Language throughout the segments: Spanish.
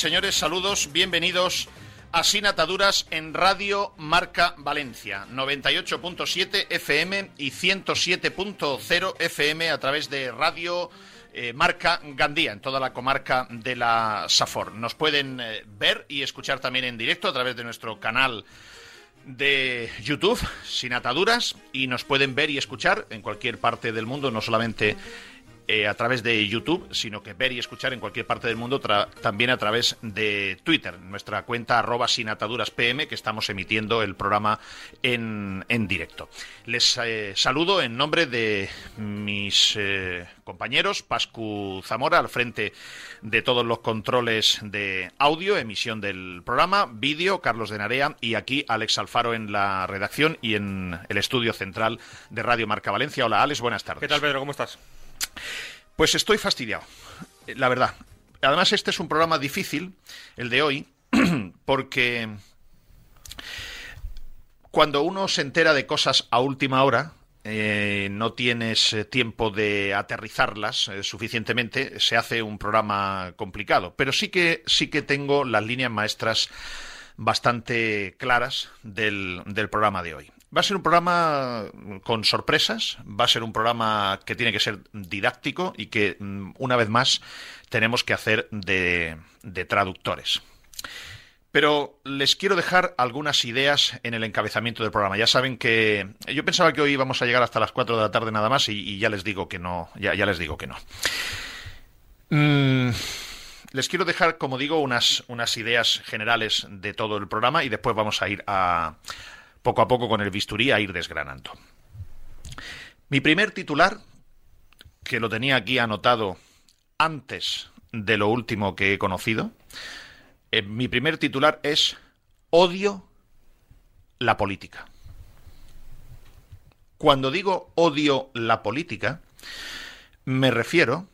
Señores, saludos, bienvenidos a Sin Ataduras en Radio Marca Valencia, 98.7 FM y 107.0 FM a través de Radio eh, Marca Gandía, en toda la comarca de la Safor. Nos pueden eh, ver y escuchar también en directo a través de nuestro canal de YouTube, Sin Ataduras, y nos pueden ver y escuchar en cualquier parte del mundo, no solamente eh, a través de YouTube, sino que ver y escuchar en cualquier parte del mundo también a través de Twitter, nuestra cuenta arroba sin ataduras PM, que estamos emitiendo el programa en, directo. Les eh, saludo en nombre de mis eh, compañeros, Pascu Zamora, al frente de todos los controles de audio, emisión del programa, vídeo, Carlos de Narea y aquí Alex Alfaro en la redacción y en el estudio central de Radio Marca Valencia. Hola Alex, buenas tardes. ¿Qué tal Pedro? ¿Cómo estás? Pues estoy fastidiado, la verdad. Además, este es un programa difícil, el de hoy, porque cuando uno se entera de cosas a última hora, eh, no tienes eh, tiempo de aterrizarlas eh, suficientemente, se hace un programa complicado. Pero sí que sí que tengo las líneas maestras bastante claras del programa de hoy. Va a ser un programa con sorpresas, va a ser un programa que tiene que ser didáctico y que, mm, una vez más, tenemos que hacer de, traductores. Pero les quiero dejar algunas ideas en el encabezamiento del programa. Ya saben que yo pensaba que hoy íbamos a llegar hasta las 4 de la tarde nada más y, ya les digo que no. Ya, les digo que no. Mm, les quiero dejar, como digo, unas ideas generales de todo el programa y después vamos a ir a, poco a poco con el bisturí a ir desgranando. Mi primer titular, que lo tenía aquí anotado antes de lo último que he conocido, eh, mi primer titular es Odio la política. Cuando digo odio la política, me refiero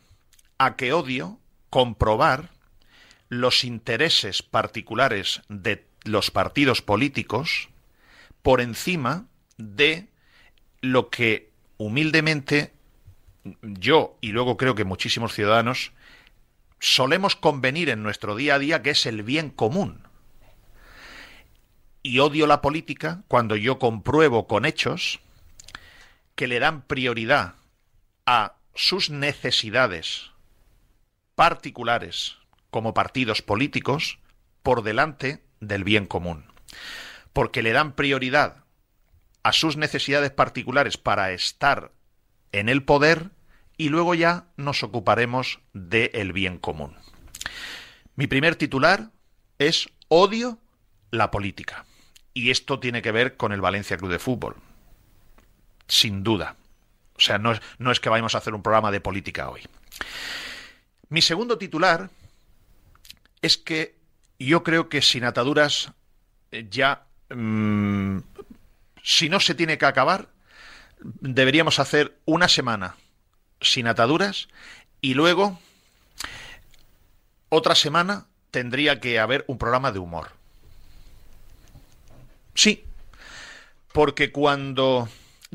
a que odio comprobar los intereses particulares de los partidos políticos por encima de lo que humildemente yo y luego creo que muchísimos ciudadanos solemos convenir en nuestro día a día que es el bien común. Y odio la política cuando yo compruebo con hechos que le dan prioridad a sus necesidades particulares como partidos políticos por delante del bien común porque le dan prioridad a sus necesidades particulares para estar en el poder y luego ya nos ocuparemos del bien común. Mi primer titular es Odio la política. Y esto tiene que ver con el Valencia Club de Fútbol. Sin duda. O sea, no es, no es que vayamos a hacer un programa de política hoy. Mi segundo titular es que yo creo que sin ataduras eh, ya Mm, si no se tiene que acabar, deberíamos hacer una semana sin ataduras y luego otra semana tendría que haber un programa de humor. Sí, porque cuando...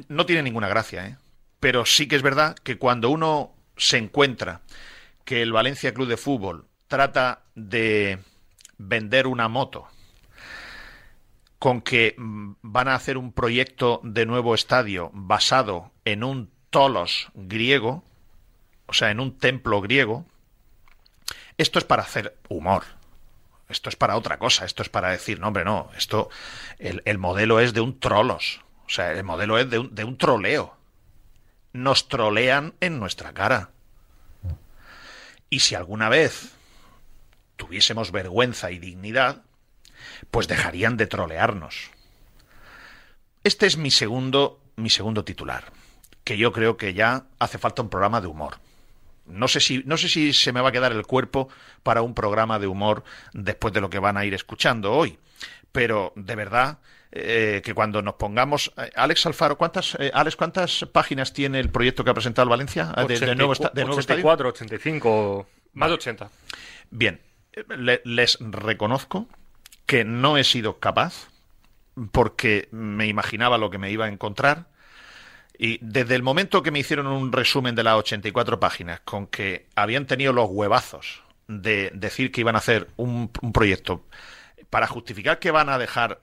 No tiene ninguna gracia, ¿eh? Pero sí que es verdad que cuando uno se encuentra que el Valencia Club de Fútbol trata de vender una moto con que mm, van a hacer un proyecto de nuevo estadio basado en un tolos griego, o sea, en un templo griego, esto es para hacer humor. Esto es para otra cosa. Esto es para decir, no, hombre, no. Esto, el, modelo es de un trolos. O sea, el modelo es de un, de un troleo. Nos trolean en nuestra cara. Y si alguna vez tuviésemos vergüenza y dignidad, pues dejarían de trolearnos. Este es mi segundo, mi segundo titular, que yo creo que ya hace falta un programa de humor. No sé si, no sé si se me va a quedar el cuerpo para un programa de humor después de lo que van a ir escuchando hoy. Pero de verdad eh, que cuando nos pongamos. Eh, Alex Alfaro, ¿cuántas, eh, Alex, ¿cuántas páginas tiene el proyecto que ha presentado el Valencia? De, de nuevo, de 84, 85, más de 80. Bien, les reconozco que no he sido capaz porque me imaginaba lo que me iba a encontrar y desde el momento que me hicieron un resumen de las 84 páginas con que habían tenido los huevazos de decir que iban a hacer un, proyecto para justificar que van a dejar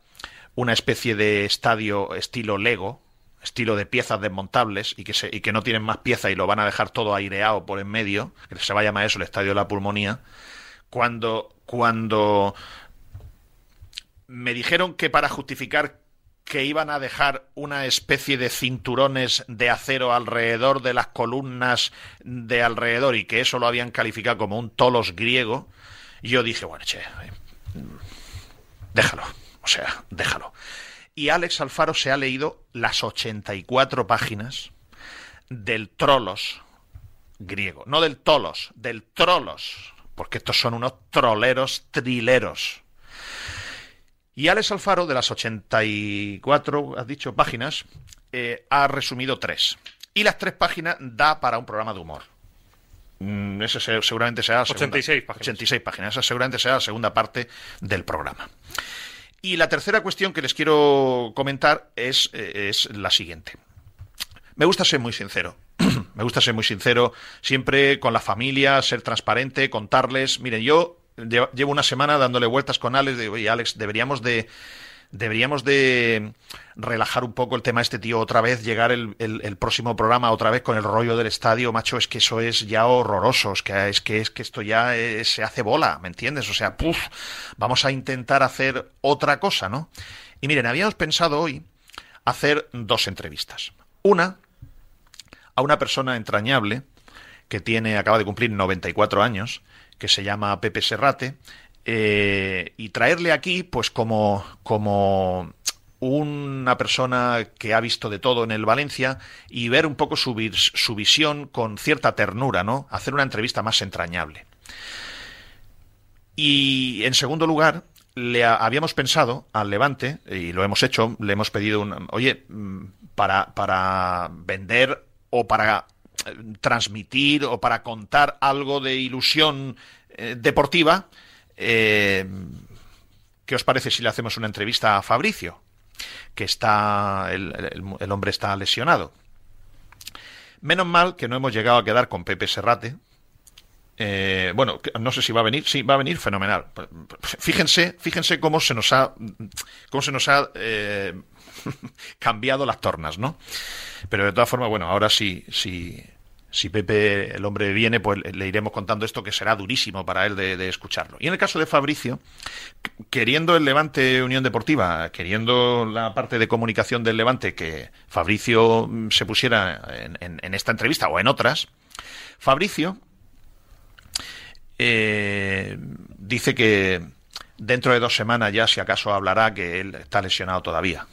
una especie de estadio estilo Lego, estilo de piezas desmontables y que, se, y que no tienen más piezas y lo van a dejar todo aireado por en medio, que se va a llamar eso el estadio de la pulmonía, cuando, cuando me dijeron que para justificar que iban a dejar una especie de cinturones de acero alrededor de las columnas de alrededor y que eso lo habían calificado como un tolos griego, yo dije, bueno, che, déjalo, o sea, déjalo. Y Alex Alfaro se ha leído las 84 páginas del trolos griego, no del tolos, del trolos, porque estos son unos troleros trileros y Alex Alfaro, de las 84, has dicho, páginas, eh, ha resumido tres. Y las tres páginas da para un programa de humor. Mm, ese seguramente será la 86 páginas. 86 páginas. Esa seguramente será la segunda parte del programa. Y la tercera cuestión que les quiero comentar es, eh, es la siguiente. Me gusta ser muy sincero. Me gusta ser muy sincero, siempre con la familia, ser transparente, contarles. Miren, yo llevo una semana dándole vueltas con Alex, de, oye, Alex, deberíamos de deberíamos de relajar un poco el tema este tío otra vez, llegar el, el, próximo programa otra vez con el rollo del estadio, macho, es que eso es ya horroroso, es que, es que, es que esto ya se hace bola, ¿me entiendes? O sea, puf, vamos a intentar hacer otra cosa, ¿no? Y miren, habíamos pensado hoy hacer dos entrevistas. Una a una persona entrañable que tiene, acaba de cumplir 94 años, que se llama Pepe Serrate, eh, y traerle aquí, pues como, como una persona que ha visto de todo en el Valencia y ver un poco su, su visión con cierta ternura, ¿no? Hacer una entrevista más entrañable. Y en segundo lugar, le habíamos pensado al Levante, y lo hemos hecho, le hemos pedido un, oye, mm, para, para vender o para transmitir o para contar algo de ilusión eh, deportiva, eh, ¿qué os parece si le hacemos una entrevista a Fabricio? Que está, el, hombre está lesionado. Menos mal que no hemos llegado a quedar con Pepe Serrate, eh, bueno, no sé si va a venir. Sí, va a venir fenomenal. Fíjense, fíjense cómo se nos ha, cómo se nos ha cambiado las tornas, ¿no? Pero de todas formas, bueno, ahora sí, si Pepe, el hombre, viene, pues le iremos contando esto que será durísimo para él de, escucharlo. Y en el caso de Fabricio, queriendo el Levante Unión Deportiva, queriendo la parte de comunicación del Levante que Fabricio mm, se pusiera en, esta entrevista o en otras, Fabricio eh, dice que dentro de dos semanas ya, si acaso, hablará que él está lesionado todavía.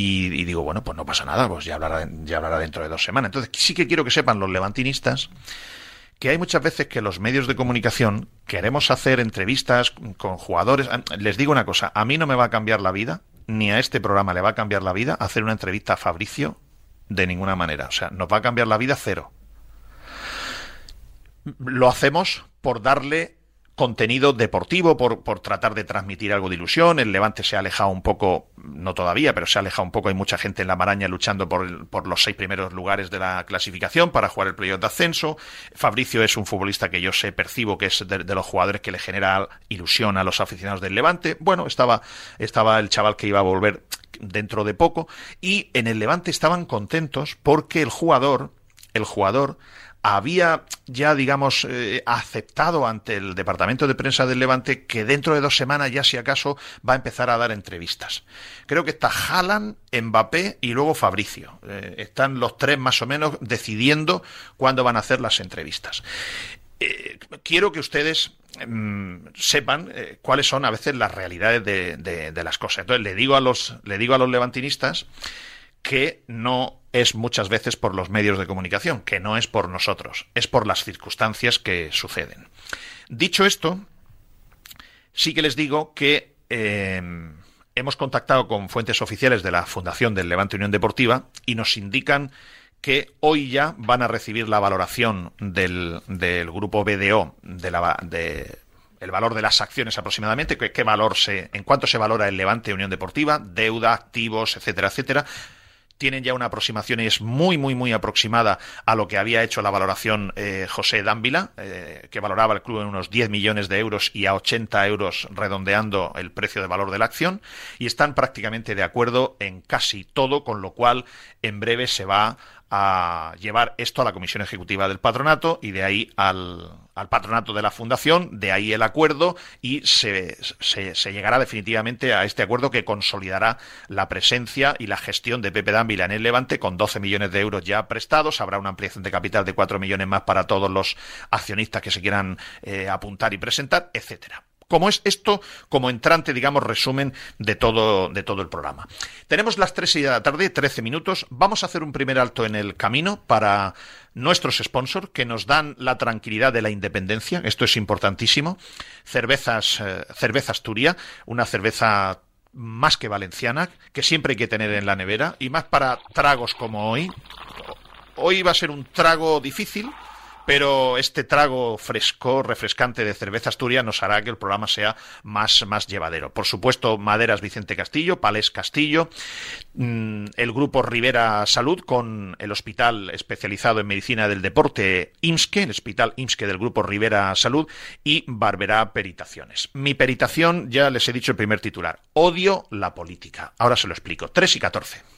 Y, digo, bueno, pues no pasa nada, pues ya hablará, ya hablará dentro de dos semanas. Entonces, sí que quiero que sepan los levantinistas que hay muchas veces que los medios de comunicación queremos hacer entrevistas con jugadores. Les digo una cosa, a mí no me va a cambiar la vida, ni a este programa le va a cambiar la vida hacer una entrevista a Fabricio de ninguna manera. O sea, nos va a cambiar la vida cero. Lo hacemos por darle contenido deportivo, por, por, tratar de transmitir algo de ilusión. El Levante se ha alejado un poco, no todavía, pero se ha alejado un poco. Hay mucha gente en la maraña luchando por, por los seis primeros lugares de la clasificación para jugar el playoff de ascenso. Fabricio es un futbolista que yo sé, percibo que es de, de, los jugadores que le genera ilusión a los aficionados del Levante. Bueno, estaba, estaba el chaval que iba a volver dentro de poco y en el Levante estaban contentos porque el jugador, el jugador había ya, digamos, eh, aceptado ante el Departamento de Prensa del Levante que dentro de dos semanas ya, si acaso, va a empezar a dar entrevistas. Creo que está Haaland, Mbappé y luego Fabricio. Eh, están los tres más o menos decidiendo cuándo van a hacer las entrevistas. Eh, quiero que ustedes mm, sepan cuáles son a veces las realidades de, de, de, las cosas. Entonces le digo a los le digo a los levantinistas que no es muchas veces por los medios de comunicación, que no es por nosotros, es por las circunstancias que suceden. Dicho esto, sí que les digo que eh, hemos contactado con fuentes oficiales de la Fundación del Levante Unión Deportiva y nos indican que hoy ya van a recibir la valoración del, del grupo BDO de la, de, el valor de las acciones aproximadamente, valor se, en cuánto se valora el Levante Unión Deportiva, deuda, activos, etcétera, etcétera tienen ya una aproximación y es muy, muy, muy aproximada a lo que había hecho la valoración eh, José Dávila, eh, que valoraba el club en unos 10 millones de euros y a 80 euros redondeando el precio de valor de la acción, y están prácticamente de acuerdo en casi todo, con lo cual en breve se va a llevar esto a la Comisión Ejecutiva del Patronato y de ahí al, al Patronato de la Fundación, de ahí el acuerdo y se, se, se, llegará definitivamente a este acuerdo que consolidará la presencia y la gestión de Pepe Dávila en el Levante con 12 millones de euros ya prestados. Habrá una ampliación de capital de 4 millones más para todos los accionistas que se quieran eh, apuntar y presentar, etcétera como es esto como entrante, digamos, resumen de todo, de todo el programa. Tenemos las tres y de la tarde, 13 minutos. Vamos a hacer un primer alto en el camino para nuestros sponsors que nos dan la tranquilidad de la independencia. Esto es importantísimo. Cervezas, eh, cerveza una cerveza más que valenciana, que siempre hay que tener en la nevera, y más para tragos como hoy. Hoy va a ser un trago difícil, pero este trago fresco, refrescante de cerveza Asturias nos hará que el programa sea más, más llevadero. Por supuesto, Maderas Vicente Castillo, Palés Castillo, mmm, el grupo Rivera Salud con el hospital especializado en medicina del deporte IMSKE, el hospital IMSKE del grupo Rivera Salud y Barberá Peritaciones. Mi peritación, ya les he dicho el primer titular, odio la política. Ahora se lo explico. 3 y 14.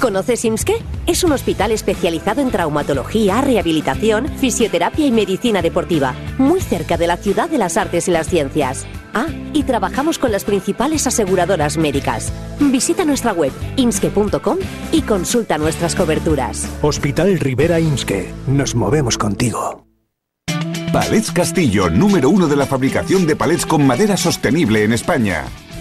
¿Conoces IMSKE? Es un hospital especializado en traumatología, rehabilitación, fisioterapia y medicina deportiva, muy cerca de la ciudad de las artes y las ciencias. Ah, y trabajamos con las principales aseguradoras médicas. Visita nuestra web imske.com y consulta nuestras coberturas. Hospital Rivera IMSKE. Nos movemos contigo. Palets Castillo, número uno de la fabricación de palets con madera sostenible en España.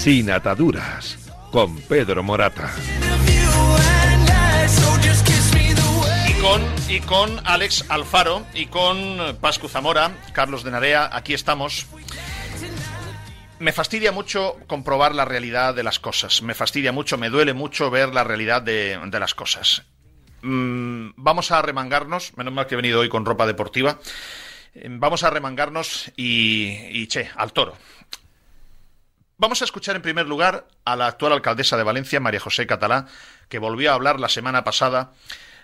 Sin ataduras, con Pedro Morata. Y con, y con Alex Alfaro y con Pascu Zamora, Carlos de Narea, aquí estamos. Me fastidia mucho comprobar la realidad de las cosas. Me fastidia mucho, me duele mucho ver la realidad de, las cosas. Mm, vamos a remangarnos, menos mal que he venido hoy con ropa deportiva. Eh, Vamos a remangarnos y, y che, al toro. Vamos a escuchar en primer lugar a la actual alcaldesa de Valencia, María José Catalá, que volvió a hablar la semana pasada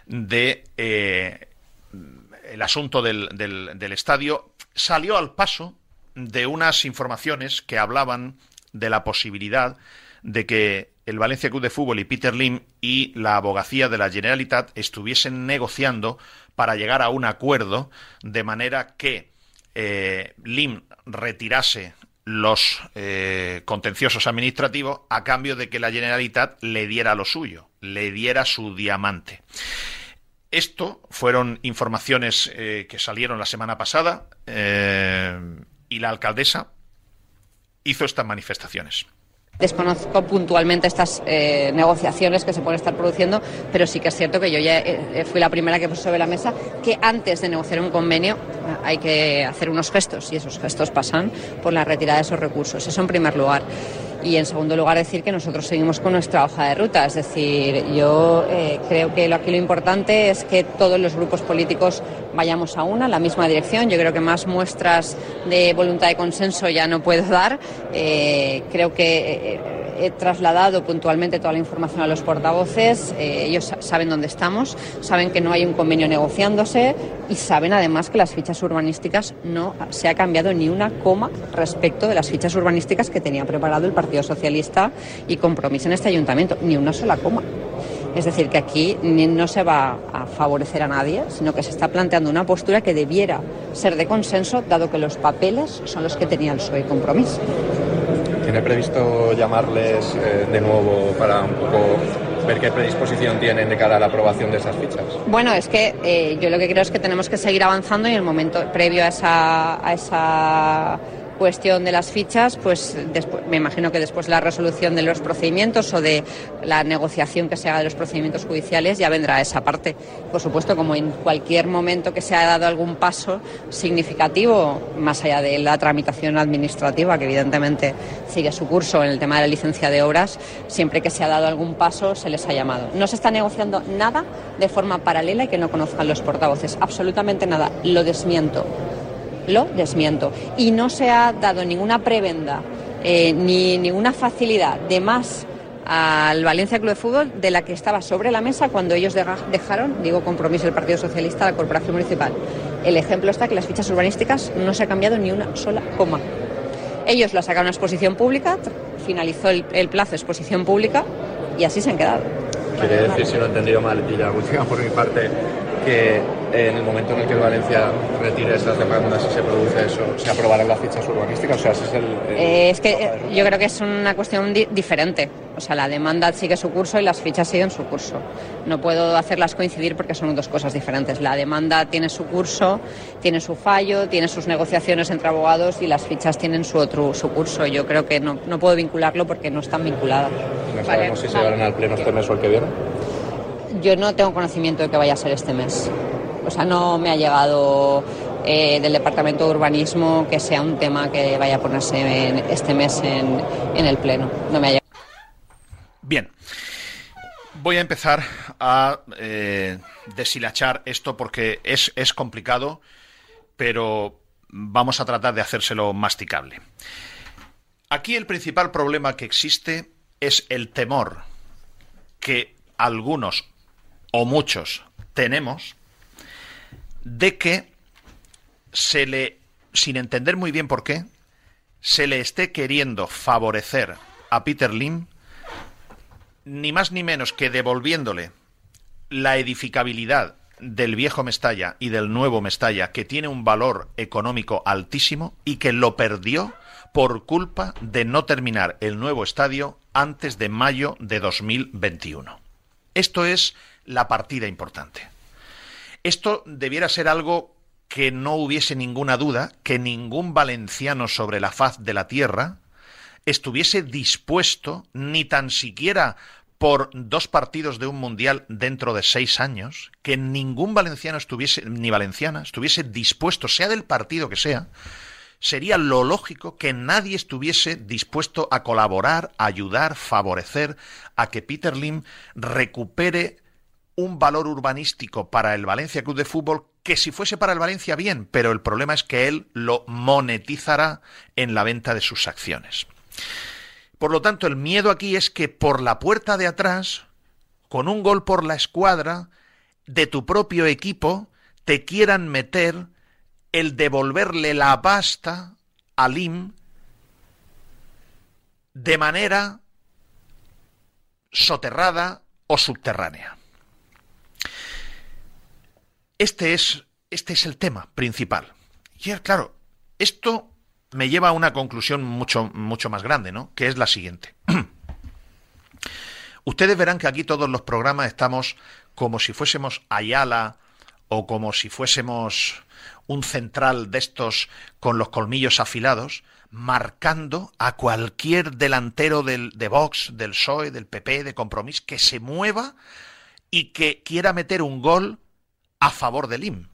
de eh, el asunto del, del- estadio. Salió al paso de unas informaciones que hablaban de la posibilidad de que el Valencia Club de Fútbol y Peter Lim y la abogacía de la Generalitat estuviesen negociando para llegar a un acuerdo de manera que eh, Lim retirase los eh, contenciosos administrativos a cambio de que la Generalitat le diera lo suyo, le diera su diamante. Esto fueron informaciones eh, que salieron la semana pasada eh, y la alcaldesa hizo estas manifestaciones. Desconozco puntualmente estas eh, negociaciones que se pueden estar produciendo, pero sí que es cierto que yo ya eh, fui la primera que puso sobre la mesa que antes de negociar un convenio eh, hay que hacer unos gestos y esos gestos pasan por la retirada de esos recursos. Eso en primer lugar. Y en segundo lugar decir que nosotros seguimos con nuestra hoja de ruta. Es decir, yo eh, creo que aquí lo importante es que todos los grupos políticos vayamos a una, la misma dirección. Yo creo que más muestras de voluntad de consenso ya no puedo dar. Eh, creo que eh, he trasladado puntualmente toda la información a los portavoces. Ellos saben dónde estamos, saben que no hay un convenio negociándose y saben además que las fichas urbanísticas no se ha cambiado ni una coma respecto de las fichas urbanísticas que tenía preparado el Partido Socialista y compromiso en este ayuntamiento, ni una sola coma. Es decir, que aquí no se va a favorecer a nadie, sino que se está planteando una postura que debiera ser de consenso, dado que los papeles son los que tenía el PSOE compromiso. ¿Tiene previsto llamarles eh, de nuevo para un poco ver qué predisposición tienen de cara a la aprobación de esas fichas? Bueno, es que eh, yo lo que creo es que tenemos que seguir avanzando y en el momento previo a esa, a esa cuestión de las fichas, pues despu- me imagino que después de la resolución de los procedimientos o de la negociación que se haga de los procedimientos judiciales ya vendrá esa parte. Por supuesto, como en cualquier momento que se haya dado algún paso significativo, más allá de la tramitación administrativa, que evidentemente sigue su curso en el tema de la licencia de obras, siempre que se ha dado algún paso se les ha llamado. No se está negociando nada de forma paralela y que no conozcan los portavoces, absolutamente nada. Lo desmiento lo desmiento. Y no se ha dado ninguna prebenda eh, ni ninguna facilidad de más al Valencia Club de Fútbol de la que estaba sobre la mesa cuando ellos dejaron, digo compromiso del Partido Socialista, la Corporación Municipal. El ejemplo está que las fichas urbanísticas no se ha cambiado ni una sola coma. Ellos la sacaron a exposición pública, finalizó el, el plazo de exposición pública y así se han quedado. Quiere decir, si no he entendido mal, y la por mi parte, que en el momento en el que el Valencia retire esas demandas y se produce eso, se aprobarán las fichas urbanísticas. O sea, ese es el. el- Eh, es que yo creo que es una cuestión di- diferente. O sea, la demanda sigue su curso y las fichas siguen su curso. No puedo hacerlas coincidir porque son dos cosas diferentes. La demanda tiene su curso, tiene su fallo, tiene sus negociaciones entre abogados y las fichas tienen su otro su curso. Yo creo que no, no puedo vincularlo porque no están vinculadas. No sabemos si se llevarán al pleno este mes o el que viene. Yo no tengo conocimiento de que vaya a ser este mes. O sea, no me ha llegado eh, del Departamento de Urbanismo que sea un tema que vaya a ponerse este mes en, en el Pleno. No me ha llegado. Bien. Voy a empezar a eh, deshilachar esto porque es, es complicado, pero vamos a tratar de hacérselo masticable. Aquí el principal problema que existe es el temor que algunos o muchos tenemos de que se le, sin entender muy bien por qué, se le esté queriendo favorecer a Peter Lim ni más ni menos que devolviéndole la edificabilidad del viejo Mestalla y del nuevo Mestalla, que tiene un valor económico altísimo y que lo perdió por culpa de no terminar el nuevo estadio antes de mayo de 2021. Esto es la partida importante. Esto debiera ser algo que no hubiese ninguna duda, que ningún valenciano sobre la faz de la tierra estuviese dispuesto, ni tan siquiera por dos partidos de un mundial dentro de seis años, que ningún valenciano estuviese, ni valenciana, estuviese dispuesto, sea del partido que sea, sería lo lógico que nadie estuviese dispuesto a colaborar, a ayudar, favorecer a que Peter Lim recupere un valor urbanístico para el Valencia Club de Fútbol que si fuese para el Valencia bien, pero el problema es que él lo monetizará en la venta de sus acciones. Por lo tanto, el miedo aquí es que por la puerta de atrás, con un gol por la escuadra de tu propio equipo, te quieran meter el devolverle la pasta a Lim de manera soterrada o subterránea. Este es, este es el tema principal. Y claro, esto me lleva a una conclusión mucho, mucho más grande, ¿no? Que es la siguiente. Ustedes verán que aquí todos los programas estamos como si fuésemos Ayala o como si fuésemos un central de estos con los colmillos afilados, marcando a cualquier delantero del, de Vox, del PSOE, del PP, de Compromís, que se mueva y que quiera meter un gol a favor del IM.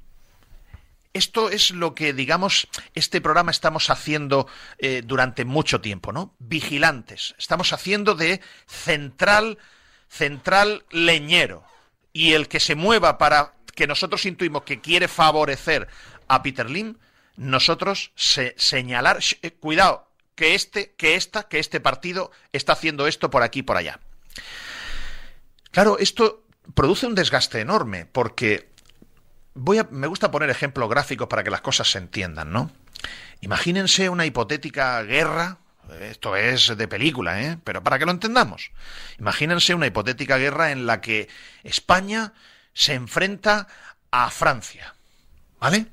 Esto es lo que, digamos, este programa estamos haciendo eh, durante mucho tiempo, ¿no? Vigilantes. Estamos haciendo de central, central leñero. Y el que se mueva para que nosotros intuimos que quiere favorecer a Peter Lim, nosotros se, señalar, eh, cuidado, que este, que esta, que este partido está haciendo esto por aquí y por allá. Claro, esto produce un desgaste enorme, porque voy a, me gusta poner ejemplos gráficos para que las cosas se entiendan, ¿no? Imagínense una hipotética guerra, esto es de película, ¿eh? Pero para que lo entendamos. Imagínense una hipotética guerra en la que España se enfrenta a Francia, ¿vale?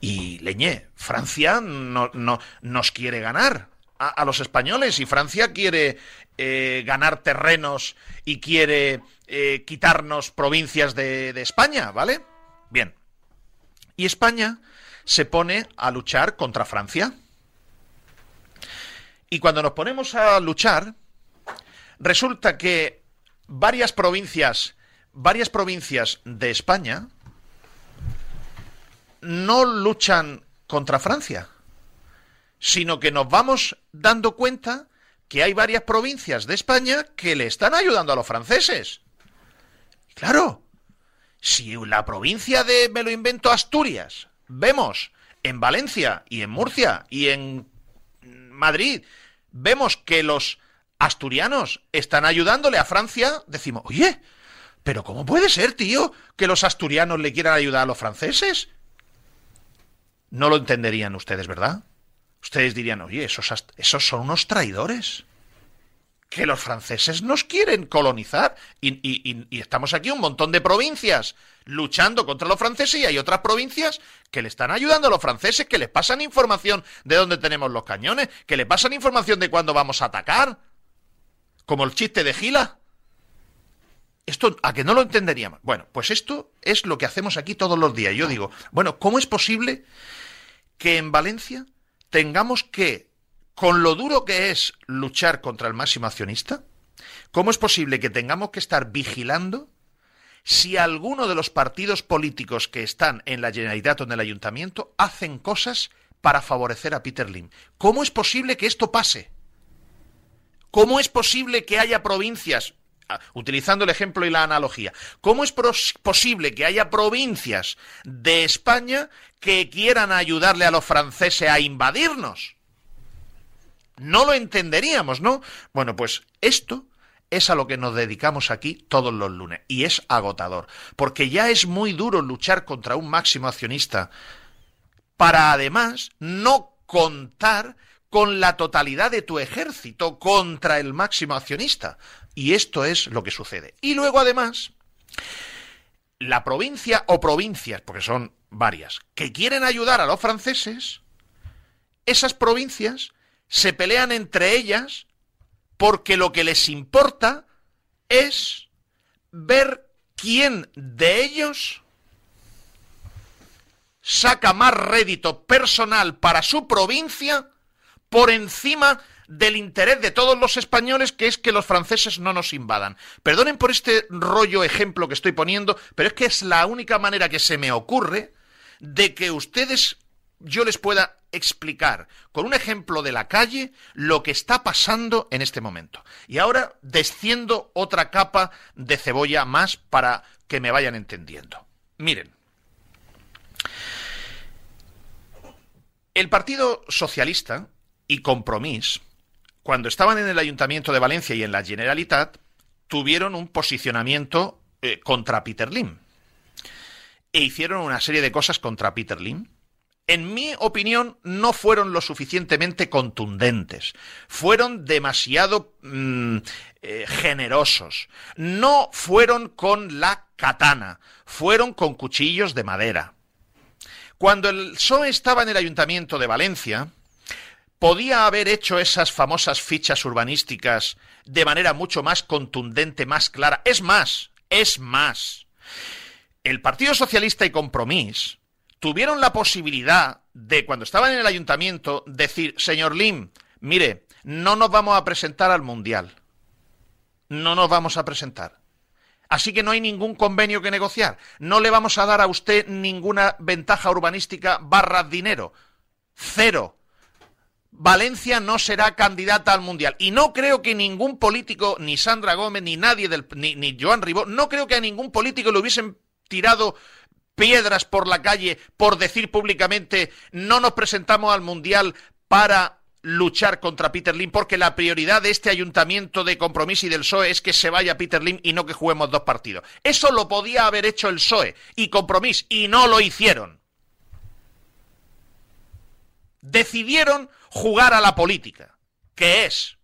Y Leñé, Francia no, no, nos quiere ganar a, los españoles y Francia quiere eh, ganar terrenos y quiere eh, quitarnos provincias de, de España, ¿vale? Bien. Y España se pone a luchar contra Francia. Y cuando nos ponemos a luchar, resulta que varias provincias, varias provincias de España no luchan contra Francia, sino que nos vamos dando cuenta que hay varias provincias de España que le están ayudando a los franceses. Claro, si la provincia de, me lo invento, Asturias, vemos en Valencia y en Murcia y en Madrid, vemos que los asturianos están ayudándole a Francia, decimos, oye, pero ¿cómo puede ser, tío, que los asturianos le quieran ayudar a los franceses? No lo entenderían ustedes, ¿verdad? Ustedes dirían, oye, esos, esos son unos traidores. Que los franceses nos quieren colonizar. Y, estamos aquí un montón de provincias luchando contra los franceses y hay otras provincias que le están ayudando a los franceses, que les pasan información de dónde tenemos los cañones, que le pasan información de cuándo vamos a atacar. Como el chiste de Gila. Esto, a que no lo entenderíamos. Bueno, pues esto es lo que hacemos aquí todos los días. Yo digo, bueno, ¿cómo es posible que en Valencia tengamos que, con lo duro que es luchar contra el máximo accionista, ¿cómo es posible que tengamos que estar vigilando si alguno de los partidos políticos que están en la Generalitat o en el Ayuntamiento hacen cosas para favorecer a Peter Lim? ¿Cómo es posible que esto pase? ¿Cómo es posible que haya provincias, utilizando el ejemplo y la analogía, ¿cómo es posible que haya provincias de España que quieran ayudarle a los franceses a invadirnos? No lo entenderíamos, ¿no? Bueno, pues esto es a lo que nos dedicamos aquí todos los lunes y es agotador, porque ya es muy duro luchar contra un máximo accionista para además no contar con la totalidad de tu ejército contra el máximo accionista. Y esto es lo que sucede. Y luego además, la provincia o provincias, porque son varias, que quieren ayudar a los franceses, esas provincias se pelean entre ellas porque lo que les importa es ver quién de ellos saca más rédito personal para su provincia por encima del interés de todos los españoles, que es que los franceses no nos invadan. Perdonen por este rollo ejemplo que estoy poniendo, pero es que es la única manera que se me ocurre de que ustedes, yo les pueda explicar con un ejemplo de la calle lo que está pasando en este momento. Y ahora desciendo otra capa de cebolla más para que me vayan entendiendo. Miren, el Partido Socialista y Compromís, cuando estaban en el Ayuntamiento de Valencia y en la Generalitat, tuvieron un posicionamiento eh, contra Peter Lim. E hicieron una serie de cosas contra Peter Lim en mi opinión, no fueron lo suficientemente contundentes. Fueron demasiado mm, eh, generosos. No fueron con la katana, fueron con cuchillos de madera. Cuando el PSOE estaba en el Ayuntamiento de Valencia, podía haber hecho esas famosas fichas urbanísticas de manera mucho más contundente, más clara. Es más, es más. El Partido Socialista y Compromís tuvieron la posibilidad de, cuando estaban en el ayuntamiento, decir, señor Lim, mire, no nos vamos a presentar al Mundial. No nos vamos a presentar. Así que no hay ningún convenio que negociar. No le vamos a dar a usted ninguna ventaja urbanística barra dinero. Cero. Valencia no será candidata al Mundial. Y no creo que ningún político, ni Sandra Gómez, ni nadie del, ni, ni Joan Ribó, no creo que a ningún político le hubiesen tirado piedras por la calle por decir públicamente no nos presentamos al Mundial para luchar contra Peter Lim, porque la prioridad de este ayuntamiento de compromiso y del PSOE es que se vaya Peter Lim y no que juguemos dos partidos. Eso lo podía haber hecho el PSOE y compromiso, y no lo hicieron. Decidieron jugar a la política, que es,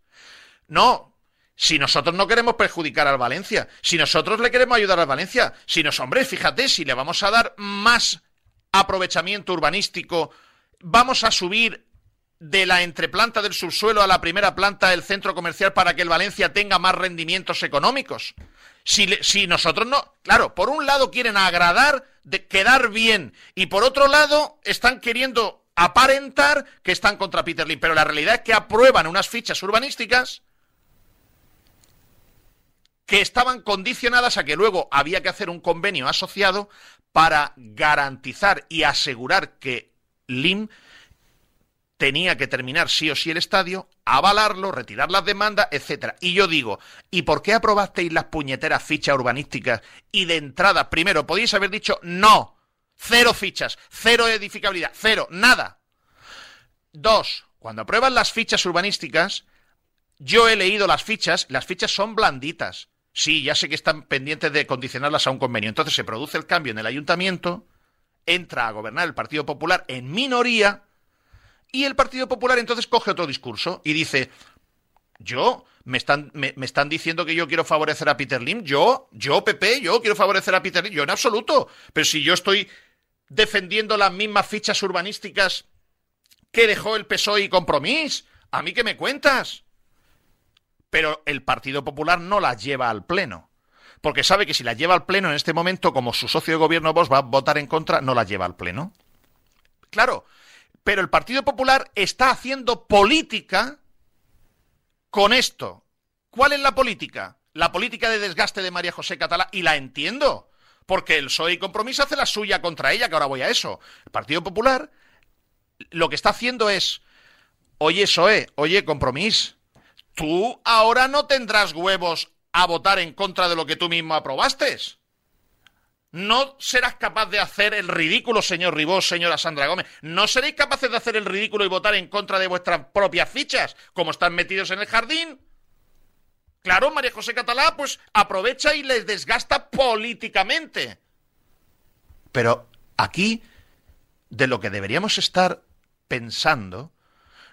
no, si nosotros no queremos perjudicar al Valencia, si nosotros le queremos ayudar al Valencia, si nos, hombre, fíjate, si le vamos a dar más aprovechamiento urbanístico, vamos a subir de la entreplanta del subsuelo a la primera planta del centro comercial para que el Valencia tenga más rendimientos económicos. Si, si nosotros no, claro, por un lado quieren agradar, de quedar bien, y por otro lado están queriendo aparentar que están contra Peter Lim, pero la realidad es que aprueban unas fichas urbanísticas que estaban condicionadas a que luego había que hacer un convenio asociado para garantizar y asegurar que Lim tenía que terminar sí o sí el estadio, avalarlo, retirar las demandas, etcétera. Y yo digo, ¿y por qué aprobasteis las puñeteras fichas urbanísticas y de entrada, primero, podíais haber dicho no, cero fichas, cero edificabilidad, cero, nada? Dos, cuando aprueban las fichas urbanísticas, yo he leído las fichas, las fichas son blanditas. Sí, ya sé que están pendientes de condicionarlas a un convenio. Entonces se produce el cambio en el ayuntamiento, entra a gobernar el Partido Popular en minoría, y el Partido Popular entonces coge otro discurso y dice, yo, me están, me, están diciendo que yo quiero favorecer a Peter Lim, yo, yo, Pepe, yo quiero favorecer a Peter Lim, yo en absoluto. Pero si yo estoy defendiendo las mismas fichas urbanísticas que dejó el PSOE y Compromís, ¿a mí qué me cuentas? Pero el Partido Popular no las lleva al Pleno. Porque sabe que si las lleva al Pleno en este momento, como su socio de gobierno vos va a votar en contra, no las lleva al Pleno. Claro, pero el Partido Popular está haciendo política con esto. ¿Cuál es la política? La política de desgaste de María José Catalá, y la entiendo, porque el PSOE y Compromiso hace la suya contra ella, que ahora voy a eso. El Partido Popular lo que está haciendo es, oye PSOE, oye Compromiso, tú ahora no tendrás huevos a votar en contra de lo que tú mismo aprobaste. No serás capaz de hacer el ridículo, señor Ribós, señora Sandra Gómez. No seréis capaces de hacer el ridículo y votar en contra de vuestras propias fichas, como están metidos en el jardín. Claro, María José Catalá, pues aprovecha y les desgasta políticamente. Pero aquí, de lo que deberíamos estar pensando,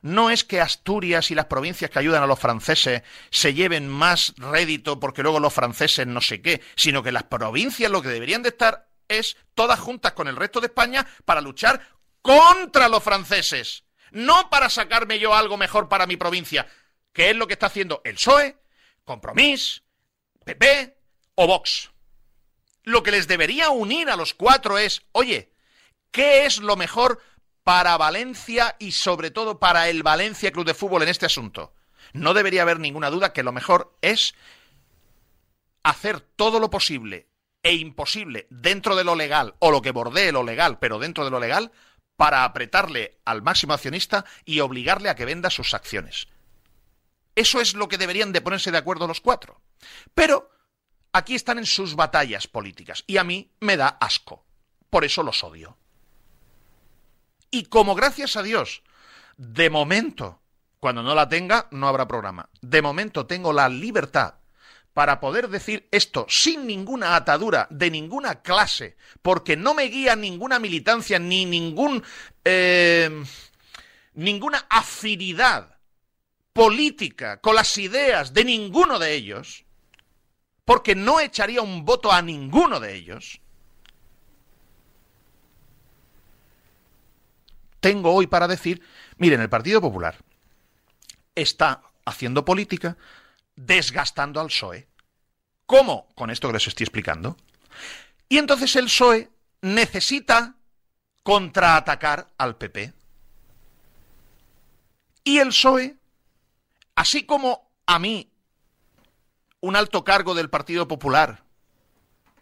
no es que Asturias y las provincias que ayudan a los franceses se lleven más rédito porque luego los franceses no sé qué, sino que las provincias lo que deberían de estar es todas juntas con el resto de España para luchar contra los franceses, no para sacarme yo algo mejor para mi provincia, que es lo que está haciendo el PSOE, Compromís, PP o Vox. Lo que les debería unir a los cuatro es, oye, ¿qué es lo mejor para Valencia y sobre todo para el Valencia Club de Fútbol en este asunto? No debería haber ninguna duda que lo mejor es hacer todo lo posible e imposible dentro de lo legal o lo que bordee lo legal, pero dentro de lo legal, para apretarle al máximo accionista y obligarle a que venda sus acciones. Eso es lo que deberían de ponerse de acuerdo los cuatro. Pero aquí están en sus batallas políticas y a mí me da asco. Por eso los odio. Y como gracias a Dios, de momento, cuando no la tenga, no habrá programa. De momento tengo la libertad para poder decir esto sin ninguna atadura de ninguna clase, porque no me guía ninguna militancia ni ningún eh, ninguna afinidad política con las ideas de ninguno de ellos, porque no echaría un voto a ninguno de ellos. Tengo hoy para decir, miren, el Partido Popular está haciendo política desgastando al PSOE. ¿Cómo? Con esto que les estoy explicando. Y entonces el PSOE necesita contraatacar al PP. Y el PSOE, así como a mí, un alto cargo del Partido Popular,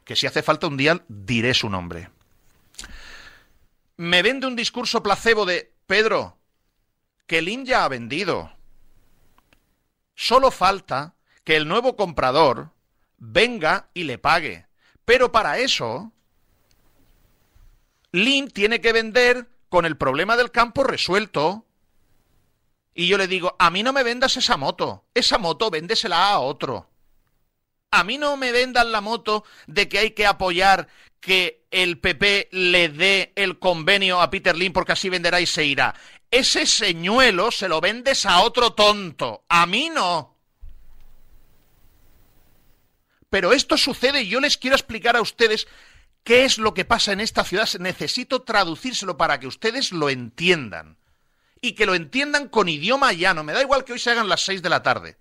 que si hace falta un día diré su nombre, me vende un discurso placebo de Pedro, que el IN ya ha vendido. Solo falta que el nuevo comprador venga y le pague. Pero para eso, Lin tiene que vender con el problema del campo resuelto. Y yo le digo, a mí no me vendas esa moto, esa moto véndesela a otro. A mí no me vendan la moto de que hay que apoyar que el PP le dé el convenio a Peter Lin porque así venderá y se irá. Ese señuelo se lo vendes a otro tonto, a mí no. Pero esto sucede y yo les quiero explicar a ustedes qué es lo que pasa en esta ciudad. Necesito traducírselo para que ustedes lo entiendan. Y que lo entiendan con idioma llano. Me da igual que hoy se hagan las seis de la tarde.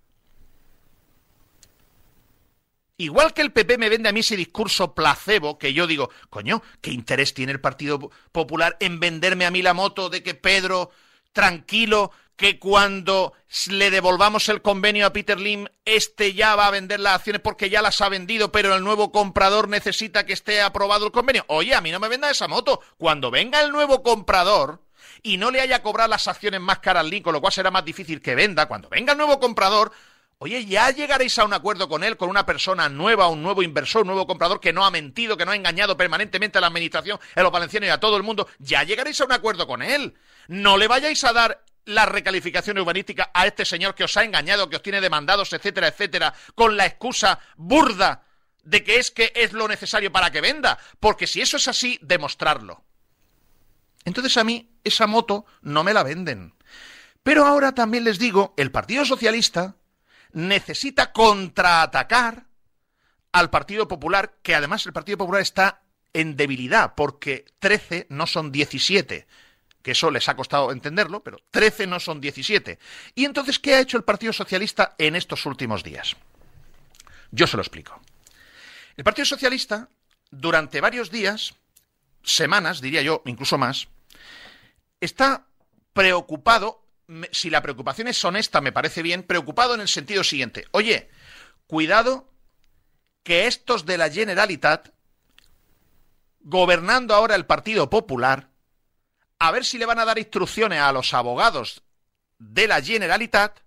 Igual que el PP me vende a mí ese discurso placebo, que yo digo, coño, ¿qué interés tiene el Partido Popular en venderme a mí la moto de que Pedro, tranquilo, que cuando le devolvamos el convenio a Peter Lim, este ya va a vender las acciones porque ya las ha vendido, pero el nuevo comprador necesita que esté aprobado el convenio? Oye, a mí no me venda esa moto. Cuando venga el nuevo comprador y no le haya cobrado las acciones más caras al Link, con lo cual será más difícil que venda, cuando venga el nuevo comprador, Oye, ya llegaréis a un acuerdo con él, con una persona nueva, un nuevo inversor, un nuevo comprador que no ha mentido, que no ha engañado permanentemente a la administración, a los valencianos y a todo el mundo. Ya llegaréis a un acuerdo con él. No le vayáis a dar la recalificación urbanística a este señor que os ha engañado, que os tiene demandados, etcétera, etcétera, con la excusa burda de que es que es lo necesario para que venda. Porque si eso es así, demostrarlo. Entonces a mí esa moto no me la venden. Pero ahora también les digo, el Partido Socialista necesita contraatacar al Partido Popular, que además el Partido Popular está en debilidad, porque 13 no son 17, que eso les ha costado entenderlo, pero 13 no son 17. Y entonces, ¿qué ha hecho el Partido Socialista en estos últimos días? Yo se lo explico. El Partido Socialista, durante varios días, semanas, diría yo, incluso más, está preocupado si la preocupación es honesta, me parece bien, preocupado en el sentido siguiente. Oye, cuidado que estos de la Generalitat, gobernando ahora el Partido Popular, a ver si le van a dar instrucciones a los abogados de la Generalitat,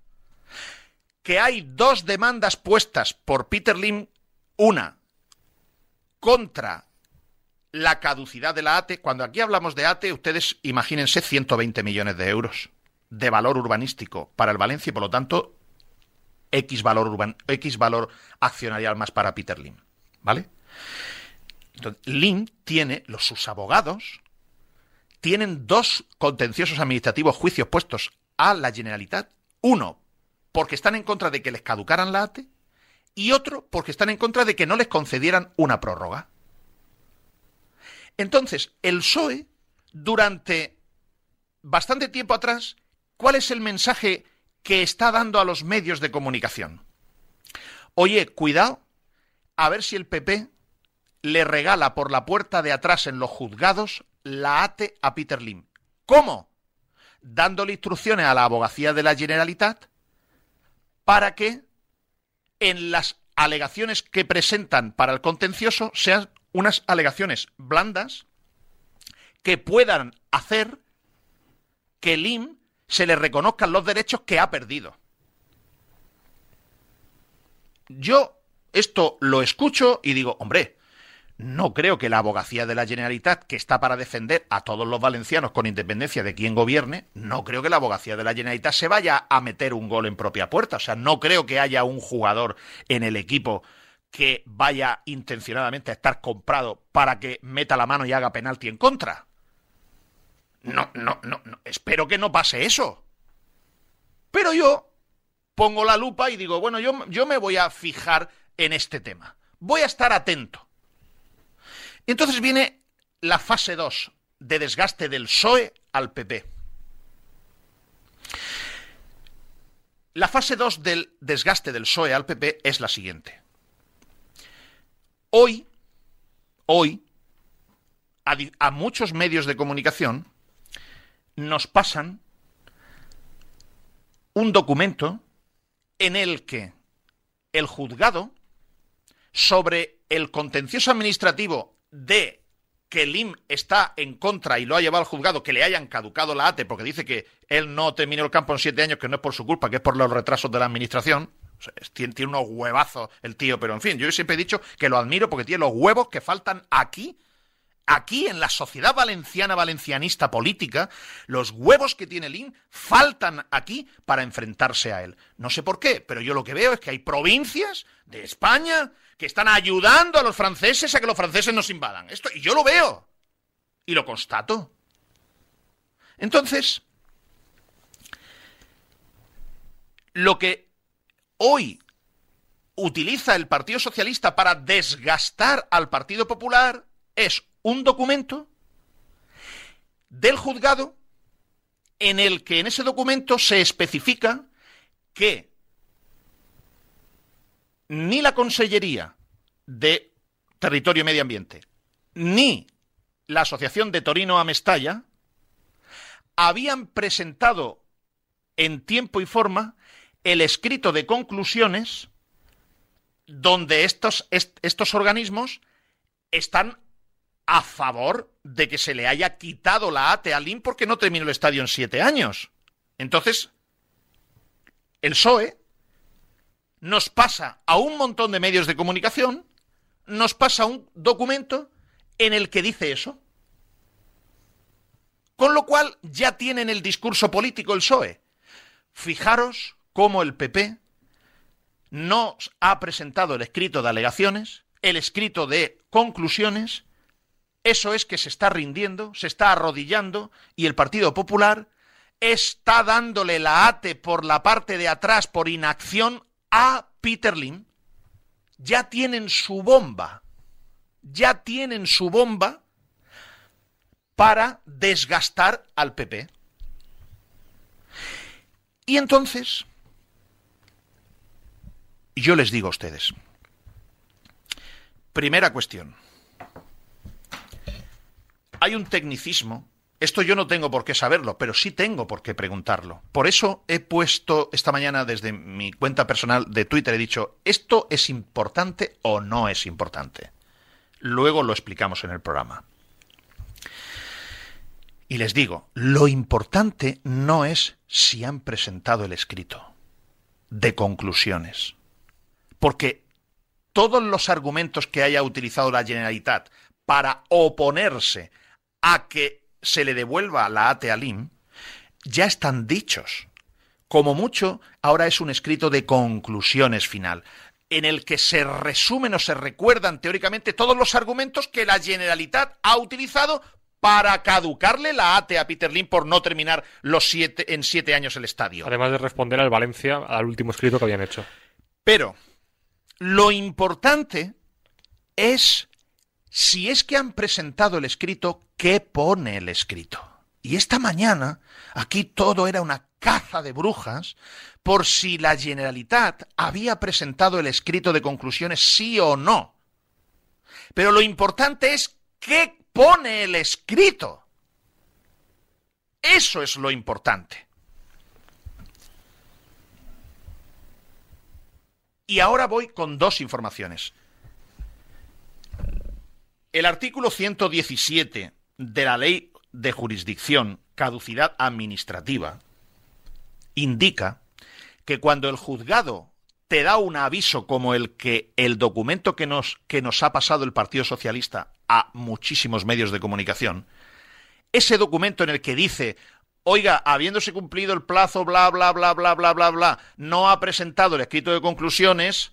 que hay dos demandas puestas por Peter Lim, una contra la caducidad de la ATE. Cuando aquí hablamos de ATE, ustedes imagínense 120 millones de euros de valor urbanístico para el Valencia y por lo tanto X valor, urban, X valor accionarial más para Peter Lim. ¿Vale? Entonces, Lim tiene, los, sus abogados, tienen dos contenciosos administrativos juicios puestos a la Generalitat. Uno, porque están en contra de que les caducaran la ATE y otro, porque están en contra de que no les concedieran una prórroga. Entonces, el PSOE, durante bastante tiempo atrás, ¿Cuál es el mensaje que está dando a los medios de comunicación? Oye, cuidado, a ver si el PP le regala por la puerta de atrás en los juzgados la ATE a Peter Lim. ¿Cómo? Dándole instrucciones a la abogacía de la Generalitat para que en las alegaciones que presentan para el contencioso sean unas alegaciones blandas que puedan hacer que Lim se le reconozcan los derechos que ha perdido. Yo esto lo escucho y digo, hombre, no creo que la abogacía de la Generalitat, que está para defender a todos los valencianos con independencia de quién gobierne, no creo que la abogacía de la Generalitat se vaya a meter un gol en propia puerta. O sea, no creo que haya un jugador en el equipo que vaya intencionadamente a estar comprado para que meta la mano y haga penalti en contra. No, no, no, no. Espero que no pase eso. Pero yo pongo la lupa y digo, bueno, yo, yo me voy a fijar en este tema. Voy a estar atento. Entonces viene la fase 2 de desgaste del PSOE al PP. La fase 2 del desgaste del PSOE al PP es la siguiente. Hoy, hoy, a, muchos medios de comunicación nos pasan un documento en el que el juzgado sobre el contencioso administrativo de que el IM está en contra y lo ha llevado al juzgado, que le hayan caducado la ATE, porque dice que él no terminó el campo en siete años, que no es por su culpa, que es por los retrasos de la administración. Tiene unos huevazos el tío, pero en fin, yo siempre he dicho que lo admiro porque tiene los huevos que faltan aquí aquí en la sociedad valenciana valencianista política, los huevos que tiene el IN faltan aquí para enfrentarse a él. No sé por qué, pero yo lo que veo es que hay provincias de España que están ayudando a los franceses a que los franceses nos invadan. Esto, y yo lo veo. Y lo constato. Entonces, lo que hoy utiliza el Partido Socialista para desgastar al Partido Popular es un documento del juzgado en el que en ese documento se especifica que ni la Consellería de Territorio y Medio Ambiente ni la Asociación de Torino a Mestalla habían presentado en tiempo y forma el escrito de conclusiones donde estos, est- estos organismos están a favor de que se le haya quitado la ATE al IN porque no terminó el estadio en siete años. Entonces, el PSOE nos pasa a un montón de medios de comunicación, nos pasa un documento en el que dice eso. Con lo cual ya tienen el discurso político el PSOE. Fijaros cómo el PP no ha presentado el escrito de alegaciones, el escrito de conclusiones, eso es que se está rindiendo, se está arrodillando y el Partido Popular está dándole la ate por la parte de atrás por inacción a Peter Lim. Ya tienen su bomba, ya tienen su bomba para desgastar al PP. Y entonces, yo les digo a ustedes, primera cuestión, hay un tecnicismo, esto yo no tengo por qué saberlo, pero sí tengo por qué preguntarlo. Por eso he puesto esta mañana desde mi cuenta personal de Twitter, he dicho, ¿esto es importante o no es importante? Luego lo explicamos en el programa. Y les digo, lo importante no es si han presentado el escrito de conclusiones. Porque todos los argumentos que haya utilizado la Generalitat para oponerse a que se le devuelva la ATE al IM ya están dichos. Como mucho, ahora es un escrito de conclusiones final, en el que se resumen o se recuerdan teóricamente todos los argumentos que la Generalitat ha utilizado para caducarle la ATE a Peter Lim por no terminar los siete, en siete años el estadio. Además de responder al Valencia al último escrito que habían hecho. Pero lo importante es si es que han presentado el escrito, ¿qué pone el escrito? Y esta mañana, aquí todo era una caza de brujas por si la Generalitat había presentado el escrito de conclusiones sí o no. Pero lo importante es qué pone el escrito. Eso es lo importante. Y ahora voy con dos informaciones. El artículo 117 de la Ley de Jurisdicción, Caducidad Administrativa, indica que cuando el juzgado te da un aviso como el que el documento que nos, que nos ha pasado el Partido Socialista a muchísimos medios de comunicación, ese documento en el que dice, oiga, habiéndose cumplido el plazo, bla, bla, bla, bla, bla, bla, bla, no ha presentado el escrito de conclusiones,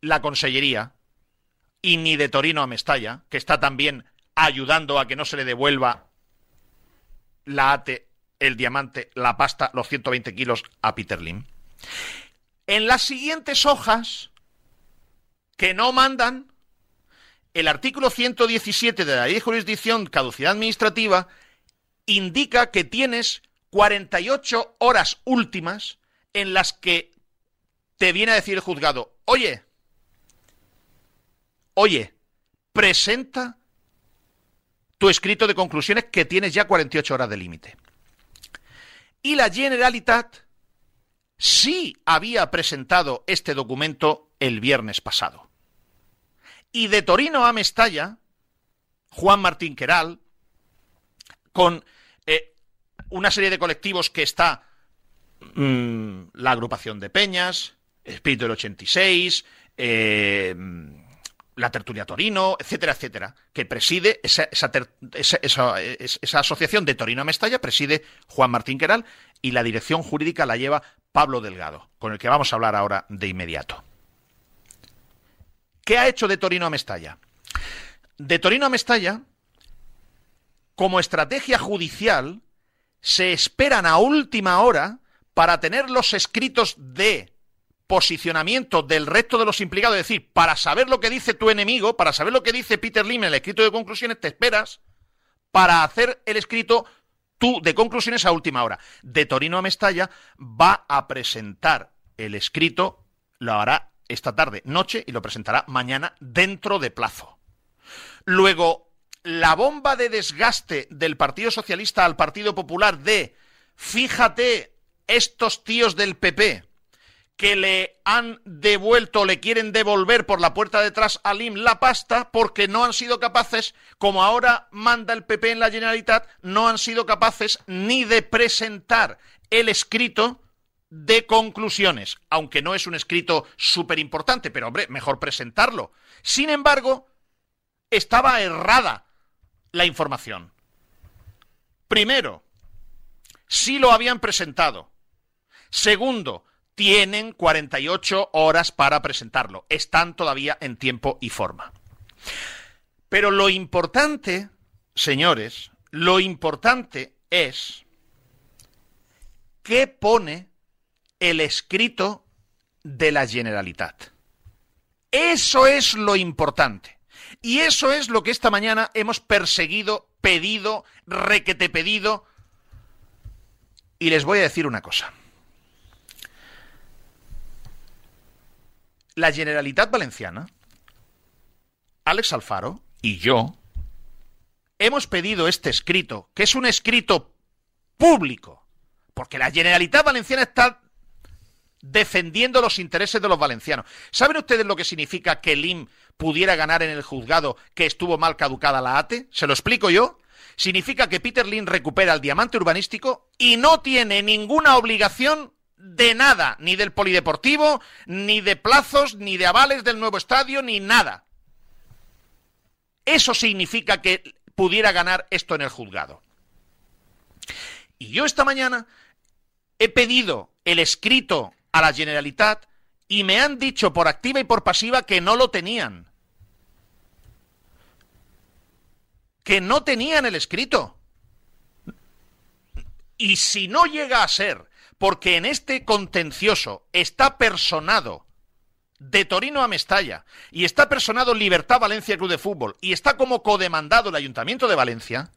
la Consellería, y ni de Torino a Mestalla, que está también ayudando a que no se le devuelva la ATE, el diamante, la pasta, los 120 kilos a Peter Lim. En las siguientes hojas, que no mandan, el artículo 117 de la ley de jurisdicción caducidad administrativa indica que tienes 48 horas últimas en las que te viene a decir el juzgado, oye, oye, presenta tu escrito de conclusiones que tienes ya 48 horas de límite. Y la Generalitat sí había presentado este documento el viernes pasado. Y de Torino a Mestalla, Juan Martín Queral, con eh, una serie de colectivos que está mm, la agrupación de Peñas, Espíritu del 86, eh, la Tertulia Torino, etcétera, etcétera, que preside esa, asociación de Torino a Mestalla, preside Juan Martín Queral y la dirección jurídica la lleva Pablo Delgado, con el que vamos a hablar ahora de inmediato. ¿Qué ha hecho de Torino a Mestalla? De Torino a Mestalla, como estrategia judicial, se esperan a última hora para tener los escritos de posicionamiento del resto de los implicados, es decir, para saber lo que dice tu enemigo, para saber lo que dice Peter Lim en el escrito de conclusiones, te esperas para hacer el escrito tú de conclusiones a última hora. De Torino a Mestalla va a presentar el escrito, lo hará esta tarde, noche, y lo presentará mañana dentro de plazo. Luego, la bomba de desgaste del Partido Socialista al Partido Popular de, fíjate, estos tíos del PP, que le han devuelto, le quieren devolver por la puerta de atrás a Lim la pasta porque no han sido capaces, como ahora manda el PP en la Generalitat, no han sido capaces ni de presentar el escrito de conclusiones, aunque no es un escrito súper importante, pero hombre, mejor presentarlo. Sin embargo, estaba errada la información. Primero, sí lo habían presentado. Segundo, tienen 48 horas para presentarlo. Están todavía en tiempo y forma. Pero lo importante, señores, lo importante es qué pone el escrito de la Generalitat. Eso es lo importante. Y eso es lo que esta mañana hemos perseguido, pedido, requete pedido. Y les voy a decir una cosa. La Generalitat Valenciana, Alex Alfaro y yo hemos pedido este escrito, que es un escrito público, porque la Generalitat Valenciana está defendiendo los intereses de los valencianos. ¿Saben ustedes lo que significa que el IM pudiera ganar en el juzgado que estuvo mal caducada la ATE? ¿Se lo explico yo? Significa que Peter Lim recupera el diamante urbanístico y no tiene ninguna obligación de nada, ni del polideportivo, ni de plazos, ni de avales del nuevo estadio, ni nada. Eso significa que pudiera ganar esto en el juzgado. Y yo esta mañana he pedido el escrito a la Generalitat y me han dicho por activa y por pasiva que no lo tenían. Que no tenían el escrito. Y si no llega a ser porque en este contencioso está personado de Torino a Mestalla y está personado Libertad Valencia Club de Fútbol y está como codemandado el Ayuntamiento de Valencia,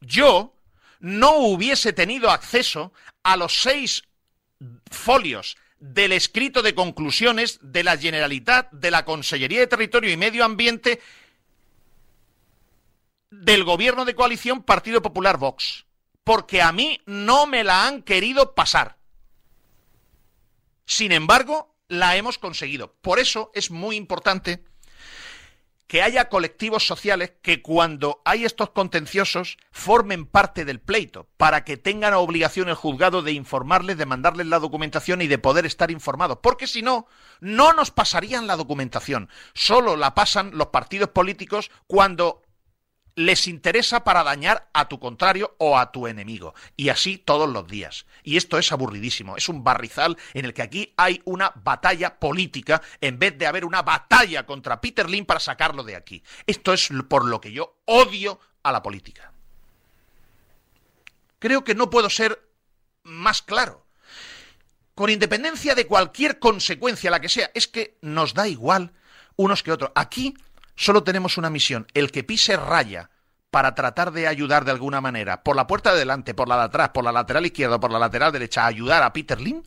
yo no hubiese tenido acceso a los seis folios del escrito de conclusiones de la Generalitat, de la Consellería de Territorio y Medio Ambiente del Gobierno de Coalición Partido Popular Vox porque a mí no me la han querido pasar. Sin embargo, la hemos conseguido. Por eso es muy importante que haya colectivos sociales que cuando hay estos contenciosos formen parte del pleito, para que tengan obligación el juzgado de informarles, de mandarles la documentación y de poder estar informados. Porque si no, no nos pasarían la documentación. Solo la pasan los partidos políticos cuando les interesa para dañar a tu contrario o a tu enemigo. Y así todos los días. Y esto es aburridísimo. Es un barrizal en el que aquí hay una batalla política en vez de haber una batalla contra Peter Lynn para sacarlo de aquí. Esto es por lo que yo odio a la política. Creo que no puedo ser más claro. Con independencia de cualquier consecuencia, la que sea, es que nos da igual unos que otros. Aquí solo tenemos una misión, el que pise raya para tratar de ayudar de alguna manera, por la puerta de delante, por la de atrás, por la lateral izquierda, por la lateral derecha, a ayudar a Peter Lynn?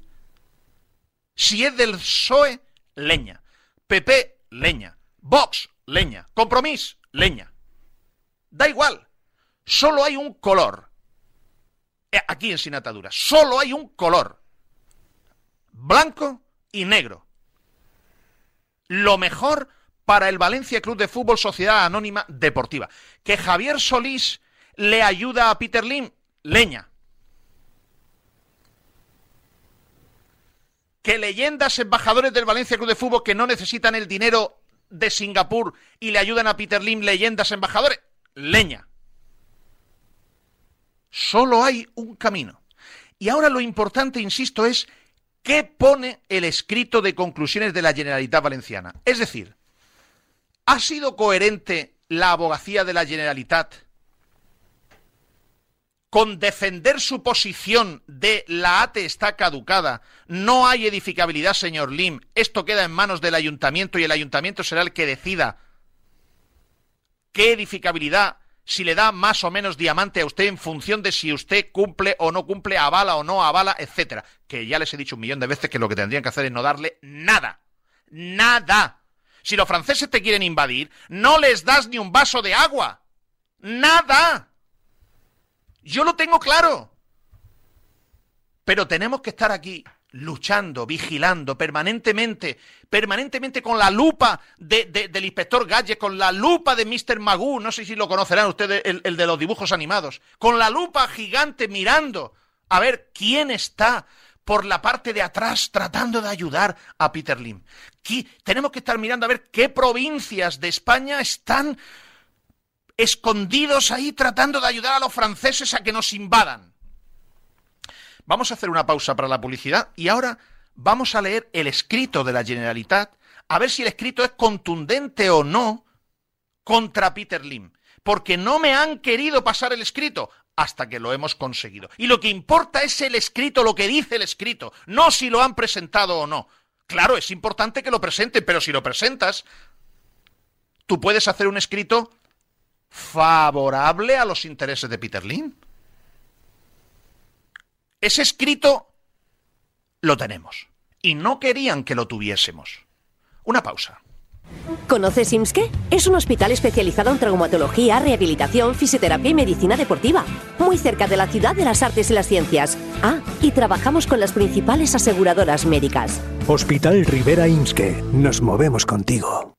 Si es del PSOE, leña. PP, leña. Vox, leña. Compromís, leña. Da igual. Solo hay un color. Eh, Aquí en Sin Ataduras. Solo hay un color. Blanco y negro. Lo mejor para el Valencia Club de Fútbol Sociedad Anónima Deportiva. Que Javier Solís le ayuda a Peter Lim, leña. Que leyendas embajadores del Valencia Club de Fútbol que no necesitan el dinero de Singapur y le ayudan a Peter Lim, leyendas embajadores, leña. Solo hay un camino. Y ahora lo importante, insisto, es qué pone el escrito de conclusiones de la Generalitat Valenciana. Es decir, ¿Ha sido coherente la abogacía de la Generalitat con defender su posición de la ATE está caducada, no hay edificabilidad, señor Lim, esto queda en manos del ayuntamiento y el ayuntamiento será el que decida qué edificabilidad, si le da más o menos diamante a usted en función de si usted cumple o no cumple, avala o no avala, etcétera. Que ya les he dicho un millón de veces que lo que tendrían que hacer es no darle nada. Nada. Si los franceses te quieren invadir, no les das ni un vaso de agua. Nada. Yo lo tengo claro. Pero tenemos que estar aquí luchando, vigilando permanentemente, permanentemente con la lupa de, de, del inspector Gadget, con la lupa de Mr. Magoo, no sé si lo conocerán ustedes, el, el de los dibujos animados, con la lupa gigante mirando a ver quién está por la parte de atrás tratando de ayudar a Peter Lim. Tenemos que estar mirando a ver qué provincias de España están escondidos ahí tratando de ayudar a los franceses a que nos invadan. Vamos a hacer una pausa para la publicidad y ahora vamos a leer el escrito de la Generalitat a ver si el escrito es contundente o no contra Peter Lim. Porque no me han querido pasar el escrito hasta que lo hemos conseguido. Y lo que importa es el escrito, lo que dice el escrito, no si lo han presentado o no. Claro, es importante que lo presenten, pero si lo presentas, tú puedes hacer un escrito favorable a los intereses de Peter Lim. Ese escrito lo tenemos. Y no querían que lo tuviésemos. Una pausa. ¿Conoces IMSKE? Es un hospital especializado en traumatología, rehabilitación, fisioterapia y medicina deportiva. Muy cerca de la ciudad de las artes y las ciencias. Ah, y trabajamos con las principales aseguradoras médicas. Hospital Rivera IMSKE. Nos movemos contigo.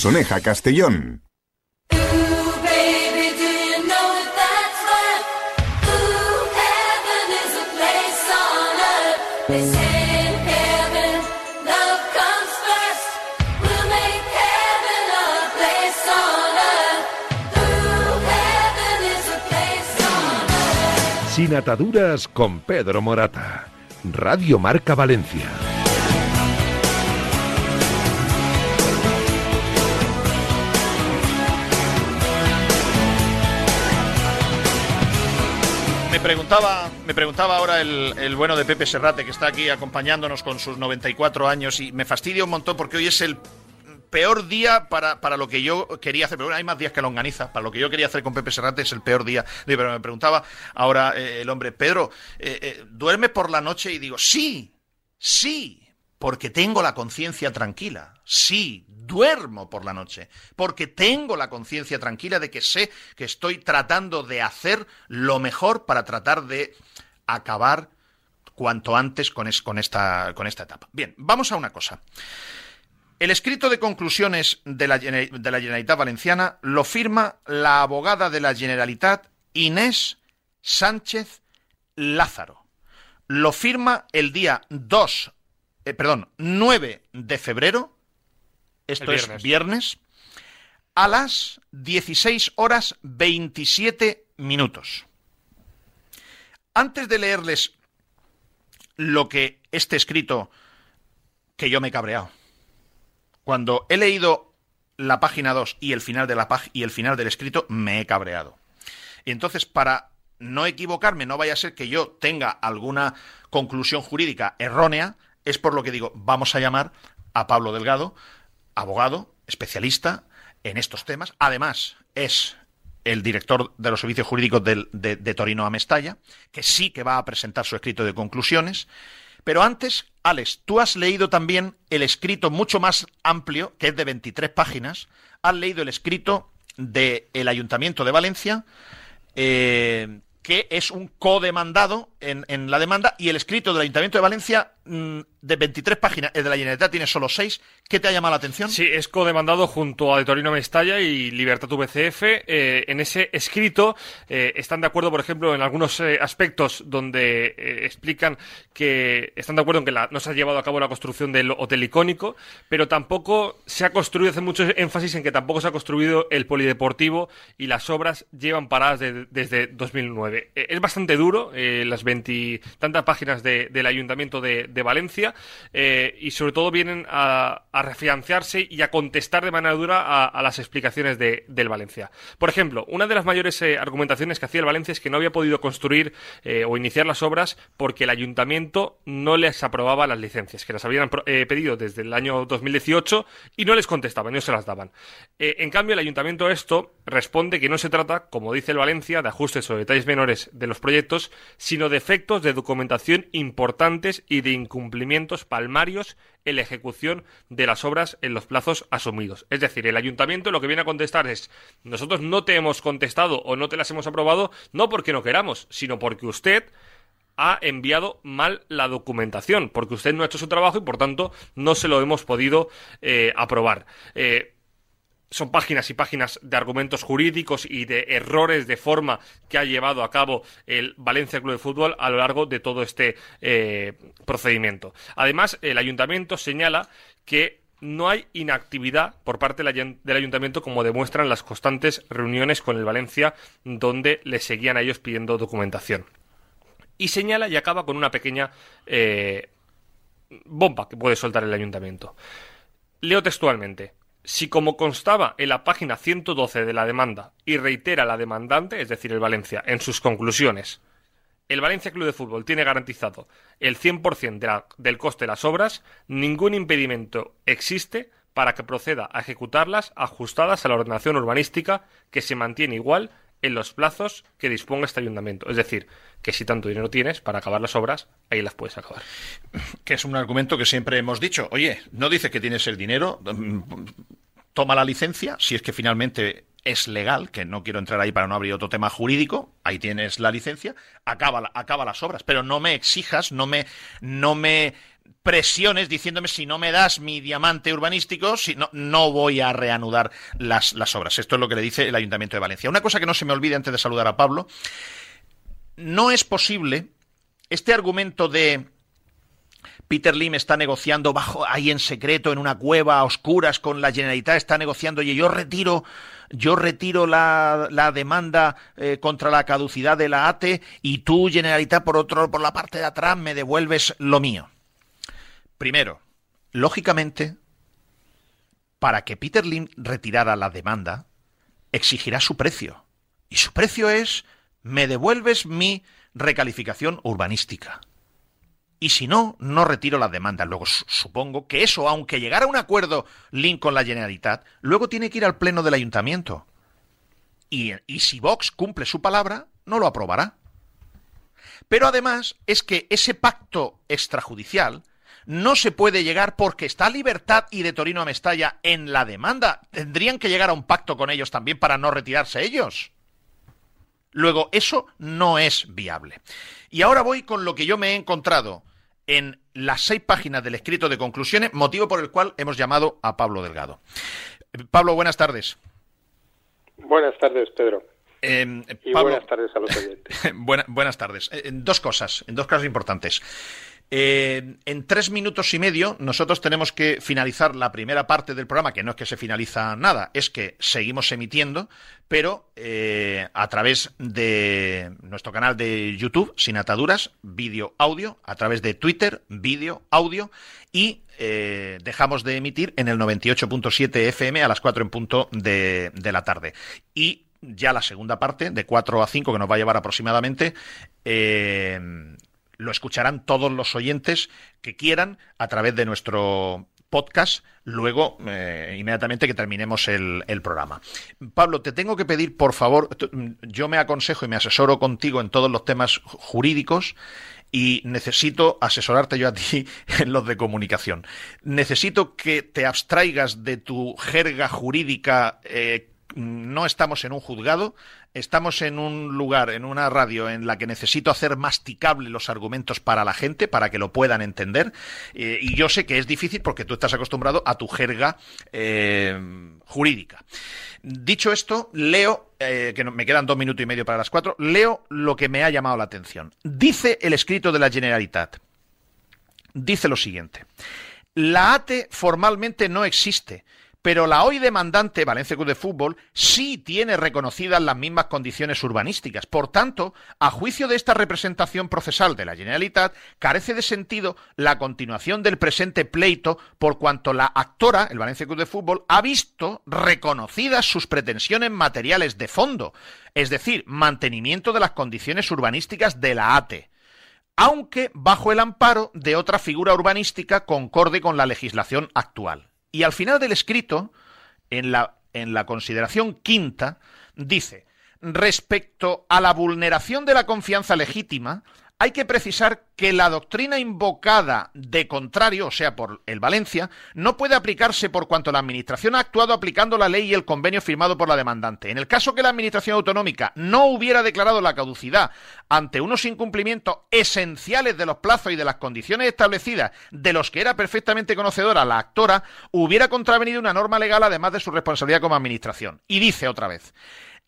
Soneja, Castellón. Sin ataduras con Pedro Morata. Radio Marca Valencia. Preguntaba, me preguntaba ahora el, el bueno de Pepe Serrate, que está aquí acompañándonos con sus 94 años, y me fastidia un montón porque hoy es el peor día para, para lo que yo quería hacer. Pero bueno, hay más días que longaniza. Para lo que yo quería hacer con Pepe Serrate es el peor día. Pero me preguntaba ahora eh, el hombre, Pedro, eh, eh, ¿duerme por la noche? Y digo, sí, sí, porque tengo la conciencia tranquila. Sí, duermo por la noche, porque tengo la conciencia tranquila de que sé que estoy tratando de hacer lo mejor para tratar de acabar cuanto antes con, es- con esta, con esta etapa. Bien, vamos a una cosa. El escrito de conclusiones de la, Generalitat Valenciana lo firma la abogada de la Generalitat, Inés Sánchez Lázaro. Lo firma el día 2, eh, perdón, 9 de febrero, esto El es viernes. viernes, a las 16 horas 27 minutos. Antes de leerles lo que este escrito, que yo me he cabreado, cuando he leído la página 2 y el final de la y el final del escrito, me he cabreado. Y entonces, para no equivocarme, no vaya a ser que yo tenga alguna conclusión jurídica errónea, es por lo que digo, vamos a llamar a Pablo Delgado, abogado, especialista en estos temas. Además, es el director de los servicios jurídicos de, de Torino a Mestalla, que sí que va a presentar su escrito de conclusiones. Pero antes, Alex, tú has leído también el escrito mucho más amplio, que es de 23 páginas. Has leído el escrito del Ayuntamiento de Valencia, eh, que es un codemandado en, la demanda, y el escrito del Ayuntamiento de Valencia, de 23 páginas, el de la Generalitat tiene solo 6. ¿Qué te ha llamado la atención? Sí, es codemandado junto a De Torino Mestalla y Libertad VCF. Eh, en ese escrito eh, están de acuerdo, por ejemplo, en algunos eh, aspectos donde eh, explican que están de acuerdo en que la- no se ha llevado a cabo la construcción del hotel icónico, pero tampoco se ha construido, hace mucho énfasis en que tampoco se ha construido el polideportivo y las obras llevan paradas de- desde 2009. Eh, es bastante duro, las veintitantas páginas de- del Ayuntamiento de, de Valencia, eh, y sobre todo vienen a, a refianciarse y a contestar de manera dura a, las explicaciones de- del Valencia. Por ejemplo, una de las mayores eh, argumentaciones que hacía el Valencia es que no había podido construir eh, o iniciar las obras porque el ayuntamiento no les aprobaba las licencias, que las habían pedido desde el año 2018 y no les contestaban, no se las daban. En cambio, el ayuntamiento esto responde que no se trata, como dice el Valencia, de ajustes o detalles menores de los proyectos, sino de efectos de documentación importantes y de incumplimientos palmarios en la ejecución de las obras en los plazos asumidos. Es decir, el ayuntamiento lo que viene a contestar es nosotros no te hemos contestado o no te las hemos aprobado no porque no queramos, sino porque usted ha enviado mal la documentación, porque usted no ha hecho su trabajo y por tanto no se lo hemos podido eh, aprobar. Eh, son páginas y páginas de argumentos jurídicos y de errores de forma que ha llevado a cabo el Valencia Club de Fútbol a lo largo de todo este eh, procedimiento. Además, el ayuntamiento señala que no hay inactividad por parte del ayuntamiento como demuestran las constantes reuniones con el Valencia donde le seguían a ellos pidiendo documentación. Y señala y acaba con una pequeña eh, bomba que puede soltar el ayuntamiento. Leo textualmente. Si como constaba en la página 112 de la demanda y reitera la demandante, es decir, el Valencia, en sus conclusiones, el Valencia Club de Fútbol tiene garantizado el 100% de la- del coste de las obras, ningún impedimento existe para que proceda a ejecutarlas ajustadas a la ordenación urbanística que se mantiene igual en los plazos que disponga este ayuntamiento. Es decir, que si tanto dinero tienes para acabar las obras, ahí las puedes acabar. que es un argumento que siempre hemos dicho. Oye, no dice que tienes el dinero, toma la licencia, si es que finalmente es legal, que no quiero entrar ahí para no abrir otro tema jurídico, ahí tienes la licencia, acaba, acaba las obras, pero no me exijas, no me, no me presiones diciéndome si no me das mi diamante urbanístico, si no, no voy a reanudar las, obras. Esto es lo que le dice el Ayuntamiento de Valencia. Una cosa que no se me olvide antes de saludar a Pablo, no es posible este argumento de Peter Lim está negociando bajo ahí en secreto en una cueva a oscuras con la Generalitat está negociando y yo retiro yo retiro la, la demanda eh, contra la caducidad de la ATE y tú Generalitat por otro por la parte de atrás me devuelves lo mío. Primero, lógicamente para que Peter Lim retirara la demanda exigirá su precio y su precio es me devuelves mi recalificación urbanística y si no, no retiro las demandas. Luego su- supongo que eso, aunque llegara a un acuerdo Link con la Generalitat, luego tiene que ir al pleno del ayuntamiento. Y, y si Vox cumple su palabra, no lo aprobará. Pero además es que ese pacto extrajudicial no se puede llegar porque está Libertad y de Torino a Mestalla en la demanda. Tendrían que llegar a un pacto con ellos también para no retirarse ellos. Luego, eso no es viable. Y ahora voy con lo que yo me he encontrado en las seis páginas del escrito de conclusiones, motivo por el cual hemos llamado a Pablo Delgado. Eh, Pablo, buenas tardes. Buenas tardes, Pedro. Eh, Y Pablo- buenas tardes a los oyentes. Buena- buenas tardes. Eh, en dos cosas, en dos cosas importantes. En tres minutos y medio nosotros tenemos que finalizar la primera parte del programa, que no es que se finaliza nada, es que seguimos emitiendo, pero eh, a través de nuestro canal de YouTube, sin ataduras, vídeo, audio, a través de Twitter, vídeo, audio, y eh, dejamos de emitir en el 98.7 FM a las 4 en punto de, de la tarde. Y ya la segunda parte, de 4 a 5, que nos va a llevar aproximadamente, eh, lo escucharán todos los oyentes que quieran a través de nuestro podcast luego eh, inmediatamente que terminemos el, programa. Pablo, te tengo que pedir, por favor, t- yo me aconsejo y me asesoro contigo en todos los temas ju- jurídicos y necesito asesorarte yo a ti en los de comunicación. Necesito que te abstraigas de tu jerga jurídica. eh, no estamos en un juzgado, estamos en un lugar, en una radio en la que necesito hacer masticable los argumentos para la gente, para que lo puedan entender. Eh, y yo sé que es difícil porque tú estás acostumbrado a tu jerga eh, jurídica. Dicho esto, leo, eh, que me quedan dos minutos y medio para las cuatro, leo lo que me ha llamado la atención. Dice el escrito de la Generalitat, dice lo siguiente. La ATE formalmente no existe, pero la hoy demandante Valencia Club de Fútbol sí tiene reconocidas las mismas condiciones urbanísticas. Por tanto, a juicio de esta representación procesal de la Generalitat, carece de sentido la continuación del presente pleito por cuanto la actora, el Valencia Club de Fútbol, ha visto reconocidas sus pretensiones materiales de fondo, es decir, mantenimiento de las condiciones urbanísticas de la ATE aunque bajo el amparo de otra figura urbanística concorde con la legislación actual. Y al final del escrito, en la, en la consideración quinta, dice, respecto a la vulneración de la confianza legítima, hay que precisar que la doctrina invocada de contrario, o sea, por el Valencia, no puede aplicarse por cuanto la Administración ha actuado aplicando la ley y el convenio firmado por la demandante. En el caso que la Administración autonómica no hubiera declarado la caducidad ante unos incumplimientos esenciales de los plazos y de las condiciones establecidas de los que era perfectamente conocedora la actora, hubiera contravenido una norma legal además de su responsabilidad como Administración. Y dice otra vez,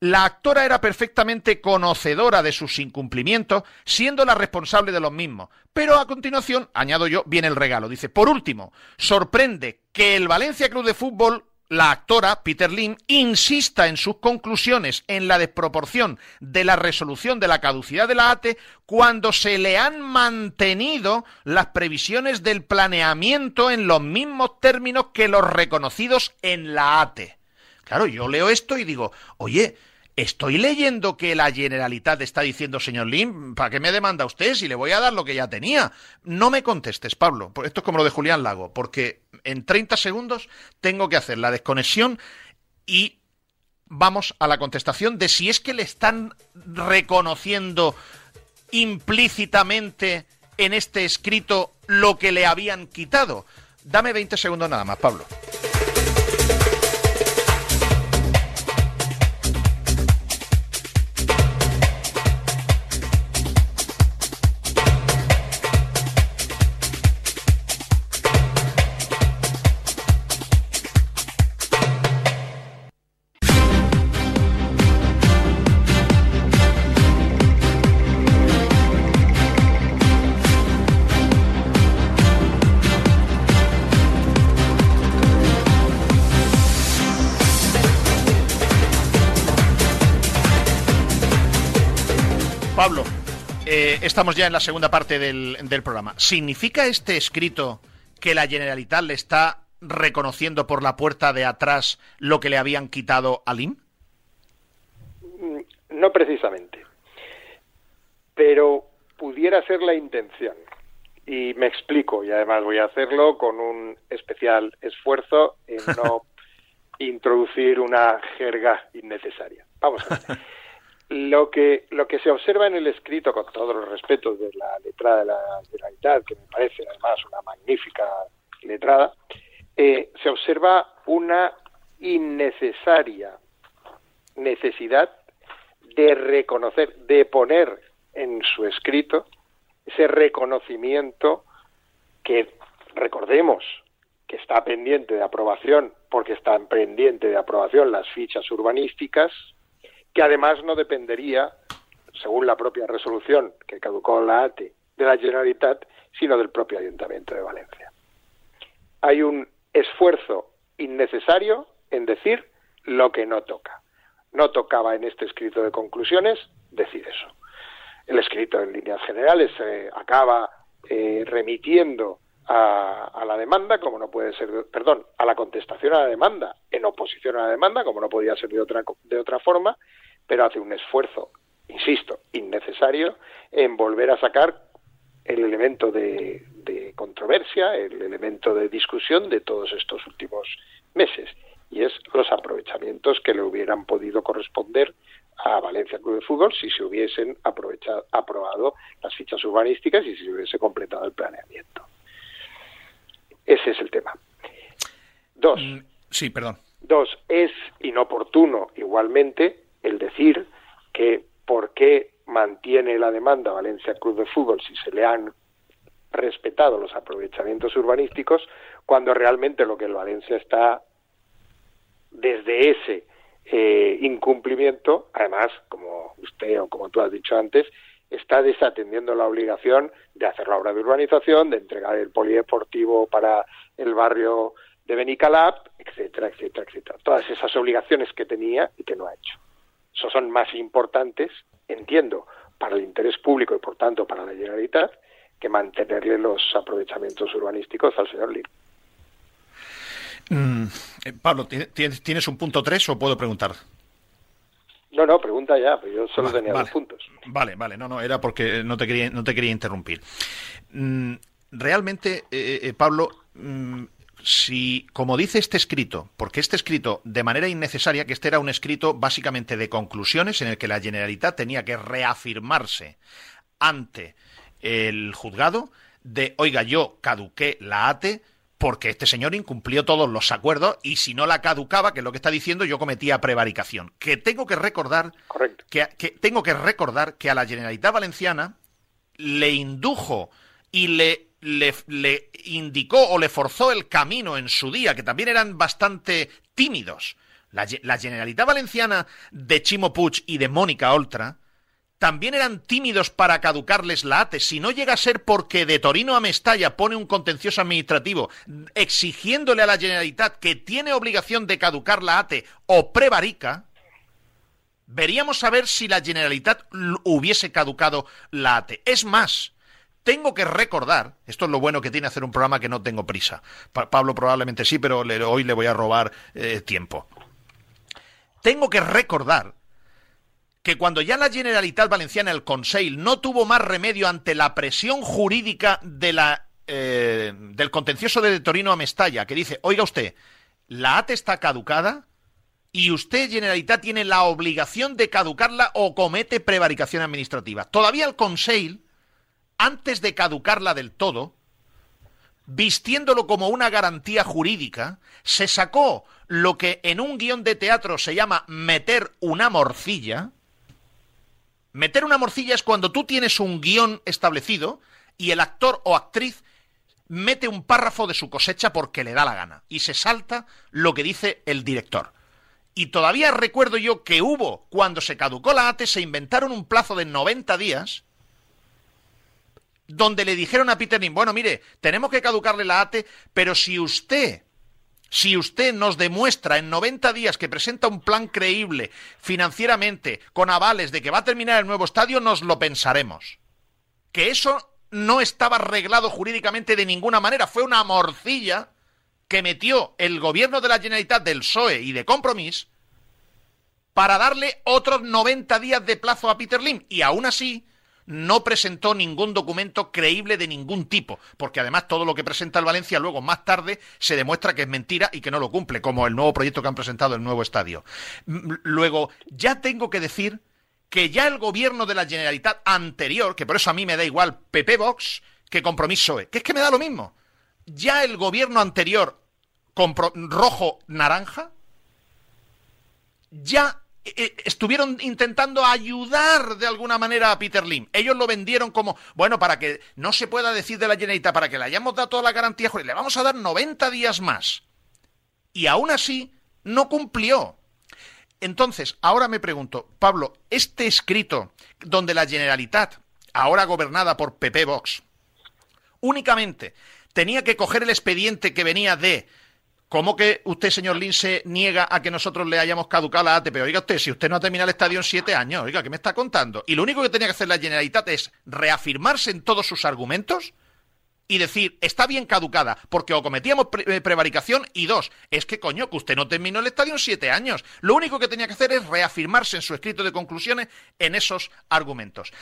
la actora era perfectamente conocedora de sus incumplimientos, siendo la responsable de los mismos. Pero a continuación, añado yo, viene el regalo. Dice, por último, sorprende que el Valencia Club de Fútbol, la actora, Peter Lim, insista en sus conclusiones en la desproporción de la resolución de la caducidad de la ATE cuando se le han mantenido las previsiones del planeamiento en los mismos términos que los reconocidos en la ATE. Claro, yo leo esto y digo, oye, estoy leyendo que la Generalitat está diciendo, señor Lim, ¿para qué me demanda usted si le voy a dar lo que ya tenía? No me contestes, Pablo. Pues Esto es como lo de Julián Lago, porque en 30 segundos tengo que hacer la desconexión y vamos a la contestación de si es que le están reconociendo implícitamente en este escrito lo que le habían quitado. Dame 20 segundos nada más, Pablo. Pablo, estamos ya en la segunda parte del, del programa. ¿Significa este escrito que la Generalitat le está reconociendo por la puerta de atrás lo que le habían quitado a Lim? Mm, No precisamente. Pero pudiera ser la intención. Y me explico, y además voy a hacerlo con un especial esfuerzo en no introducir una jerga innecesaria. Vamos a ver. Lo que, lo que se observa en el escrito, con todos los respetos de la letrada de la Generalitat, que me parece además una magnífica letrada, eh, se observa una innecesaria necesidad de reconocer, de poner en su escrito ese reconocimiento que, recordemos, que está pendiente de aprobación, porque están pendiente de aprobación las fichas urbanísticas, que además no dependería, según la propia resolución que caducó la ATE, de la Generalitat, sino del propio Ayuntamiento de Valencia. Hay un esfuerzo innecesario en decir lo que no toca. No tocaba en este escrito de conclusiones decir eso. El escrito en líneas generales acaba eh, remitiendo a, a la demanda, como no puede ser, perdón, a la contestación a la demanda, en oposición a la demanda, como no podía ser de otra, de otra forma, pero hace un esfuerzo, insisto, innecesario en volver a sacar el elemento de, de controversia, el elemento de discusión de todos estos últimos meses, y es los aprovechamientos que le hubieran podido corresponder a Valencia Club de Fútbol si se hubiesen aprovechado, aprobado las fichas urbanísticas y si se hubiese completado el planeamiento. Ese es el tema. Dos. Sí, perdón. Dos, es inoportuno igualmente el decir que por qué mantiene la demanda Valencia Club de Fútbol si se le han respetado los aprovechamientos urbanísticos cuando realmente lo que el Valencia está desde ese eh, incumplimiento, además, como usted o como tú has dicho antes, está desatendiendo la obligación de hacer la obra de urbanización, de entregar el polideportivo para el barrio de Benicalap, etcétera, etcétera, etcétera. Todas esas obligaciones que tenía y que no ha hecho. Esos son más importantes, entiendo, para el interés público y por tanto para la Generalitat, que mantenerle los aprovechamientos urbanísticos al señor Lir. Mm, eh, Pablo, ¿ti- ¿tienes, ¿tienes un punto 3 o puedo preguntar? No, no, pregunta ya, pero yo solo tenía vale. dos puntos. Vale, vale, no, no, era porque no te quería, no te quería interrumpir. Mm, realmente, eh, eh, Pablo, mm, si, como dice este escrito, porque este escrito, de manera innecesaria, que este era un escrito básicamente de conclusiones en el que la Generalitat tenía que reafirmarse ante el juzgado de, oiga, yo caduqué la ATE porque este señor incumplió todos los acuerdos y si no la caducaba, que es lo que está diciendo, yo cometía prevaricación. Que tengo que recordar que, que tengo que recordar que a la Generalitat Valenciana le indujo y le, le, le indicó o le forzó el camino en su día, que también eran bastante tímidos. La Generalitat Valenciana de Chimo Puig y de Mónica Oltra también eran tímidos para caducarles la ATE. Si no llega a ser porque de Torino a Mestalla pone un contencioso administrativo exigiéndole a la Generalitat que tiene obligación de caducar la ATE o prevarica, veríamos a ver si la Generalitat hubiese caducado la ATE. Es más, tengo que recordar, esto es lo bueno que tiene hacer un programa que no tengo prisa. Pa- Pablo probablemente sí, pero hoy le voy a robar eh, tiempo. Tengo que recordar que cuando ya la Generalitat Valenciana, el Consell, no tuvo más remedio ante la presión jurídica de la, eh, del contencioso de Torino a Mestalla, que dice, oiga usted, la ATE está caducada y usted, Generalitat, tiene la obligación de caducarla o comete prevaricación administrativa. Todavía el Consell, antes de caducarla del todo, vistiéndolo como una garantía jurídica, se sacó lo que en un guion de teatro se llama meter una morcilla. Meter una morcilla es cuando tú tienes un guion establecido y el actor o actriz mete un párrafo de su cosecha porque le da la gana y se salta lo que dice el director. Y todavía recuerdo yo que hubo, cuando se caducó la ATE, se inventaron un plazo de 90 días donde le dijeron a Peter Lim, bueno, mire, tenemos que caducarle la ATE, pero si usted, si usted nos demuestra en 90 días que presenta un plan creíble financieramente, con avales de que va a terminar el nuevo estadio, nos lo pensaremos. Que eso no estaba arreglado jurídicamente de ninguna manera, fue una morcilla que metió el gobierno de la Generalitat del PSOE y de Compromís para darle otros 90 días de plazo a Peter Lim. Y aún así, no presentó ningún documento creíble de ningún tipo, porque además todo lo que presenta el Valencia luego más tarde se demuestra que es mentira y que no lo cumple, como el nuevo proyecto que han presentado el nuevo estadio. M- Luego, ya tengo que decir que ya el gobierno de la Generalitat anterior, que por eso a mí me da igual PP Vox que Compromiso E, que es que me da lo mismo. Ya el gobierno anterior compro- rojo-naranja ya estuvieron intentando ayudar de alguna manera a Peter Lim. Ellos lo vendieron como, bueno, para que no se pueda decir de la Generalitat, para que le hayamos dado toda la garantía, joder, le vamos a dar 90 días más. Y aún así no cumplió. Entonces, ahora me pregunto, Pablo, este escrito donde la Generalitat, ahora gobernada por PP Vox, únicamente tenía que coger el expediente que venía de ¿Cómo que usted, señor Lin, se niega a que nosotros le hayamos caducado la ATP? Oiga usted, si usted no ha terminado el estadio en siete años, oiga, ¿qué me está contando? Y lo único que tenía que hacer la Generalitat es reafirmarse en todos sus argumentos y decir, está bien caducada, porque o cometíamos eh, prevaricación, y dos, es que coño, que usted no terminó el estadio en siete años. Lo único que tenía que hacer es reafirmarse en su escrito de conclusiones en esos argumentos.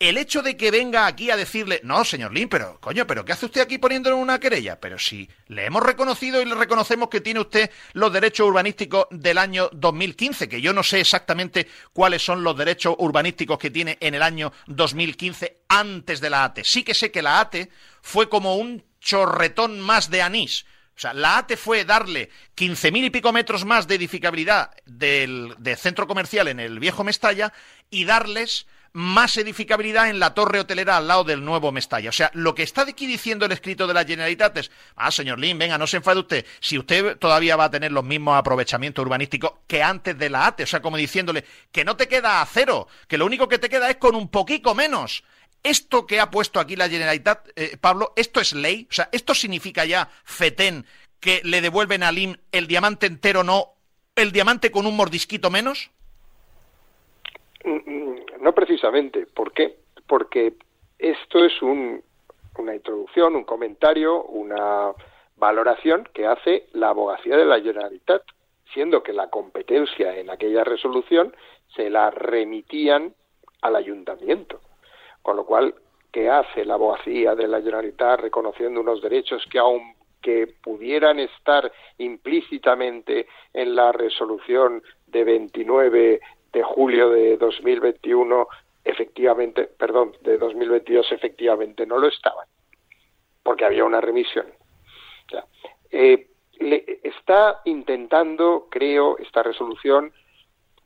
El hecho de que venga aquí a decirle, no, señor Lin, pero coño, pero ¿qué hace usted aquí poniéndole una querella? Pero si le hemos reconocido y le reconocemos que tiene usted los derechos urbanísticos del año 2015, que yo no sé exactamente cuáles son los derechos urbanísticos que tiene en el año 2015 antes de la ATE. Sí que sé que la ATE fue como un chorretón más de anís. O sea, la ATE fue darle 15.000 y pico metros más de edificabilidad del, del centro comercial en el viejo Mestalla y darles más edificabilidad en la torre hotelera al lado del nuevo Mestalla. O sea, lo que está aquí diciendo el escrito de la Generalitat es, ah, señor Lin, venga, no se enfade usted, si usted todavía va a tener los mismos aprovechamientos urbanísticos que antes de la ATE, o sea, como diciéndole que no te queda a cero, que lo único que te queda es con un poquito menos. Esto que ha puesto aquí la Generalitat, eh, Pablo, ¿esto es ley? O sea, ¿esto significa ya, FETEN, que le devuelven a LIM el diamante entero, no el diamante con un mordisquito menos? Mm, No precisamente. ¿Por qué? Porque esto es un- una introducción, un comentario, una valoración que hace la abogacía de la Generalitat, siendo que la competencia en aquella resolución se la remitían al ayuntamiento. Con lo cual, ¿qué hace la abogacía de la Generalitat reconociendo unos derechos que aunque pudieran estar implícitamente en la resolución de 29 de julio de 2021 efectivamente, perdón, de 2022 efectivamente no lo estaban, porque había una remisión. Eh, está intentando, creo, esta resolución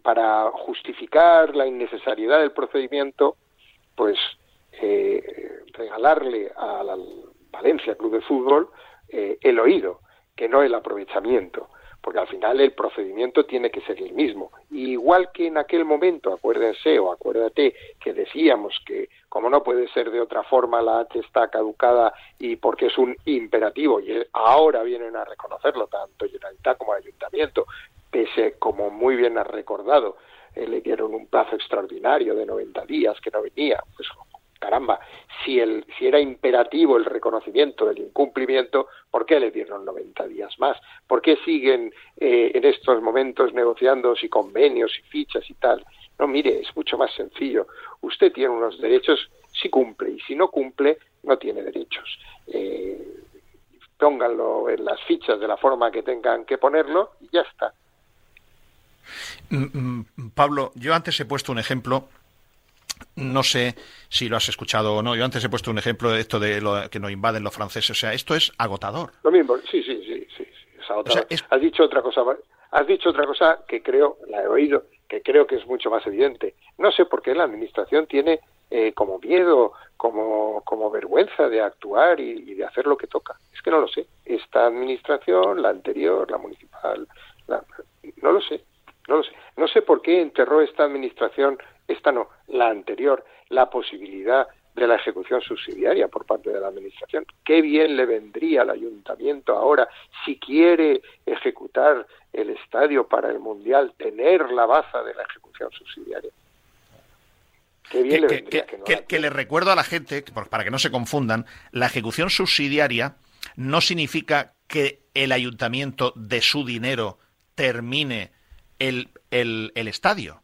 para justificar la innecesariedad del procedimiento, pues eh, regalarle al Valencia Club de Fútbol eh, el oído, que no el aprovechamiento, porque al final el procedimiento tiene que ser el mismo. Igual que en aquel momento, acuérdense o acuérdate que decíamos que como no puede ser de otra forma, la H está caducada y porque es un imperativo, y ahora vienen a reconocerlo tanto Generalitat como el Ayuntamiento, pese, como muy bien has recordado, eh, le dieron un plazo extraordinario de 90 días que no venía, pues caramba, si, el, si era imperativo el reconocimiento del incumplimiento, ¿por qué le dieron 90 días más? ¿Por qué siguen eh, en estos momentos negociando convenios y fichas y tal? No, mire, es mucho más sencillo. Usted tiene unos derechos si cumple y si no cumple, no tiene derechos. Eh, pónganlo en las fichas de la forma que tengan que ponerlo y ya está. Mm, mm, Pablo, yo antes he puesto un ejemplo, no sé si lo has escuchado o no, yo antes he puesto un ejemplo de esto de lo que nos invaden los franceses, o sea, esto es agotador. Lo mismo, sí, sí, sí, sí, sí, es agotador. O sea, es- Has dicho otra cosa, has dicho otra cosa que creo, la he oído, que creo que es mucho más evidente. No sé por qué la administración tiene eh, como miedo, como, como vergüenza de actuar y, y de hacer lo que toca. Es que no lo sé. Esta administración, la anterior, la municipal, la- no lo sé, no lo sé. No sé por qué enterró esta administración, esta no, la anterior, la posibilidad de la ejecución subsidiaria por parte de la Administración. Qué bien le vendría al ayuntamiento ahora, si quiere ejecutar el estadio para el Mundial, tener la baza de la ejecución subsidiaria. Qué bien que, le vendría que- que no que- le recuerdo a la gente, para que no se confundan, la ejecución subsidiaria no significa que el ayuntamiento de su dinero termine el, el- el estadio.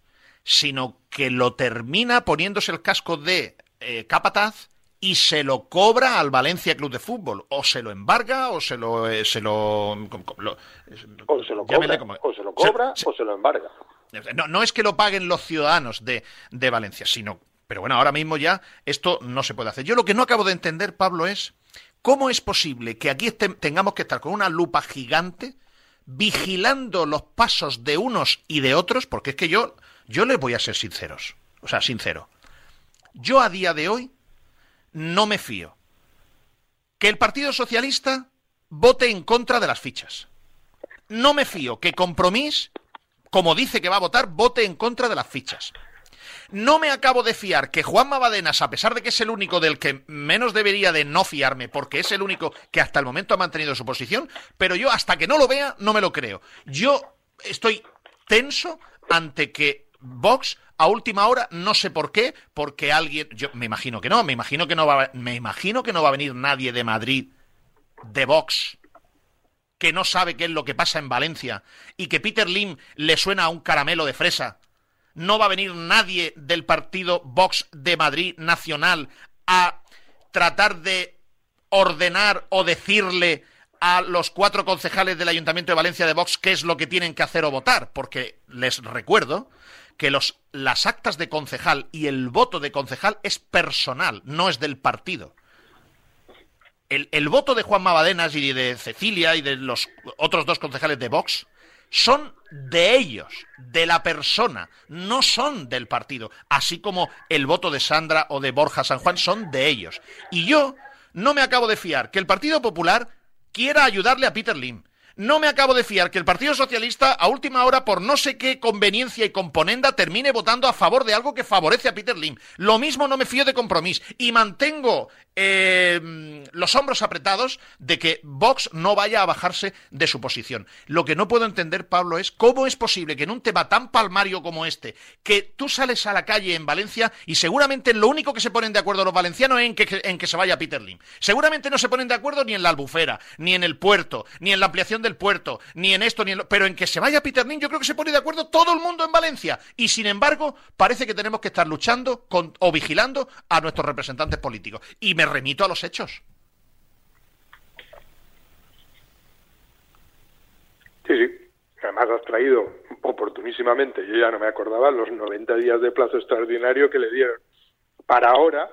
Sino que lo termina poniéndose el casco de eh, capataz y se lo cobra al Valencia Club de Fútbol. O se lo embarga o se lo... eh, se lo, lo- O se lo cobra, como- o se lo cobra, se- o se lo embarga. no, no es que lo paguen los ciudadanos de, de Valencia, sino... Pero bueno, ahora mismo ya esto no se puede hacer. Yo lo que no acabo de entender, Pablo, es cómo es posible que aquí este- tengamos que estar con una lupa gigante vigilando los pasos de unos y de otros, porque es que yo, yo les voy a ser sinceros, o sea, sincero. Yo a día de hoy no me fío que el Partido Socialista vote en contra de las fichas. No me fío que Compromís, como dice que va a votar, vote en contra de las fichas. No me acabo de fiar que Juanma Badenas, a pesar de que es el único del que menos debería de no fiarme, porque es el único que hasta el momento ha mantenido su posición, pero yo hasta que no lo vea no me lo creo. Yo estoy tenso ante que Vox a última hora, no sé por qué, porque alguien, yo me imagino que no, me imagino que no va, me imagino que no va a venir nadie de Madrid de Vox que no sabe qué es lo que pasa en Valencia y que Peter Lim le suena a un caramelo de fresa. No va a venir nadie del partido Vox de Madrid Nacional a tratar de ordenar o decirle a los cuatro concejales del Ayuntamiento de Valencia de Vox qué es lo que tienen que hacer o votar, porque les recuerdo que los, las actas de concejal y el voto de concejal es personal, no es del partido el, el voto de Juan Mabadenas y de Cecilia y de los otros dos concejales de Vox son de ellos, de la persona, no son del partido, así como el voto de Sandra o de Borja San Juan son de ellos. Y yo no me acabo de fiar que el Partido Popular quiera ayudarle a Peter Lim. No me acabo de fiar que el Partido Socialista, a última hora, por no sé qué conveniencia y componenda, termine votando a favor de algo que favorece a Peter Lim. Lo mismo no me fío de compromiso. Y mantengo eh, los hombros apretados de que Vox no vaya a bajarse de su posición. Lo que no puedo entender, Pablo, es cómo es posible que en un tema tan palmario como este, que tú sales a la calle en Valencia y seguramente lo único que se ponen de acuerdo los valencianos es en que, en que se vaya Peter Lim. Seguramente no se ponen de acuerdo ni en la albufera, ni en el puerto, ni en la ampliación del puerto, ni en esto, ni en lo... Pero en que se vaya Peter Lim, yo creo que se pone de acuerdo todo el mundo en Valencia. Y sin embargo, parece que tenemos que estar luchando con, o vigilando a nuestros representantes políticos. Y me remito a los hechos. Sí, sí. Además has traído oportunísimamente, yo ya no me acordaba, los 90 días de plazo extraordinario que le dieron para ahora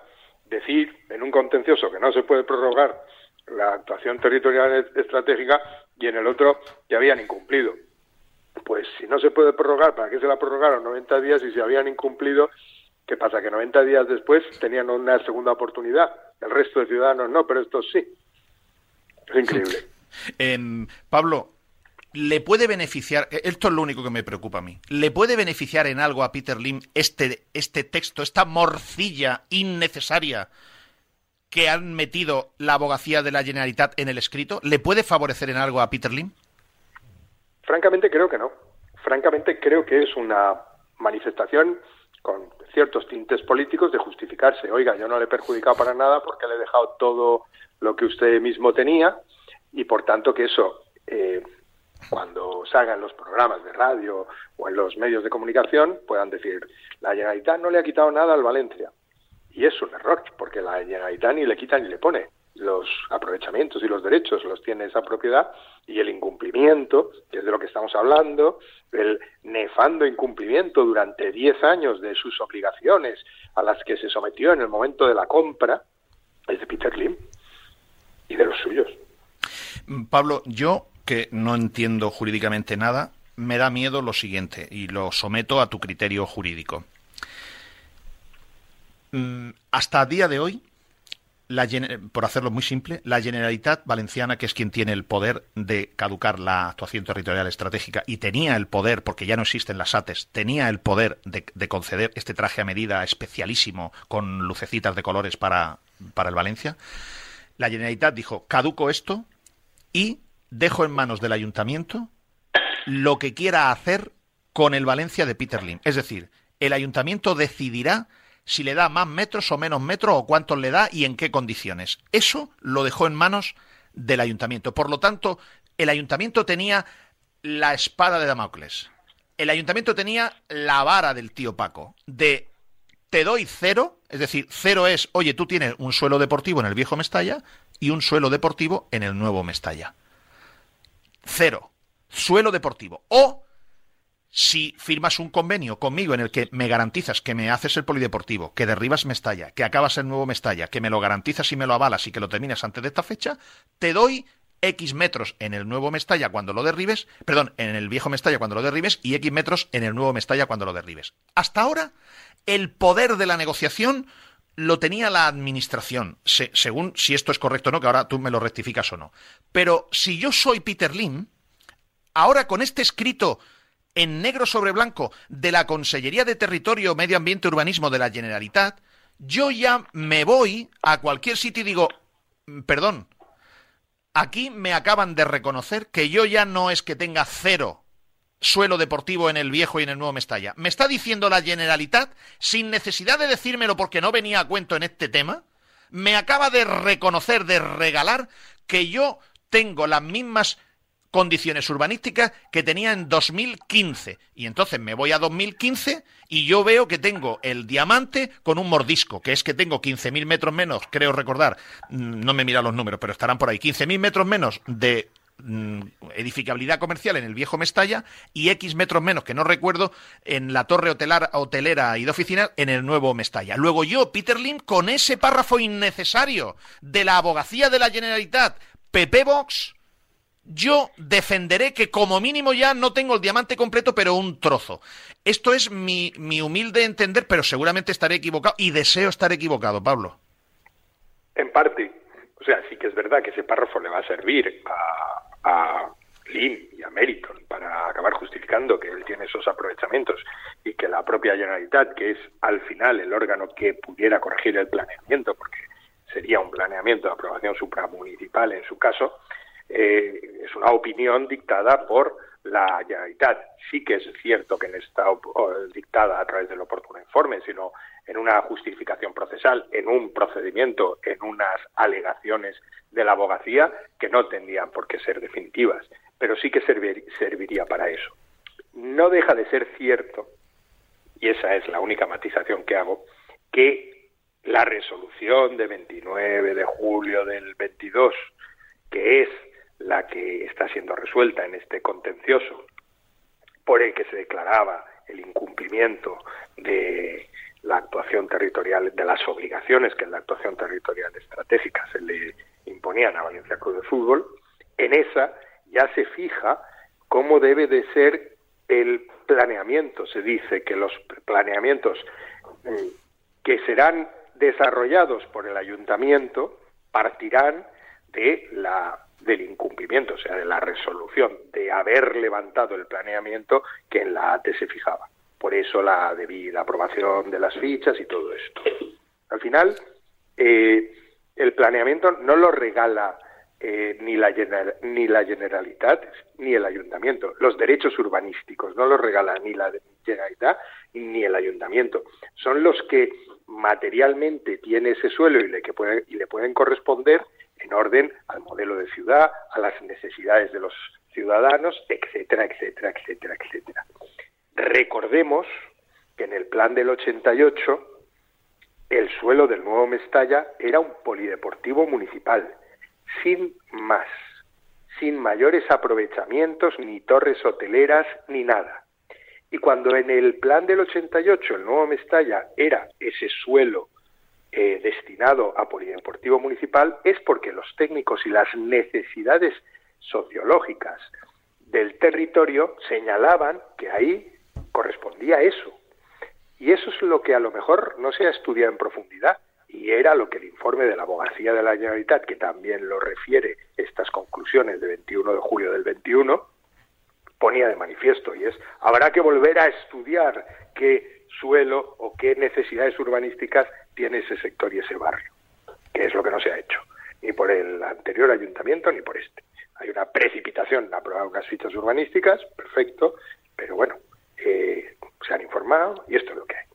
decir en un contencioso que no se puede prorrogar la actuación territorial estratégica y en el otro que habían incumplido. Pues si no se puede prorrogar, ¿para qué se la prorrogaron 90 días y si habían incumplido? ¿Qué pasa? Que 90 días después tenían una segunda oportunidad. El resto de ciudadanos no, pero estos sí. Es increíble. Pablo, ¿le puede beneficiar, eh, esto es lo único que me preocupa a mí, ¿le puede beneficiar en algo a Peter Lim este, este texto, esta morcilla innecesaria que han metido la abogacía de la Generalitat en el escrito? ¿Le puede favorecer en algo a Peter Lim? Francamente creo que no. Francamente creo que es una manifestación con ciertos tintes políticos de justificarse. Oiga, yo no le he perjudicado para nada porque le he dejado todo lo que usted mismo tenía y por tanto que eso, eh, cuando salgan los programas de radio o en los medios de comunicación, puedan decir, la Generalitat no le ha quitado nada al Valencia. Y es un error, porque la Generalitat ni le quita ni le pone. Los aprovechamientos y los derechos los tiene esa propiedad y el incumplimiento, que es de lo que estamos hablando, el nefando incumplimiento durante 10 años de sus obligaciones a las que se sometió en el momento de la compra, es de Peter Lim y de los suyos. Mm, Pablo, yo que no entiendo jurídicamente nada, me da miedo lo siguiente y lo someto a tu criterio jurídico. Mm, Hasta día de hoy, la, por hacerlo muy simple, la Generalitat Valenciana, que es quien tiene el poder de caducar la actuación territorial estratégica y tenía el poder, porque ya no existen las ATES, tenía el poder de, de conceder este traje a medida especialísimo con lucecitas de colores para, para el Valencia, la Generalitat dijo, caduco esto y dejo en manos del ayuntamiento lo que quiera hacer con el Valencia de Peter Lim. Es decir, el ayuntamiento decidirá si le da más metros o menos metros o cuántos le da y en qué condiciones. Eso lo dejó en manos del ayuntamiento. Por lo tanto, el ayuntamiento tenía la espada de Damocles. el ayuntamiento tenía la vara del tío Paco de te doy cero, es decir, cero es, oye, tú tienes un suelo deportivo en el viejo Mestalla y un suelo deportivo en el nuevo Mestalla. Cero. Suelo deportivo. O si firmas un convenio conmigo en el que me garantizas que me haces el polideportivo, que derribas Mestalla, que acabas el nuevo Mestalla, que me lo garantizas y me lo avalas y que lo terminas antes de esta fecha, te doy X metros en el nuevo Mestalla cuando lo derribes, perdón, en el viejo Mestalla cuando lo derribes y X metros en el nuevo Mestalla cuando lo derribes. Hasta ahora, el poder de la negociación lo tenía la administración, se- según si esto es correcto o no, que ahora tú me lo rectificas o no. Pero si yo soy Peter Lim, ahora con este escrito en negro sobre blanco de la Consellería de Territorio, Medio Ambiente Urbanismo de la Generalitat, yo ya me voy a cualquier sitio y digo, "Mm, perdón, aquí me acaban de reconocer que yo ya no es que tenga cero suelo deportivo en el viejo y en el nuevo Mestalla. Me está diciendo la Generalitat, sin necesidad de decírmelo porque no venía a cuento en este tema, me acaba de reconocer, de regalar, que yo tengo las mismas condiciones urbanísticas que tenía en 2015. Y entonces me voy a 2015 y yo veo que tengo el diamante con un mordisco, que es que tengo 15.000 metros menos, creo recordar, mm, no me mira los números, pero estarán por ahí, 15.000 metros menos de mm, edificabilidad comercial en el viejo Mestalla y X metros menos, que no recuerdo, en la torre hotelera y de oficinas en el nuevo Mestalla. Luego yo, Peter Lim, con ese párrafo innecesario de la abogacía de la Generalitat, PP Vox, yo defenderé que como mínimo ya no tengo el diamante completo, pero un trozo. Esto es mi, mi humilde entender, pero seguramente estaré equivocado y deseo estar equivocado, Pablo. En parte. O sea, sí que es verdad que ese párrafo le va a servir a, a Lin y a Meriton para acabar justificando que él tiene esos aprovechamientos y que la propia Generalitat, que es al final el órgano que pudiera corregir el planeamiento, porque sería un planeamiento de aprobación supramunicipal en su caso, eh, es una opinión dictada por la Generalitat. Sí que es cierto que no está dictada a través del oportuno informe, sino en una justificación procesal, en un procedimiento, en unas alegaciones de la abogacía que no tendrían por qué ser definitivas, pero sí que servir- serviría para eso. No deja de ser cierto, y esa es la única matización que hago, que la resolución de 29 de julio del 22, que es la que está siendo resuelta en este contencioso, por el que se declaraba el incumplimiento de la actuación territorial, de las obligaciones que en la actuación territorial estratégica se le imponían a Valencia Club de Fútbol, en esa ya se fija cómo debe de ser el planeamiento. Se dice que los planeamientos mm, que serán desarrollados por el ayuntamiento partirán de la del incumplimiento, o sea, de la resolución de haber levantado el planeamiento que en la ATE se fijaba. Por eso la debida aprobación de las fichas y todo esto. Al final, eh, el planeamiento no lo regala eh, ni, la ni la Generalitat ni el Ayuntamiento. Los derechos urbanísticos no los regala ni la Generalitat ni el Ayuntamiento. Son los que materialmente tiene ese suelo y le, que puede- y le pueden corresponder en orden al modelo de ciudad, a las necesidades de los ciudadanos, etcétera, etcétera, etcétera, etcétera. Recordemos que en el plan del 88 el suelo del nuevo Mestalla era un polideportivo municipal, sin más, sin mayores aprovechamientos, ni torres hoteleras, ni nada. Y cuando en el plan del 88 el nuevo Mestalla era ese suelo eh, destinado a polideportivo municipal, es porque los técnicos y las necesidades sociológicas del territorio señalaban que ahí correspondía eso. Y eso es lo que a lo mejor no se ha estudiado en profundidad y era lo que el informe de la abogacía de la Generalitat, que también lo refiere estas conclusiones de 21 de julio del 21, ponía de manifiesto y es habrá que volver a estudiar qué suelo o qué necesidades urbanísticas tiene ese sector y ese barrio, que es lo que no se ha hecho, ni por el anterior ayuntamiento ni por este. Hay una precipitación en aprobar unas fichas urbanísticas, perfecto, pero bueno, eh, se han informado y esto es lo que hay.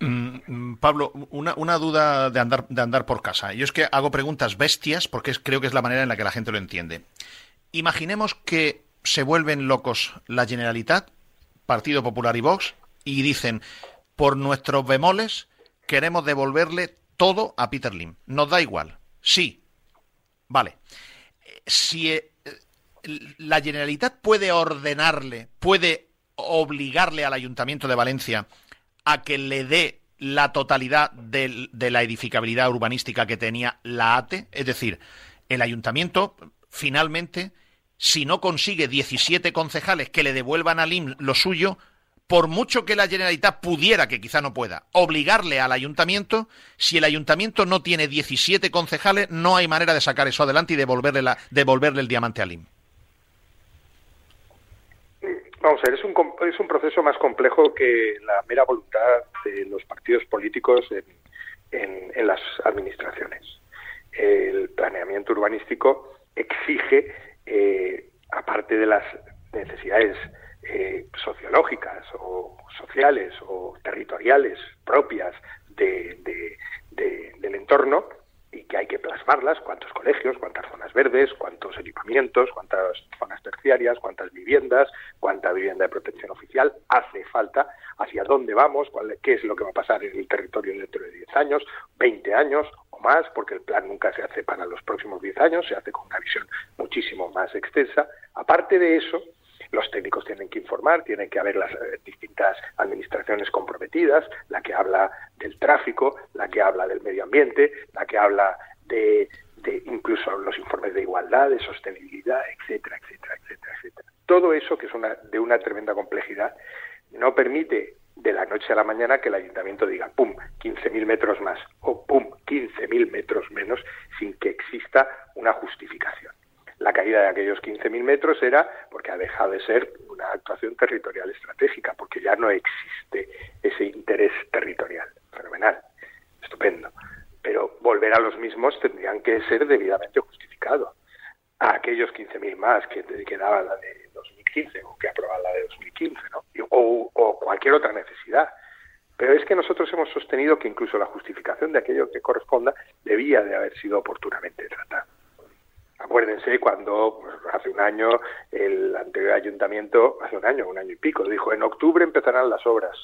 Mm, mm, Pablo, una, una duda de andar, de andar por casa. Yo es que hago preguntas bestias porque creo que es la manera en la que la gente lo entiende. Imaginemos que se vuelven locos la Generalitat, Partido Popular y Vox, y dicen, por nuestros bemoles, queremos devolverle todo a Peter Lim. Nos da igual. Sí. Vale. Si eh, la Generalitat puede ordenarle, puede obligarle al Ayuntamiento de Valencia a que le dé la totalidad de la edificabilidad urbanística que tenía la ATE, es decir, el ayuntamiento finalmente, si no consigue 17 concejales que le devuelvan al IM lo suyo, por mucho que la Generalitat pudiera, que quizá no pueda, obligarle al ayuntamiento, si el ayuntamiento no tiene 17 concejales, no hay manera de sacar eso adelante y devolverle, la- devolverle el diamante al IM. Vamos a ver, es un, es un proceso más complejo que la mera voluntad de los partidos políticos en las administraciones. El planeamiento urbanístico exige, eh, aparte de las necesidades eh, sociológicas o sociales o territoriales propias de- de- de- del entorno, y que hay que plasmarlas, cuántos colegios, cuántas zonas verdes, cuántos equipamientos, cuántas zonas terciarias, cuántas viviendas, cuánta vivienda de protección oficial hace falta, hacia dónde vamos, cuál, qué es lo que va a pasar en el territorio dentro de 10 años, 20 años o más, porque el plan nunca se hace para los próximos 10 años, se hace con una visión muchísimo más extensa. Aparte de eso, los técnicos tienen que informar, tienen que haber las eh, distintas administraciones comprometidas, la que habla del tráfico, la que habla del medio ambiente, la que habla de, de incluso los informes de igualdad, de sostenibilidad, etcétera, etcétera, etcétera, etcétera. Todo eso, que es una, de una tremenda complejidad, no permite de la noche a la mañana que el ayuntamiento diga, pum, 15.000 metros más o pum, 15.000 metros menos sin que exista una justificación. La caída de aquellos 15.000 metros era porque ha dejado de ser una actuación territorial estratégica, porque ya no existe ese interés territorial. Fenomenal, estupendo. Pero volver a los mismos tendrían que ser debidamente justificados. A aquellos 15.000 más que, que daba la de 2015 o que aprobaba la de 2015, ¿no? O, o cualquier otra necesidad. Pero es que nosotros hemos sostenido que incluso la justificación de aquello que corresponda debía de haber sido oportunamente tratada. Acuérdense cuando pues, hace un año el anterior ayuntamiento, hace un año, un año y pico, dijo en octubre empezarán las obras.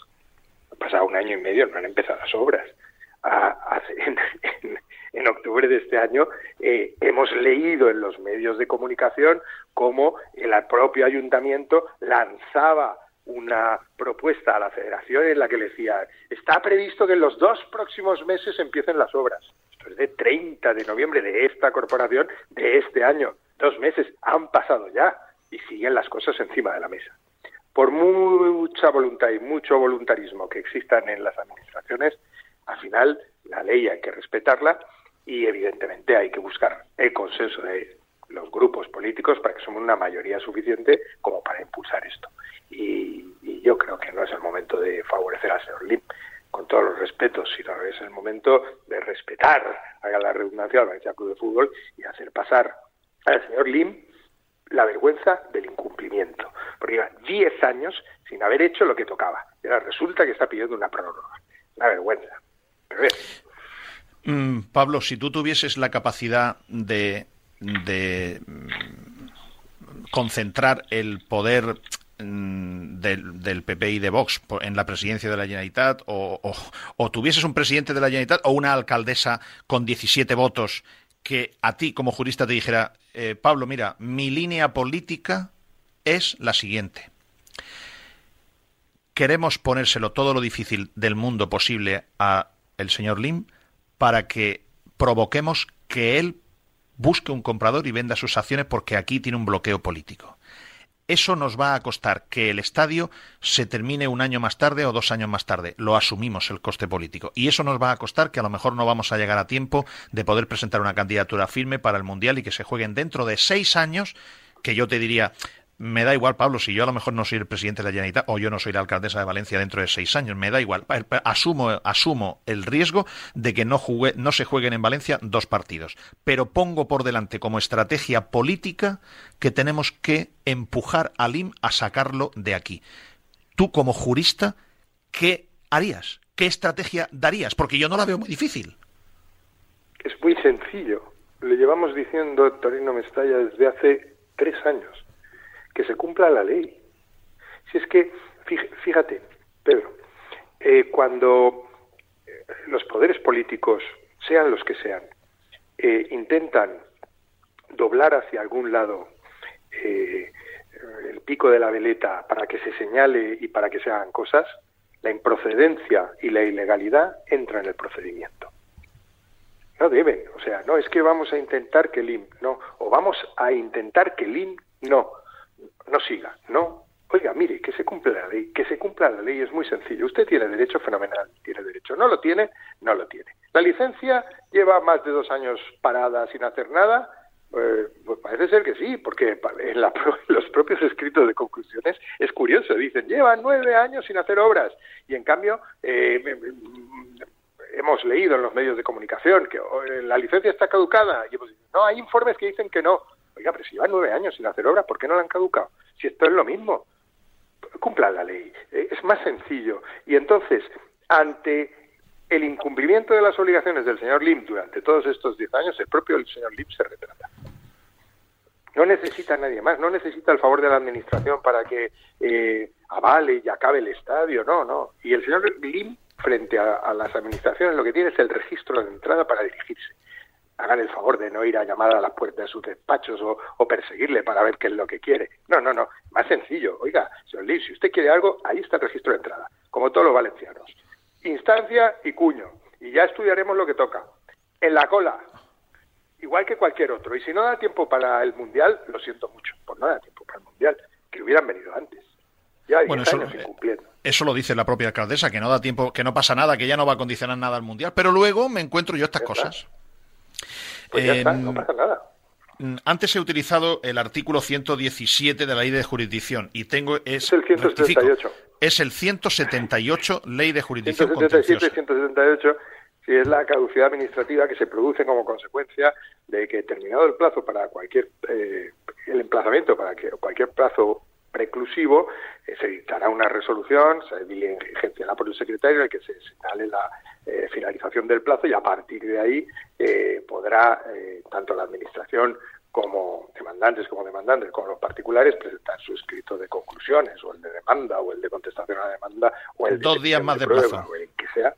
Ha pasado un año y medio, no han empezado las obras. En octubre de este año eh, hemos leído en los medios de comunicación cómo el propio ayuntamiento lanzaba una propuesta a la federación en la que le decía está previsto que en los dos próximos meses empiecen las obras. Esto es de 30 de noviembre de esta corporación de este año. Dos meses han pasado ya y siguen las cosas encima de la mesa. Por mucha voluntad y mucho voluntarismo que existan en las administraciones, al final la ley hay que respetarla y evidentemente hay que buscar el consenso de los grupos políticos para que somos una mayoría suficiente como para impulsar esto. Y, y yo creo que no es el momento de favorecer al señor Lim, con todos los respetos, sino es el momento de respetar, haga la redundancia, al Valencia Club de Fútbol y hacer pasar al señor Lim la vergüenza del incumplimiento. Porque lleva 10 años sin haber hecho lo que tocaba. Y ahora resulta que está pidiendo una prórroga. Una vergüenza. Mm, Pablo, si tú tuvieses la capacidad de, mm, concentrar el poder del, del PP y de Vox en la presidencia de la Generalitat o tuvieses un presidente de la Generalitat o una alcaldesa con 17 votos que a ti como jurista te dijera, eh, Pablo, mira, mi línea política es la siguiente. Queremos ponérselo todo lo difícil del mundo posible a el señor Lim para que provoquemos que él busque un comprador y venda sus acciones porque aquí tiene un bloqueo político. Eso nos va a costar que el estadio se termine un año más tarde o dos años más tarde. Lo asumimos el coste político. Y eso nos va a costar que a lo mejor no vamos a llegar a tiempo de poder presentar una candidatura firme para el Mundial y que se jueguen dentro de seis años, que yo te diría, me da igual, Pablo, si yo a lo mejor no soy el presidente de la Generalitat o yo no soy la alcaldesa de Valencia dentro de seis años, me da igual. Asumo, asumo el riesgo de que no, jugue- no se jueguen en Valencia dos partidos. Pero pongo por delante como estrategia política que tenemos que empujar al IM a sacarlo de aquí. Tú, como jurista, ¿qué harías? ¿Qué estrategia darías? Porque yo no la veo muy difícil. es muy sencillo. Le llevamos diciendo Torino Mestalla desde hace tres años que se cumpla la ley. Si es que fíj- fíjate, Pedro, eh, cuando eh, los poderes políticos, sean los que sean, eh, intentan doblar hacia algún lado el pico de la veleta para que se señale y para que se hagan cosas, la improcedencia y la ilegalidad entran en el procedimiento. No deben, o sea, no es que vamos a intentar que el IM, no, o vamos a intentar que el IM no, no siga, no. Oiga, mire, que se cumpla la ley, que se cumpla la ley es muy sencillo. Usted tiene derecho, fenomenal, tiene derecho. No lo tiene, no lo tiene. La licencia lleva más de dos años parada sin hacer nada. Eh, pues parece ser que sí, porque en, la los propios escritos de conclusiones es curioso. Dicen, llevan nueve años sin hacer obras. Y en cambio, eh, me- hemos leído en los medios de comunicación que oh, eh, la licencia está caducada. Y hemos dicho, no, hay informes que dicen que no. Oiga, pero si llevan nueve años sin hacer obras, ¿por qué no la han caducado? Si esto es lo mismo cumpla la ley. Eh, Es más sencillo. Y entonces, ante el incumplimiento de las obligaciones del señor Lim durante todos estos diez años, el propio señor Lim se retrata. No necesita a nadie más, no necesita el favor de la administración para que eh, avale y acabe el estadio, no, no. Y el señor Lim, frente a las administraciones, lo que tiene es el registro de entrada para dirigirse hagan el favor de no ir a llamar a la puerta de sus despachos o, o perseguirle para ver qué es lo que quiere. No, no, no. Más sencillo. Oiga, señor Lee, si usted quiere algo, ahí está el registro de entrada, como todos los valencianos. Instancia y cuño. Y ya estudiaremos lo que toca. En la cola. Igual que cualquier otro. Y si no da tiempo para el Mundial, lo siento mucho, pues no da tiempo para el Mundial. Que hubieran venido antes. Ya hay Bueno, 10 eso, años incumpliendo. eso lo dice la propia alcaldesa, que no da tiempo, que no pasa nada, que ya no va a condicionar nada al mundial. Pero luego me encuentro yo estas cosas. Pues ya está, Em, no pasa nada. Mm, Antes he utilizado el artículo 117 de la ley de jurisdicción y tengo es, Es el 178. rectifico, es el 178 ley de jurisdicción 177 contenciosa. 178 si es la caducidad administrativa que se produce como consecuencia de que terminado el plazo para cualquier eh, el emplazamiento para que cualquier plazo preclusivo eh, se dictará una resolución se diligenciará por el secretario en el que se señale la eh, finalización del plazo y a partir de ahí eh, podrá eh, tanto la administración como demandantes como demandantes como los particulares presentar su escrito de conclusiones o el de demanda o el de contestación a la demanda o el de Dos días más de prueba, plazo. o el que sea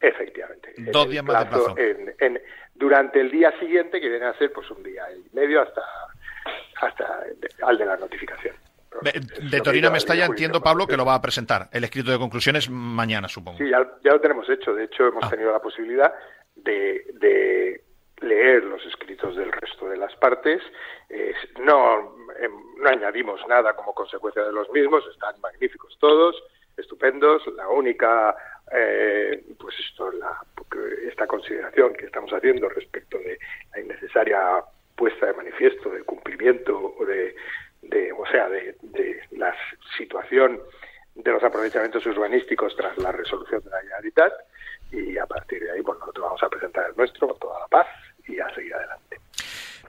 efectivamente Dos días más de plazo. en- en- durante el día siguiente que viene a ser pues un día y medio hasta hasta al de la notificación De, de Torino de Mestalla entiendo, Pablo, que lo va a presentar. El escrito de conclusiones mañana, supongo. Sí, ya, ya lo tenemos hecho. De hecho, hemos Ah. tenido la posibilidad de, de leer los escritos del resto de las partes. Eh, no, em, no añadimos nada como consecuencia de los mismos. Están magníficos todos, estupendos. La única, eh, pues esto, la, esta consideración que estamos haciendo respecto de la innecesaria puesta de manifiesto del cumplimiento o de, de o sea, de, de la situación de los aprovechamientos urbanísticos tras la resolución de la Generalitat y a partir de ahí pues nosotros vamos a presentar el nuestro con toda la paz y a seguir adelante.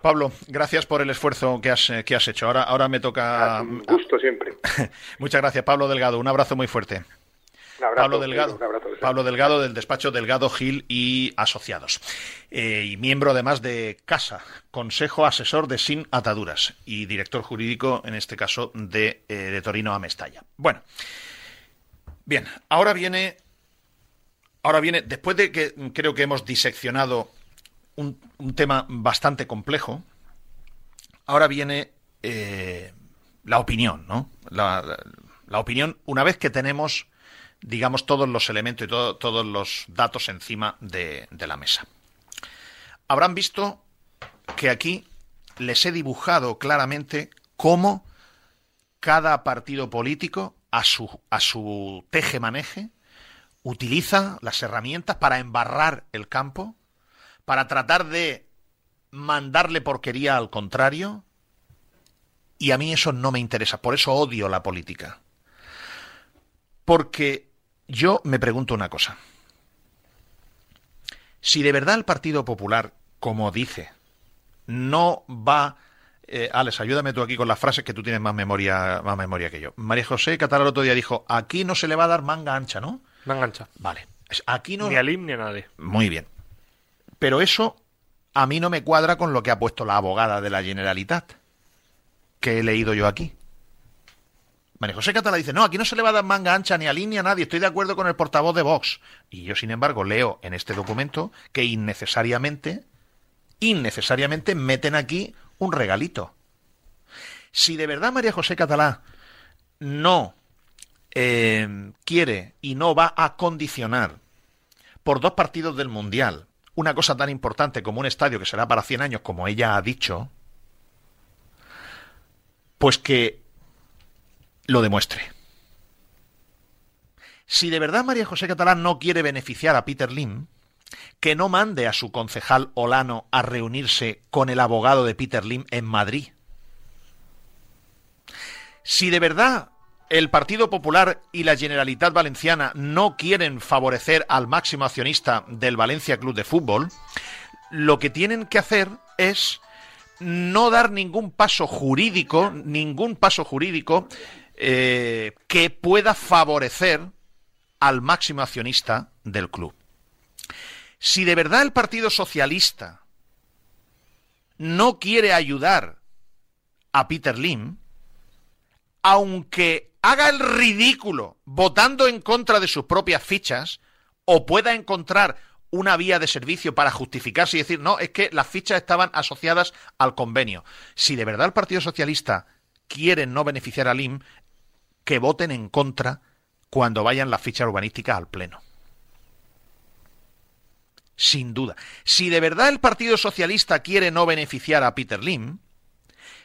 Pablo, gracias por el esfuerzo que has, eh, que has hecho. Ahora, ahora me toca. Un gusto siempre. Muchas gracias, Pablo Delgado. Un abrazo muy fuerte. Abrazo, Pablo Delgado, abrazo. Pablo Delgado del despacho Delgado Gil y Asociados. Eh, y miembro además de CASA, Consejo Asesor de Sin Ataduras, y director jurídico, en este caso, de, eh, de Torino a Mestalla. Bueno, bien, ahora viene. Ahora viene, después de que creo que hemos diseccionado un, un tema bastante complejo, ahora viene eh, la opinión, ¿no? La, la- la opinión, una vez que tenemos, digamos, todos los elementos y todo- todos los datos encima de, de la mesa. Habrán visto que aquí les he dibujado claramente cómo cada partido político, a su, a su teje-maneje, utiliza las herramientas para embarrar el campo, para tratar de mandarle porquería al contrario, y a mí eso no me interesa, por eso odio la política. Porque yo me pregunto una cosa. Si de verdad el Partido Popular, como dice, no va... Eh, Alex, ayúdame tú aquí con las frases que tú tienes más memoria, más memoria que yo. María José Catalán el otro día dijo, aquí no se le va a dar manga ancha, ¿no? Me engancha. Vale. Aquí no... Ni a Lim ni a nadie. Muy bien. Pero eso a mí no me cuadra con lo que ha puesto la abogada de la Generalitat, que he leído yo aquí. María José Catalá dice, no, aquí no se le va a dar manga ancha ni a ni a nadie, estoy de acuerdo con el portavoz de Vox. Y yo, sin embargo, leo en este documento que innecesariamente, innecesariamente meten aquí un regalito. Si de verdad María José Catalá no eh, quiere y no va a condicionar por dos partidos del Mundial una cosa tan importante como un estadio que será para 100 años, como ella ha dicho, pues que lo demuestre. Si de verdad María José Catalán no quiere beneficiar a Peter Lim, que no mande a su concejal Olano a reunirse con el abogado de Peter Lim en Madrid. Si de verdad el Partido Popular y la Generalitat Valenciana no quieren favorecer al máximo accionista del Valencia Club de Fútbol, lo que tienen que hacer es no dar ningún paso jurídico, ningún paso jurídico eh, que pueda favorecer al máximo accionista del club. Si de verdad el Partido Socialista no quiere ayudar a Peter Lim, aunque haga el ridículo votando en contra de sus propias fichas, o pueda encontrar una vía de servicio para justificarse y decir, no, es que las fichas estaban asociadas al convenio. Si de verdad el Partido Socialista quiere no beneficiar al IM, que voten en contra cuando vayan las fichas urbanísticas al Pleno. Sin duda. Si de verdad el Partido Socialista quiere no beneficiar a Peter Lim,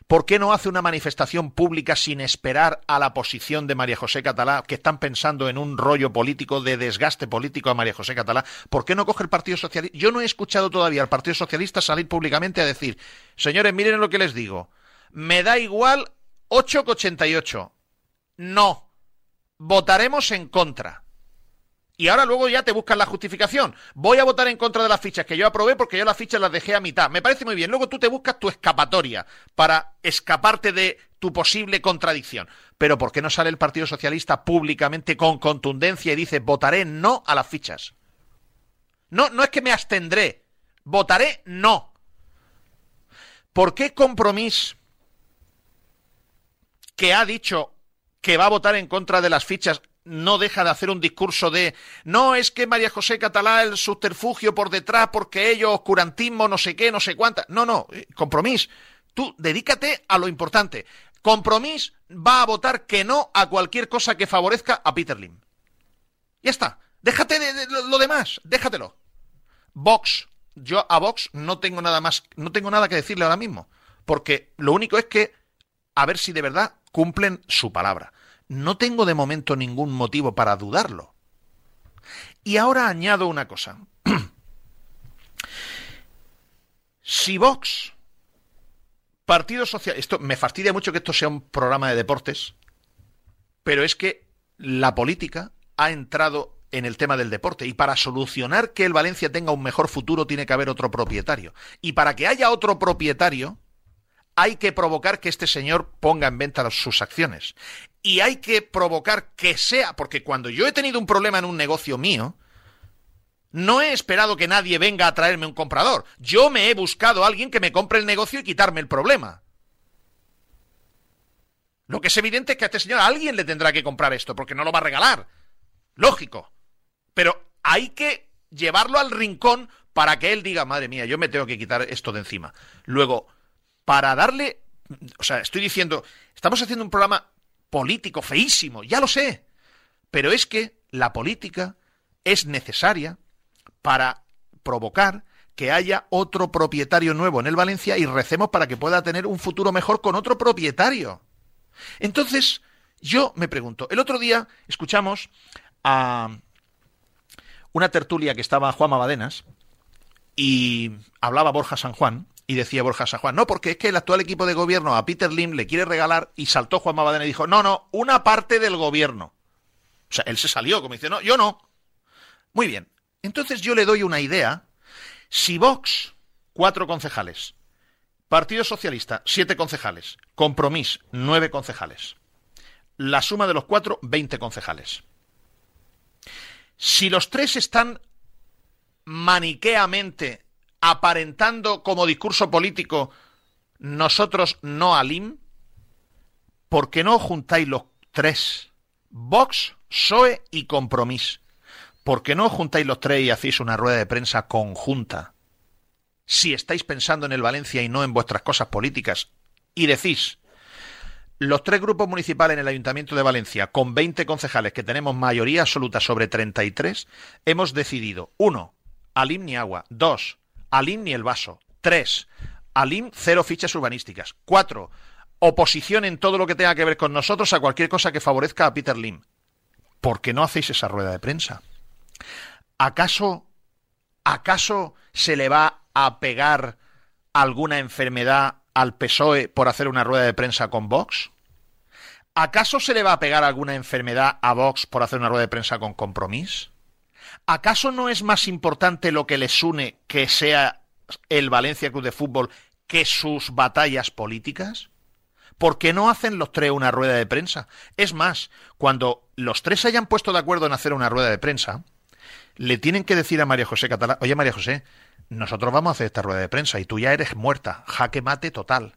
¿Por qué no hace una manifestación pública sin esperar a la posición de María José Catalá, que están pensando en un rollo político de desgaste político a María José Catalá? ¿Por qué no coge el Partido Socialista? Yo no he escuchado todavía al Partido Socialista salir públicamente a decir, señores, miren lo que les digo, me da igual 8,88. No, votaremos en contra. Y ahora luego ya te buscan la justificación. Voy a votar en contra de las fichas que yo aprobé porque yo las fichas las dejé a mitad. Me parece muy bien. Luego tú te buscas tu escapatoria para escaparte de tu posible contradicción. Pero ¿por qué no sale el Partido Socialista públicamente con contundencia y dice votaré no a las fichas? No, no es que me abstendré. Votaré no. ¿Por qué Compromís, que ha dicho que va a votar en contra de las fichas, no deja de hacer un discurso de no es que María José Catalá el subterfugio por detrás porque ellos oscurantismo no sé qué, no sé cuánta. No, no, eh, compromís. Tú dedícate a lo importante. Compromís va a votar que no a cualquier cosa que favorezca a Peter Lim. Ya está. Déjate de, de lo demás, déjatelo. Vox, yo a Vox no tengo nada más, no tengo nada que decirle ahora mismo, porque lo único es que a ver si de verdad cumplen su palabra. No tengo de momento ningún motivo para dudarlo. Y ahora añado una cosa. si Vox, Partido Social, esto me fastidia mucho que esto sea un programa de deportes, pero es que la política ha entrado en el tema del deporte y para solucionar que el Valencia tenga un mejor futuro tiene que haber otro propietario. Y para que haya otro propietario hay que provocar que este señor ponga en venta sus acciones y hay que provocar que sea, porque cuando yo he tenido un problema en un negocio mío, no he esperado que nadie venga a traerme un comprador. Yo me he buscado a alguien que me compre el negocio y quitarme el problema. Lo que es evidente es que a este señor alguien le tendrá que comprar esto, porque no lo va a regalar. Lógico. Pero hay que llevarlo al rincón para que él diga, madre mía, yo me tengo que quitar esto de encima. Luego, para darle... O sea, estoy diciendo, estamos haciendo un programa político feísimo, ya lo sé. Pero es que la política es necesaria para provocar que haya otro propietario nuevo en el Valencia y recemos para que pueda tener un futuro mejor con otro propietario. Entonces, yo me pregunto, el otro día escuchamos a una tertulia que estaba Juan Mabadenas y hablaba Borja San Juan y decía Borja San Juan, no, porque es que el actual equipo de gobierno a Peter Lim le quiere regalar y saltó Juan Mabadena y dijo, no, no, una parte del gobierno. O sea, él se salió como dice, no, yo no. Muy bien. Entonces yo le doy una idea. Si Vox, cuatro concejales, Partido Socialista, siete concejales, Compromís, nueve concejales. La suma de los cuatro, veinte concejales. Si los tres están maniqueamente aparentando como discurso político nosotros no al IM, ¿por qué no juntáis los tres. Vox, PSOE y Compromís. ¿Por qué no juntáis los tres y hacéis una rueda de prensa conjunta? Si estáis pensando en el Valencia y no en vuestras cosas políticas, y decís, los tres grupos municipales en el Ayuntamiento de Valencia, con 20 concejales que tenemos mayoría absoluta sobre 33, hemos decidido, uno, Alim ni agua, dos, Alim ni el vaso, tres, Alim cero fichas urbanísticas, cuatro, oposición en todo lo que tenga que ver con nosotros a cualquier cosa que favorezca a Peter Lim. ¿Por qué no hacéis esa rueda de prensa? ¿Acaso, acaso se le va a pegar alguna enfermedad al PSOE por hacer una rueda de prensa con Vox? ¿Acaso se le va a pegar alguna enfermedad a Vox por hacer una rueda de prensa con Compromís? ¿Acaso no es más importante lo que les une que sea el Valencia Club de Fútbol que sus batallas políticas? ¿Por qué no hacen los tres una rueda de prensa? Es más, cuando los tres se hayan puesto de acuerdo en hacer una rueda de prensa, le tienen que decir a María José Catalá, oye María José, nosotros vamos a hacer esta rueda de prensa y tú ya eres muerta, jaque mate total.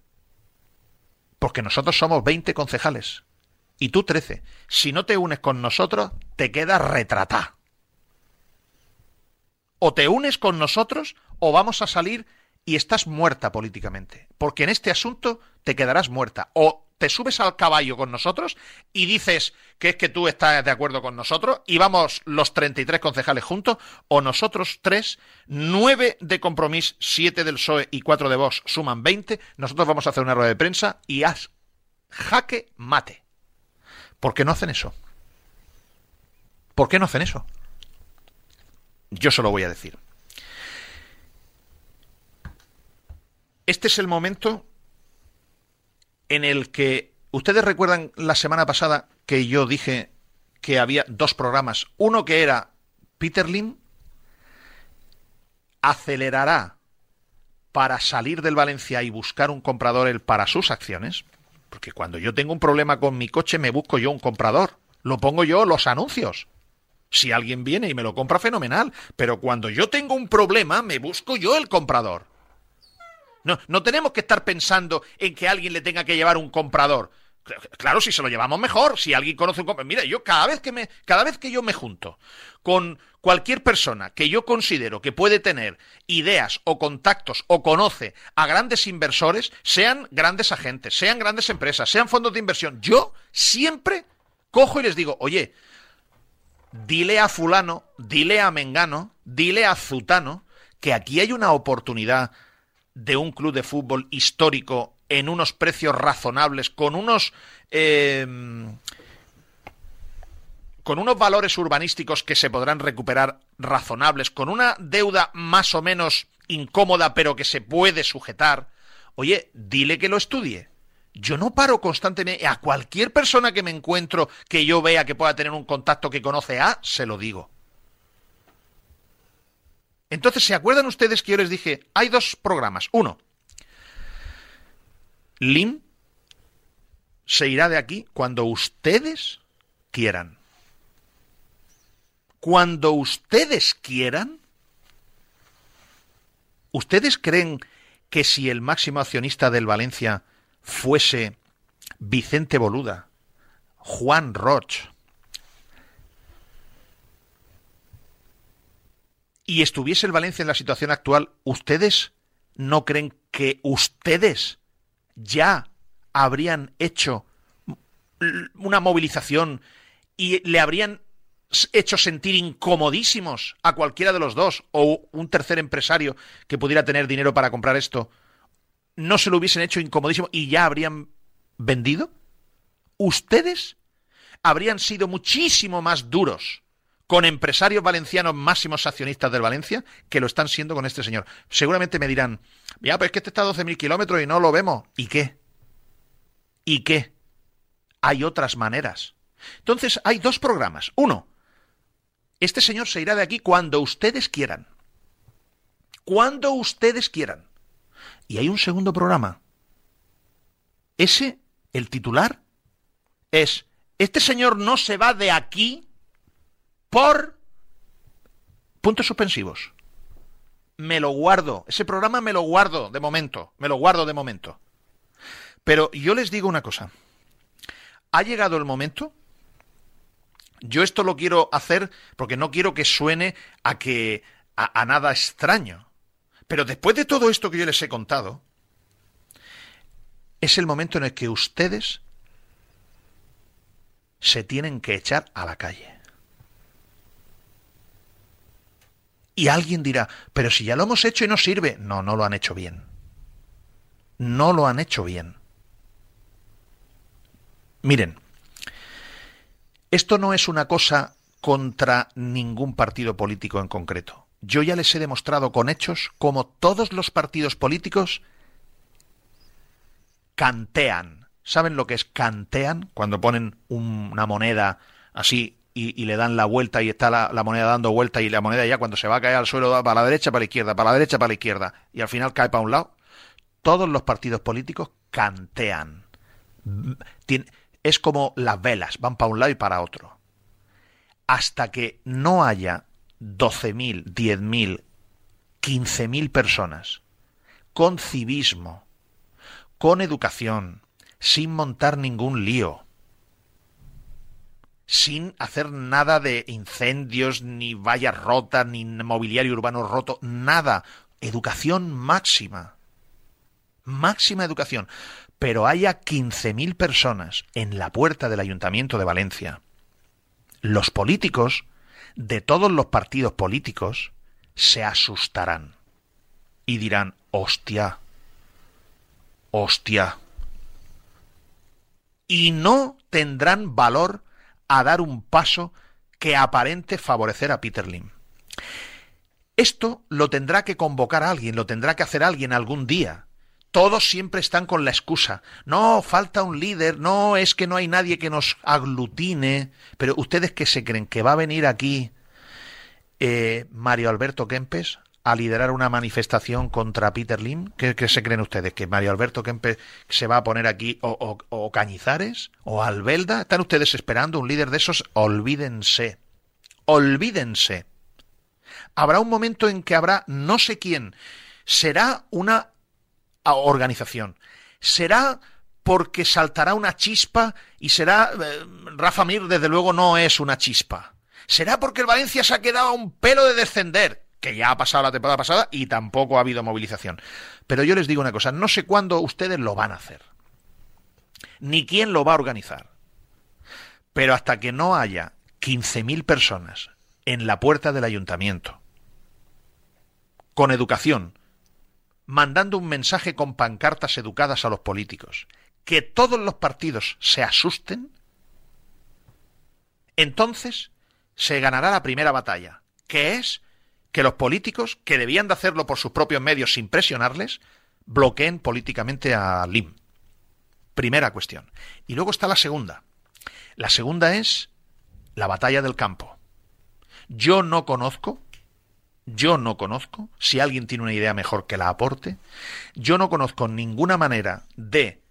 Porque nosotros somos 20 concejales y tú 13. Si no te unes con nosotros, te quedas retratá. O te unes con nosotros o vamos a salir y estás muerta políticamente. Porque en este asunto te quedarás muerta. O te subes al caballo con nosotros y dices que es que tú estás de acuerdo con nosotros y vamos los 33 concejales juntos, o nosotros tres, nueve de compromiso, siete del PSOE y cuatro de Vox suman 20, nosotros vamos a hacer una rueda de prensa y haz jaque mate. ¿Por qué no hacen eso? ¿Por qué no hacen eso? Yo se lo voy a decir. Este es el momento en el que ustedes recuerdan la semana pasada que yo dije que había dos programas. Uno que era Peter Lim acelerará para salir del Valencia y buscar un comprador él para sus acciones. Porque cuando yo tengo un problema con mi coche me busco yo un comprador. Lo pongo yo los anuncios. Si alguien viene y me lo compra, fenomenal. Pero cuando yo tengo un problema, me busco yo el comprador. No, no tenemos que estar pensando en que alguien le tenga que llevar un comprador. Claro, si se lo llevamos mejor, si alguien conoce un comprador. Mira, yo cada vez que me, cada vez que yo me junto con cualquier persona que yo considero que puede tener ideas o contactos o conoce a grandes inversores, sean grandes agentes, sean grandes empresas, sean fondos de inversión, yo siempre cojo y les digo, oye, dile a fulano, dile a Mengano, dile a Zutano que aquí hay una oportunidad de un club de fútbol histórico en unos precios razonables, con unos eh, con unos valores urbanísticos que se podrán recuperar razonables, con una deuda más o menos incómoda pero que se puede sujetar, oye, dile que lo estudie. Yo no paro constantemente a cualquier persona que me encuentro que yo vea que pueda tener un contacto que conoce a, se lo digo. Entonces, ¿se acuerdan ustedes que yo les dije, hay dos programas? Uno, Lim se irá de aquí cuando ustedes quieran. Cuando ustedes quieran, ¿ustedes creen que si el máximo accionista del Valencia fuese Vicente Boluda, Juan Roch, y estuviese el Valencia en la situación actual, ¿ustedes no creen que ustedes ya habrían hecho una movilización y le habrían hecho sentir incomodísimos a cualquiera de los dos o un tercer empresario que pudiera tener dinero para comprar esto, no se lo hubiesen hecho incomodísimo y ya habrían vendido? ¿Ustedes habrían sido muchísimo más duros con empresarios valencianos máximos accionistas del Valencia que lo están siendo con este señor. Seguramente me dirán, ya, pero es que este está a 12.000 kilómetros y no lo vemos. ¿Y qué? ¿Y qué? Hay otras maneras. Entonces, hay dos programas. Uno, este señor se irá de aquí cuando ustedes quieran. Cuando ustedes quieran. Y hay un segundo programa. Ese, el titular, es, este señor no se va de aquí por puntos suspensivos. Me lo guardo. Ese programa me lo guardo de momento. Me lo guardo de momento. Pero yo les digo una cosa. ¿Ha llegado el momento? Yo esto lo quiero hacer porque no quiero que suene a que a, a nada extraño. Pero después de todo esto que yo les he contado, es el momento en el que ustedes se tienen que echar a la calle. Y alguien dirá, pero si ya lo hemos hecho y no sirve. No, no lo han hecho bien. No lo han hecho bien. Miren, esto no es una cosa contra ningún partido político en concreto. Yo ya les he demostrado con hechos cómo todos los partidos políticos cantean. ¿Saben lo que es cantean? Cuando ponen un- una moneda así y, le dan la vuelta y está la, moneda dando vuelta y la moneda ya cuando se va a caer al suelo va para la derecha, para la izquierda, para la derecha, para la izquierda y al final cae para un lado. Todos los partidos políticos cantean. Es como las velas, van para un lado y para otro. Hasta que no haya 12.000, 10.000, 15.000 personas con civismo, con educación, sin montar ningún lío, sin hacer nada de incendios, ni vallas rotas, ni mobiliario urbano roto, nada. Educación máxima. Máxima educación. Pero haya 15.000 personas en la puerta del Ayuntamiento de Valencia. Los políticos, de todos los partidos políticos, se asustarán y dirán, hostia, hostia. Y no tendrán valor a dar un paso que aparente favorecer a Peter Lim. Esto lo tendrá que convocar alguien, lo tendrá que hacer alguien algún día. Todos siempre están con la excusa. No, falta un líder, no, es que no hay nadie que nos aglutine. Pero ustedes que se creen que va a venir aquí eh, Mario Alberto Kempes a liderar una manifestación contra Peter Lim? ¿Qué, se creen ustedes? ¿Que Mario Alberto Kempes se va a poner aquí o, o- o Cañizares o Albelda? ¿Están ustedes esperando un líder de esos? Olvídense. Olvídense. Habrá un momento en que habrá no sé quién. Será una organización. Será porque saltará una chispa y será eh, Rafa Mir desde luego no es una chispa. Será porque el Valencia se ha quedado a un pelo de descender, que ya ha pasado la temporada pasada y tampoco ha habido movilización. Pero yo les digo una cosa, no sé cuándo ustedes lo van a hacer, ni quién lo va a organizar. Pero hasta que no haya 15.000 personas en la puerta del ayuntamiento, con educación, mandando un mensaje con pancartas educadas a los políticos, que todos los partidos se asusten, entonces se ganará la primera batalla, que es que los políticos, que debían de hacerlo por sus propios medios sin presionarles, bloqueen políticamente a Lim. Primera cuestión. Y luego está la segunda. La segunda es la batalla del campo. Yo no conozco, yo no conozco, si alguien tiene una idea mejor que la aporte, yo no conozco ninguna manera de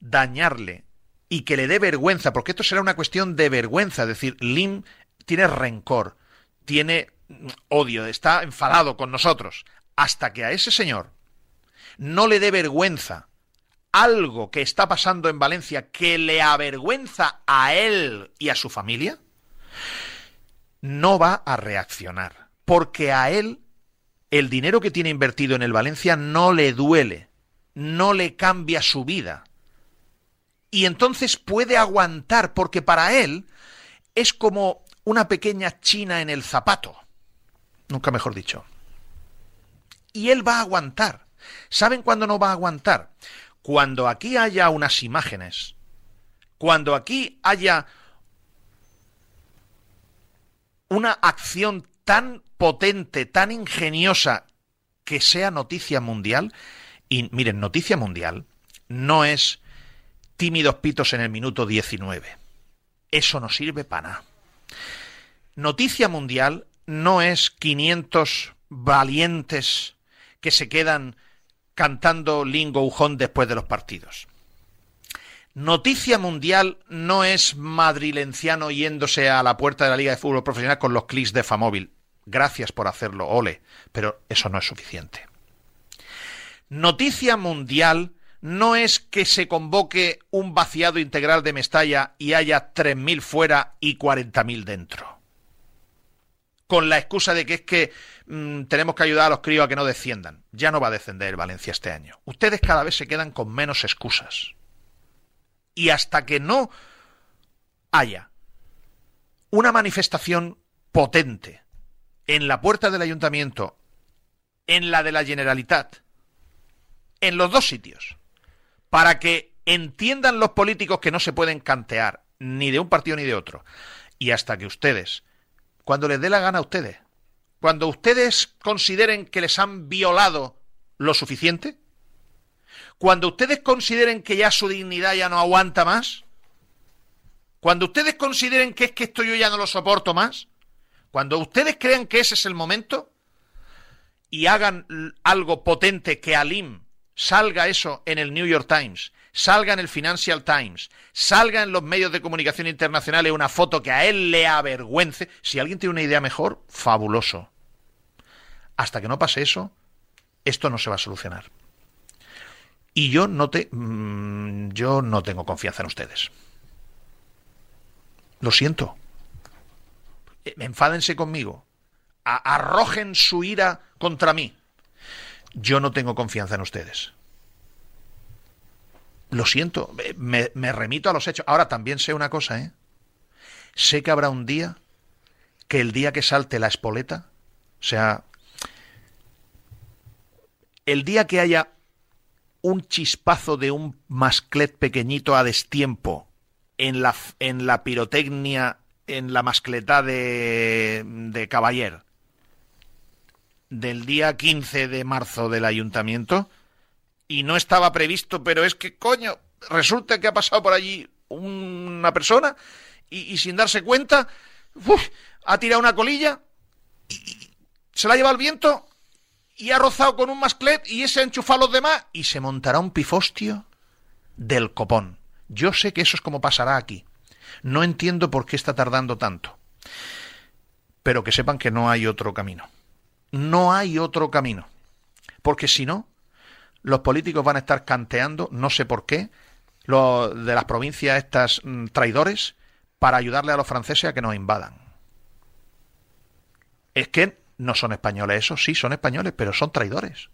dañarle y que le dé vergüenza, porque esto será una cuestión de vergüenza, es decir, Lim tiene rencor, tiene mm, odio, está enfadado con nosotros, hasta que a ese señor no le dé vergüenza algo que está pasando en Valencia que le avergüenza a él y a su familia, no va a reaccionar, porque a él el dinero que tiene invertido en el Valencia no le duele, no le cambia su vida. Y entonces puede aguantar, porque para él es como una pequeña china en el zapato. Nunca mejor dicho. Y él va a aguantar. ¿Saben cuándo no va a aguantar? Cuando aquí haya unas imágenes, cuando aquí haya una acción tan potente, tan ingeniosa, que sea noticia mundial. Y miren, noticia mundial no es tímidos pitos en el minuto 19. Eso no sirve para nada. Noticia mundial no es 500 valientes que se quedan cantando Lingo Ujón después de los partidos. Noticia mundial no es madrilenciano yéndose a la puerta de la Liga de Fútbol Profesional con los clics de Famóvil. Gracias por hacerlo, ole, pero eso no es suficiente. Noticia mundial no es que se convoque un vaciado integral de Mestalla y haya 3.000 fuera y 40.000 dentro. Con la excusa de que es que mm, tenemos que ayudar a los críos a que no desciendan. Ya no va a descender Valencia este año. Ustedes cada vez se quedan con menos excusas. Y hasta que no haya una manifestación potente en la puerta del ayuntamiento, en la de la Generalitat, en los dos sitios, para que entiendan los políticos que no se pueden cantear ni de un partido ni de otro. Y hasta que ustedes, cuando les dé la gana a ustedes, cuando ustedes consideren que les han violado lo suficiente, cuando ustedes consideren que ya su dignidad ya no aguanta más, cuando ustedes consideren que es que esto yo ya no lo soporto más, cuando ustedes crean que ese es el momento y hagan algo potente que Alim salga eso en el New York Times, salga en el Financial Times, salga en los medios de comunicación internacionales una foto que a él le avergüence, si alguien tiene una idea mejor, fabuloso. Hasta que no pase eso, esto no se va a solucionar. Y yo no te mm, yo no tengo confianza en ustedes. Lo siento. Enfádense conmigo. Arrojen su ira contra mí. Yo no tengo confianza en ustedes. Lo siento. Me, me remito a los hechos. Ahora también sé una cosa, ¿eh? Sé que habrá un día que el día que salte la espoleta, o sea, el día que haya un chispazo de un masclet pequeñito a destiempo en la, en la pirotecnia, en la mascleta de, de Caballer, del día 15 de marzo del ayuntamiento, y no estaba previsto, pero es que, coño, resulta que ha pasado por allí una persona y, sin darse cuenta, ¡uf! ha tirado una colilla, y, y se la lleva el viento y ha rozado con un masclet y ese ha enchufado a los demás y se montará un pifostio del copón. Yo sé que eso es como pasará aquí. No entiendo por qué está tardando tanto. Pero que sepan que no hay otro camino. No hay otro camino. Porque si no, los políticos van a estar canteando, no sé por qué, lo de las provincias estas mm, traidores para ayudarle a los franceses a que nos invadan. Es que no son españoles esos, sí, son españoles, pero son traidores.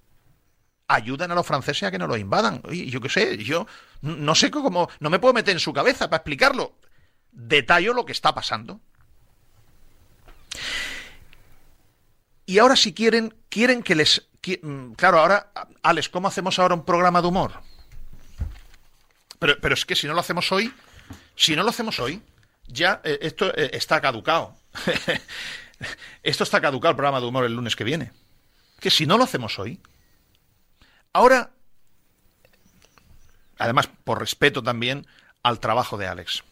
Ayudan a los franceses a que no los invadan. Yo qué sé, yo no sé cómo, no me puedo meter en su cabeza para explicarlo. Detallo lo que está pasando. Y ahora si quieren, quieren que les... mm, Claro, ahora, Alex, ¿cómo hacemos ahora un programa de humor? Pero, pero es que si no lo hacemos hoy, si no lo hacemos hoy, ya eh, esto eh, está caducado. esto está caducado el programa de humor el lunes que viene. Que si no lo hacemos hoy, ahora, además por respeto también al trabajo de Alex,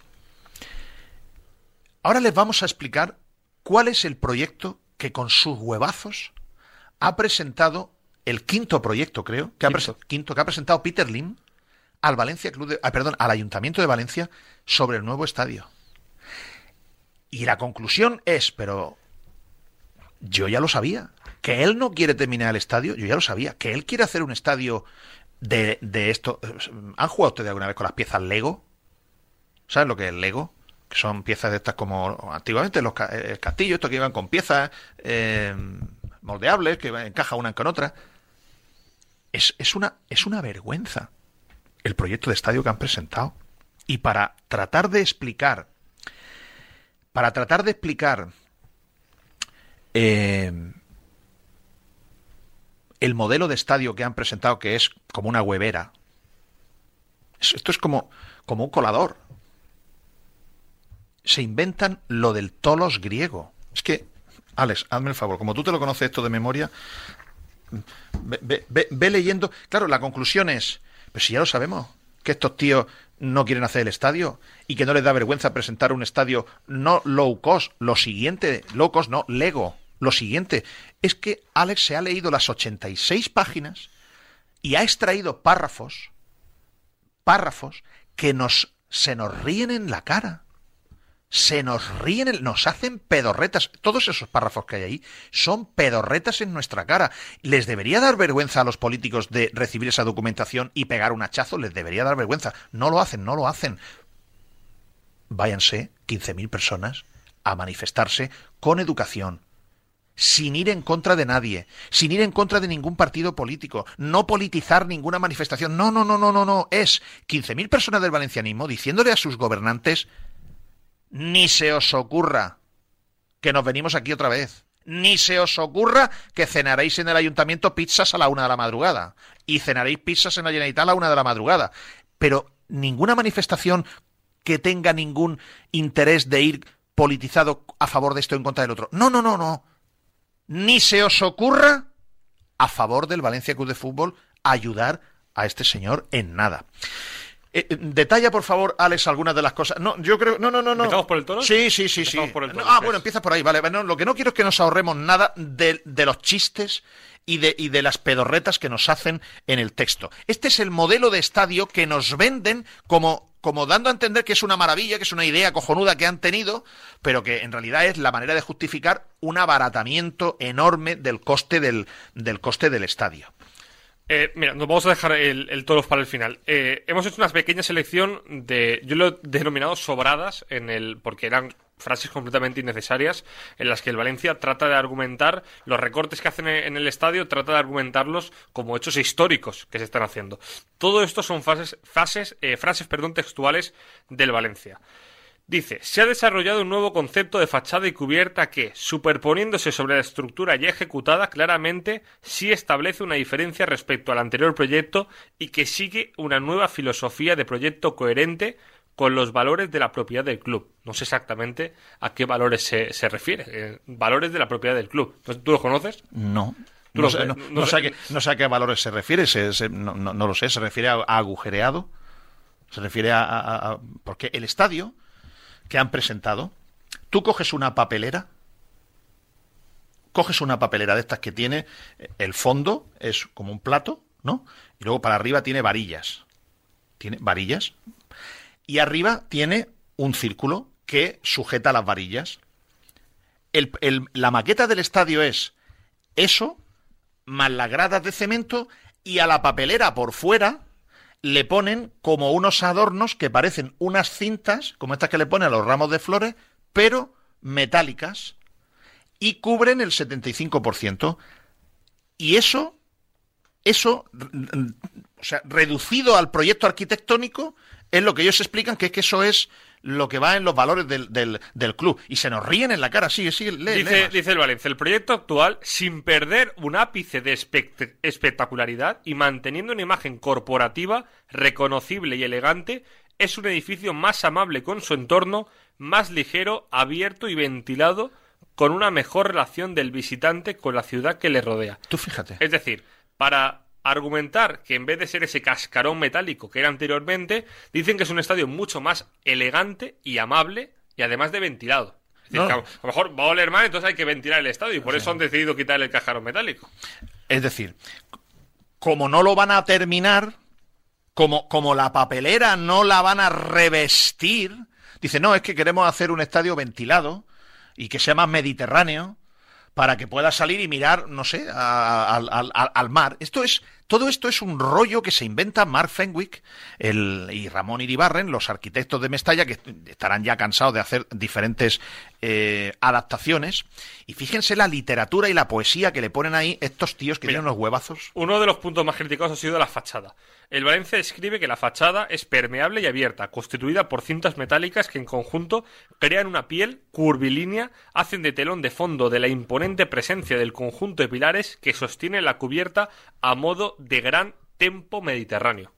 ahora les vamos a explicar cuál es el proyecto que con sus huevazos ha presentado el quinto proyecto, creo, que ha, quinto, que ha presentado Peter Lim al Valencia Club de, ah, perdón, al Ayuntamiento de Valencia sobre el nuevo estadio. Y la conclusión es, pero yo ya lo sabía, que él no quiere terminar el estadio, yo ya lo sabía, que él quiere hacer un estadio de, de esto. ¿Han jugado ustedes alguna vez con las piezas Lego? ¿Saben lo que es Lego? Que son piezas de estas como antiguamente los el castillo, esto que iban con piezas eh, moldeables, que encaja una con otra. Es, es, una, es una vergüenza el proyecto de estadio que han presentado. Y para tratar de explicar, para tratar de explicar eh, el modelo de estadio que han presentado, que es como una huevera, es- esto es como, como un colador. Se inventan lo del tolos griego. Es que, Alex, hazme el favor, como tú te lo conoces esto de memoria, ve, ve- ve- leyendo. Claro, la conclusión es, pero si ya lo sabemos, que estos tíos no quieren hacer el estadio y que no les da vergüenza presentar un estadio no low cost. Lo siguiente, low cost no, Lego. Lo siguiente es que Alex se ha leído las 86 páginas y ha extraído párrafos, párrafos que nos se nos ríen en la cara. Se nos ríen, el- nos hacen pedorretas. Todos esos párrafos que hay ahí son pedorretas en nuestra cara. ¿Les debería dar vergüenza a los políticos de recibir esa documentación y pegar un hachazo? Les debería dar vergüenza. No lo hacen, no lo hacen. Váyanse 15.000 personas a manifestarse con educación, sin ir en contra de nadie, sin ir en contra de ningún partido político, no politizar ninguna manifestación. No, no, no, no, no, no. Es 15.000 personas del valencianismo diciéndole a sus gobernantes ni se os ocurra que nos venimos aquí otra vez. Ni se os ocurra que cenaréis en el ayuntamiento pizzas a la una de la madrugada. Y cenaréis pizzas en la Generalitat a la una de la madrugada. Pero ninguna manifestación que tenga ningún interés de ir politizado a favor de esto o en contra del otro. No, no, no, no. Ni se os ocurra a favor del Valencia Club de Fútbol ayudar a este señor en nada. Eh, eh, detalla, por favor, Alex, algunas de las cosas. No, yo creo. No, no, no. no. ¿Empezamos por el toro? Sí, sí, sí. sí. Por el toro, ah, bueno, es- empieza por ahí, vale. Bueno, lo que no quiero es que nos ahorremos nada de, de los chistes y de, y de las pedorretas que nos hacen en el texto. Este es el modelo de estadio que nos venden como, como dando a entender que es una maravilla, que es una idea cojonuda que han tenido, pero que en realidad es la manera de justificar un abaratamiento enorme del coste del, del coste del estadio. Eh, mira, nos vamos a dejar el, el para el final. Eh, hemos hecho una pequeña selección de, yo lo he denominado sobradas, en el, porque eran frases completamente innecesarias, en las que el Valencia trata de argumentar los recortes que hacen en el estadio, trata de argumentarlos como hechos históricos que se están haciendo. Todo esto son fases, fases, eh, frases perdón, textuales del Valencia. Dice, se ha desarrollado un nuevo concepto de fachada y cubierta que, superponiéndose sobre la estructura ya ejecutada, claramente sí establece una diferencia respecto al anterior proyecto y que sigue una nueva filosofía de proyecto coherente con los valores de la propiedad del club. No sé exactamente a qué valores se, se refiere. eh, valores de la propiedad del club. ¿Tú los conoces? No. No sé, no, no no sé- sé a qué, no sé a qué valores se refiere, se- se- no, lo sé, se refiere a, a agujereado, se refiere a, a- a- Porque el estadio que han presentado, tú coges una papelera, coges una papelera de estas que tiene, eh, el fondo es como un plato, ¿no? Y luego para arriba tiene varillas, tiene varillas, y arriba tiene un círculo que sujeta las varillas. La maqueta del estadio es eso, más las gradas de cemento, y a la papelera por fuera le ponen como unos adornos que parecen unas cintas, como estas que le ponen a los ramos de flores, pero metálicas, y cubren el 75%. Y eso, eso, r- r- o sea, reducido al proyecto arquitectónico, es lo que ellos explican que es que eso es lo que va en los valores del, del- del club. Y se nos ríen en la cara, sigue, sigue, lee, Dice, dice el Valencia, el proyecto actual, sin perder un ápice de espect- espectacularidad y manteniendo una imagen corporativa reconocible y elegante, es un edificio más amable con su entorno, más ligero, abierto y ventilado, con una mejor relación del visitante con la ciudad que le rodea. Tú fíjate. Es decir, para argumentar que en vez de ser ese cascarón metálico que era anteriormente, dicen que es un estadio mucho más elegante y amable y además de ventilado. Es decir, No. que a, a lo mejor va a oler mal, entonces hay que ventilar el estadio y por eso han decidido quitar el cascarón metálico. Es decir, como no lo van a terminar, como, como la papelera no la van a revestir, dice, no, es que queremos hacer un estadio ventilado y que sea más mediterráneo para que pueda salir y mirar, no sé, a- al- al- al- al mar. Esto es, todo esto es un rollo que se inventa Mark Fenwick el, y Ramón Iribarren, los arquitectos de Mestalla, que estarán ya cansados de hacer diferentes eh, adaptaciones. Y fíjense la literatura y la poesía que le ponen ahí estos tíos que Mira. tienen unos huevazos. Uno de los puntos más criticados ha sido la fachada. El Valencia escribe que la fachada es permeable y abierta, constituida por cintas metálicas que en conjunto crean una piel curvilínea, hacen de telón de fondo de la imponente presencia del conjunto de pilares que sostiene la cubierta a modo de gran tempo mediterráneo.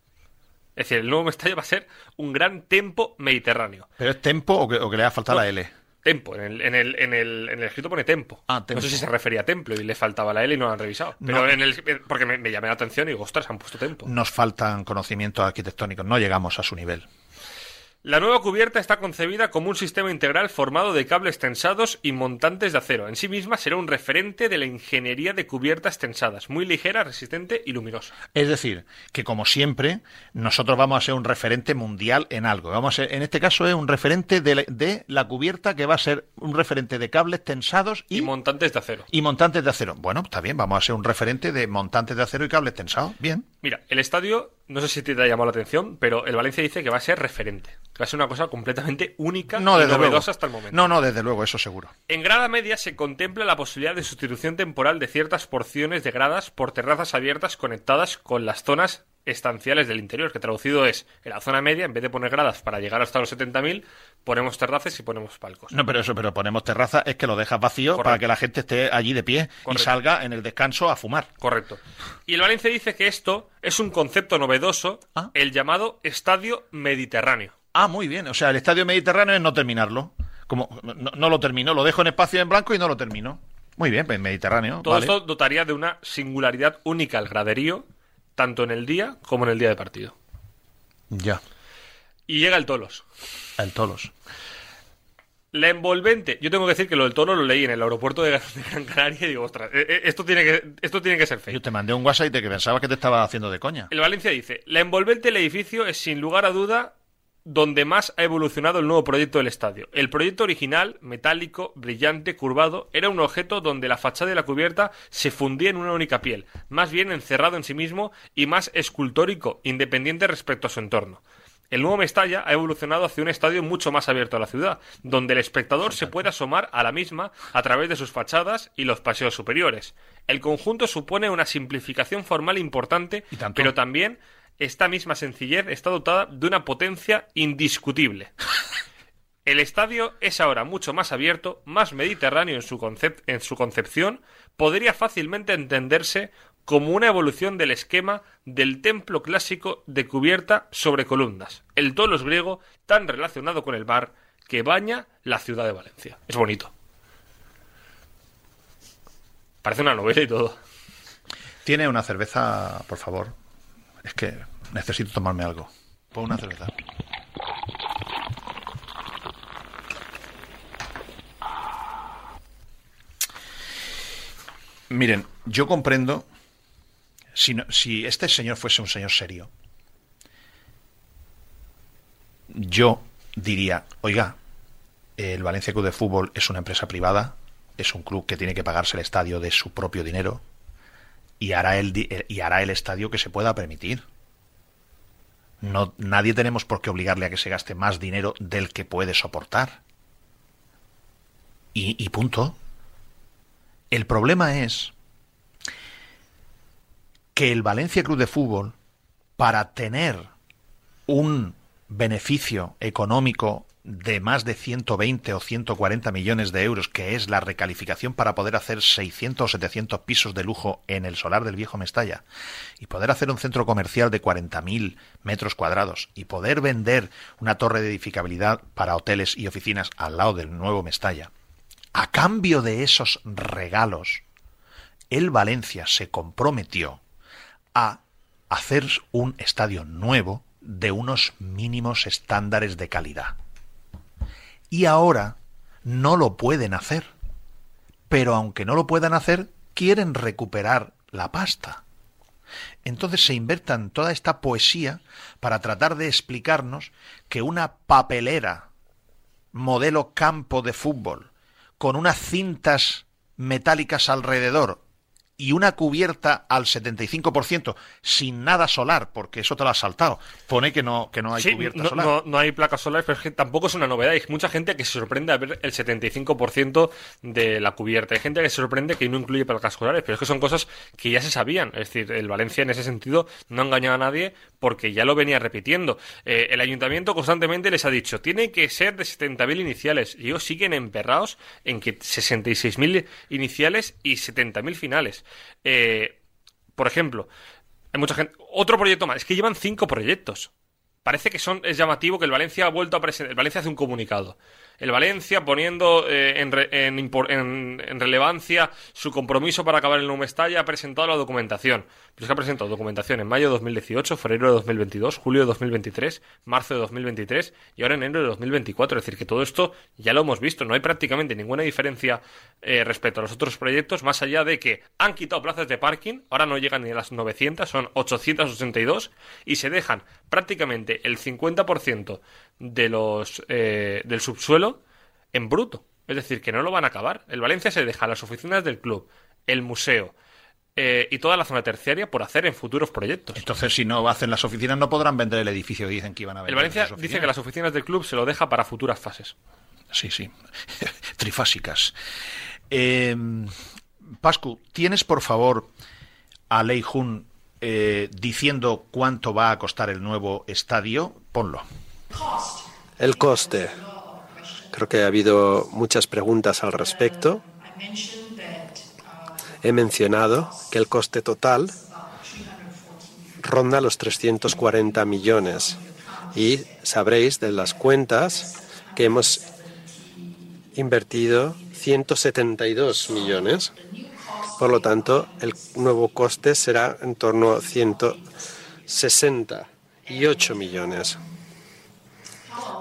Es decir, el nuevo Mestalla va a ser un gran tempo mediterráneo. ¿Pero es tempo o que, o que le ha faltado la L? Tempo, en el, en el, en el, en el escrito pone tempo. Ah, tempo. No sé si se refería a templo y le faltaba la L y no lo han revisado. Pero No. en el, porque me, me llamé la atención y digo, ostras, han puesto tempo. Nos faltan conocimientos arquitectónicos, no llegamos a su nivel. La nueva cubierta está concebida como un sistema integral formado de cables tensados y montantes de acero. En sí misma será un referente de la ingeniería de cubiertas tensadas, muy ligera, resistente y luminosa. Es decir, que como siempre, nosotros vamos a ser un referente mundial en algo. Vamos a ser, en este caso es un referente de la, de la cubierta que va a ser un referente de cables tensados y, Y montantes de acero. y montantes de acero. Bueno, está bien, vamos a ser un referente de montantes de acero y cables tensados. Bien. Mira, el estadio, no sé si te ha llamado la atención, pero el Valencia dice que va a ser referente. Que va a ser una cosa completamente única No, y novedosa luego. hasta el momento. No, no, desde luego, eso seguro. En grada media se contempla la posibilidad de sustitución temporal de ciertas porciones de gradas por terrazas abiertas conectadas con las zonas estanciales del interior, que traducido es, en la zona media, en vez de poner gradas para llegar hasta los 70.000, ponemos terrazas y ponemos palcos. No, pero eso, pero ponemos terraza, es que lo dejas vacío Correcto. para que la gente esté allí de pie y salga en el descanso a fumar. Correcto. Y el Valencia dice que esto es un concepto novedoso, Ah. el llamado Estadio Mediterráneo. Ah, muy bien. O sea, el estadio mediterráneo es no terminarlo. Como no, no lo termino, lo dejo en espacio en blanco y no lo termino. Muy bien, pues Mediterráneo. Todo vale. esto dotaría de una singularidad única al graderío, tanto en el día como en el día de partido. Ya, Y llega el Tolos. el Tolos. La envolvente, yo tengo que decir que lo del Tolos lo leí en el aeropuerto de Gran Canaria y digo, ostras, eh, eh, esto tiene que, esto tiene que ser fake. Yo te mandé un WhatsApp de que pensaba que te estaba haciendo de coña. El Valencia dice, la envolvente del edificio es sin lugar a duda donde más ha evolucionado el nuevo proyecto del estadio. El proyecto original, metálico, brillante, curvado, era un objeto donde la fachada y la cubierta se fundían en una única piel, más bien encerrado en sí mismo y más escultórico, independiente respecto a su entorno. El nuevo Mestalla ha evolucionado hacia un estadio mucho más abierto a la ciudad, donde el espectador se puede asomar a la misma a través de sus fachadas y los paseos superiores. El conjunto supone una simplificación formal importante, Y pero también esta misma sencillez está dotada de una potencia indiscutible. El estadio es ahora mucho más abierto, más mediterráneo en su, concep- en su concepción, podría fácilmente entenderse como una evolución del esquema del templo clásico de cubierta sobre columnas, el tolos griego tan relacionado con el mar que baña la ciudad de Valencia. Es bonito. Parece una novela y todo. Tiene una cerveza, por favor. Es que necesito tomarme algo. Pon una cerveza. Miren, yo comprendo si, no- si este señor fuese un señor serio, yo diría, oiga, el Valencia Club de Fútbol es una empresa privada, es un club que tiene que pagarse el estadio de su propio dinero y hará el, di- y hará el estadio que se pueda permitir. No, nadie tenemos por qué obligarle a que se gaste más dinero del que puede soportar. Y, y punto. El problema es que el Valencia Club de Fútbol, para tener un beneficio económico de más de 120 o 140 millones de euros, que es la recalificación para poder hacer 600 o 700 pisos de lujo en el solar del viejo Mestalla, y poder hacer un centro comercial de 40.000 metros cuadrados, y poder vender una torre de edificabilidad para hoteles y oficinas al lado del nuevo Mestalla, a cambio de esos regalos, el Valencia se comprometió a hacer un estadio nuevo de unos mínimos estándares de calidad. Y ahora no lo pueden hacer. Pero aunque no lo puedan hacer, quieren recuperar la pasta. Entonces se invertan toda esta poesía para tratar de explicarnos que una papelera modelo campo de fútbol con unas cintas metálicas alrededor y una cubierta al 75% sin nada solar, porque eso te lo has saltado. Pone que no, que no hay Sí, cubierta no, solar. no- no hay placas solares, pero es que tampoco es una novedad. Hay mucha gente que se sorprende a ver el 75% de la cubierta. Hay gente que se sorprende que no incluye placas solares, pero es que son cosas que ya se sabían. Es decir, el Valencia en ese sentido no ha engañado a nadie porque ya lo venía repitiendo. Eh, el ayuntamiento constantemente les ha dicho, tiene que ser de 70.000 iniciales. Y ellos siguen emperrados en que 66.000 iniciales y 70.000 finales. Eh, por ejemplo, hay mucha gente. Otro proyecto más. Es que llevan cinco proyectos. Parece que son, es llamativo que el Valencia ha vuelto a presentar. El Valencia hace un comunicado. El Valencia poniendo eh, en, re- en en- relevancia su compromiso para acabar el Mestalla ha presentado la documentación. Pero es ha presentado documentación en mayo de 2018, febrero de 2022, julio de 2023, marzo de 2023 y ahora enero de 2024. Es decir, que todo esto ya lo hemos visto. No hay prácticamente ninguna diferencia eh, respecto a los otros proyectos, más allá de que han quitado plazas de parking, ahora no llegan ni a las 900, son 882 y se dejan prácticamente el 50% de los eh, del subsuelo en bruto. Es decir, que no lo van a acabar. El Valencia se deja las oficinas del club, el museo eh, y toda la zona terciaria por hacer en futuros proyectos. Entonces, si no hacen las oficinas, no podrán vender el edificio que dicen que iban a vender. El Valencia dice que las oficinas del club se lo deja para futuras fases. Sí, sí. Trifásicas. Eh, Pascu, ¿tienes por favor a Lei Jun eh, diciendo cuánto va a costar el nuevo estadio? Ponlo. El coste. Creo que ha habido muchas preguntas al respecto. He mencionado que el coste total ronda los 340 millones y sabréis de las cuentas que hemos invertido 172 millones. Por lo tanto, el nuevo coste será en torno a 168 millones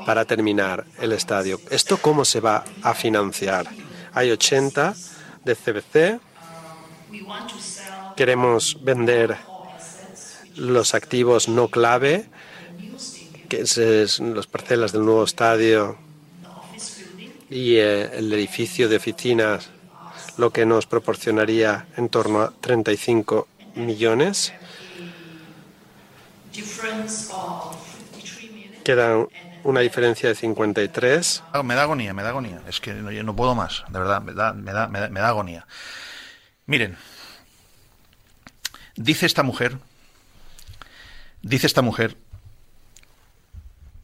para terminar el estadio. ¿Esto cómo se va a financiar? Hay 80 de CBC. Queremos vender los activos no clave, que es, las parcelas del nuevo estadio y eh, el edificio de oficinas, lo que nos proporcionaría en torno a 35 millones. Queda una diferencia de 53. Ah, Me da agonía, me da agonía. Es que no, yo no puedo más, de verdad, me da, me da, me da, me da agonía. Miren, dice esta mujer, dice esta mujer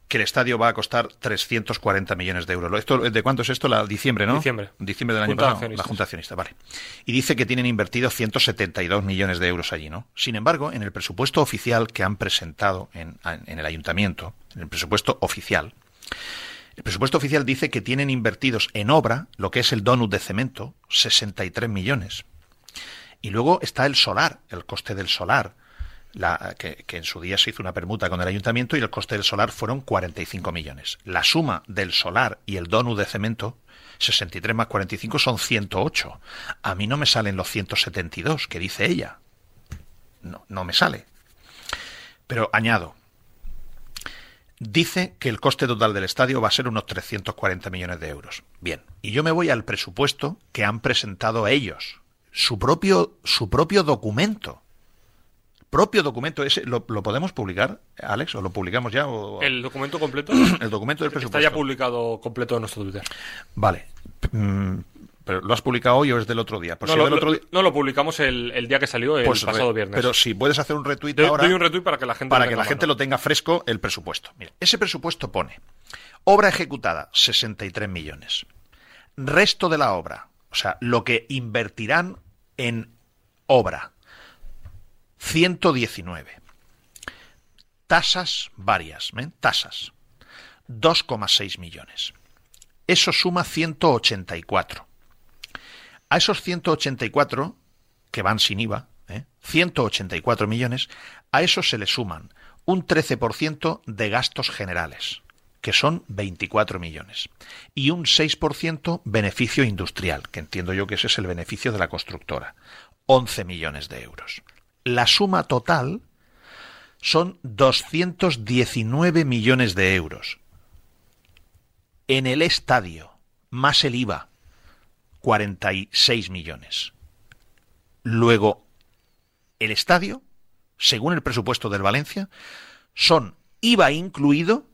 que el estadio va a costar 340 millones de euros. Esto, ¿De cuánto es esto? La diciembre, ¿no? Diciembre. Diciembre del año Junta pasado. La Junta de Accionistas, vale. Y dice que tienen invertido 172 millones de euros allí, ¿no? Sin embargo, en el presupuesto oficial que han presentado en, en el ayuntamiento, en el presupuesto oficial, el presupuesto oficial dice que tienen invertidos en obra, lo que es el donut de cemento, 63 millones. Y luego está el solar, el coste del solar, la, que, en su día se hizo una permuta con el ayuntamiento y el coste del solar fueron 45 millones. La suma del solar y el donut de cemento, 63 más 45 son 108. A mí no me salen los 172 que dice ella. No, no me sale. Pero añado, dice que el coste total del estadio va a ser unos 340 millones de euros. Bien, y yo me voy al presupuesto que han presentado ellos, su propio, su propio documento. Propio documento ese, ¿lo, lo podemos publicar, Alex? ¿O lo publicamos ya? O- El documento completo el documento del presupuesto. está ya publicado completo en nuestro Twitter. Vale. Mm, ¿Pero lo has publicado hoy o es del otro día? Pues no, si lo, es del otro lo- día- no, lo publicamos el, el día que salió, el pues pasado viernes. Pero si puedes hacer un retweet ahora. doy un retweet para que la gente para lo que la gente lo tenga fresco el presupuesto. Mira, ese presupuesto pone obra ejecutada 63 millones. Resto de la obra, o sea, lo que invertirán en obra 119. Tasas varias, ¿ven? Tasas 2,6 millones. Eso suma 184. A esos 184 que van sin IVA, ¿eh? 184 millones, a eso se le suman un 13% de gastos generales, que son 24 millones, y un 6% beneficio industrial, que entiendo yo que ese es el beneficio de la constructora, 11 millones de euros. La suma total son 219 millones de euros. En el estadio, más el IVA, 46 millones. Luego, el estadio, según el presupuesto del Valencia, son IVA incluido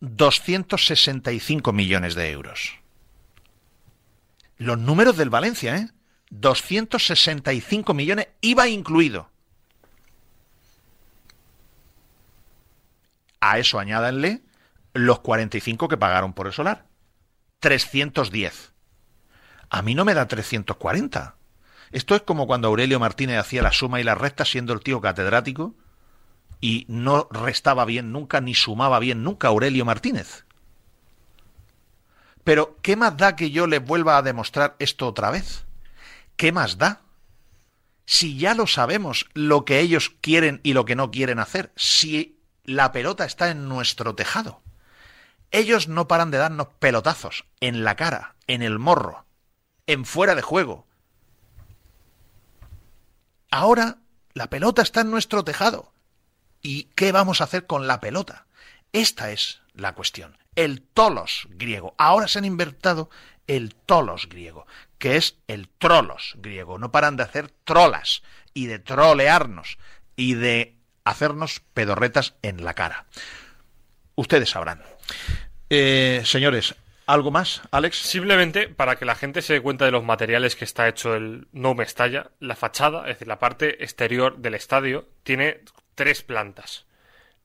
265 millones de euros. Los números del Valencia, ¿eh? 265 millones, IVA incluido. A eso añádanle los 45 que pagaron por el solar. 310. A mí no me da 340. Esto es como cuando Aurelio Martínez hacía la suma y la resta siendo el tío catedrático y no restaba bien nunca ni sumaba bien nunca Aurelio Martínez. Pero, ¿qué más da que yo les vuelva a demostrar esto otra vez? ¿Qué más da? Si ya lo sabemos, lo que ellos quieren y lo que no quieren hacer, si la pelota está en nuestro tejado. Ellos no paran de darnos pelotazos en la cara, en el morro, en fuera de juego. Ahora la pelota está en nuestro tejado. ¿Y qué vamos a hacer con la pelota? Esta es la cuestión. El tolos griego. Ahora se han inventado el tolos griego, que es el trolos griego. No paran de hacer trolas y de trolearnos y de hacernos pedorretas en la cara. Ustedes sabrán. Eh, señores, ¿algo más, Alex? Simplemente para que la gente se dé cuenta de los materiales que está hecho el No Mestalla, la fachada, es decir, la parte exterior del estadio, tiene tres plantas.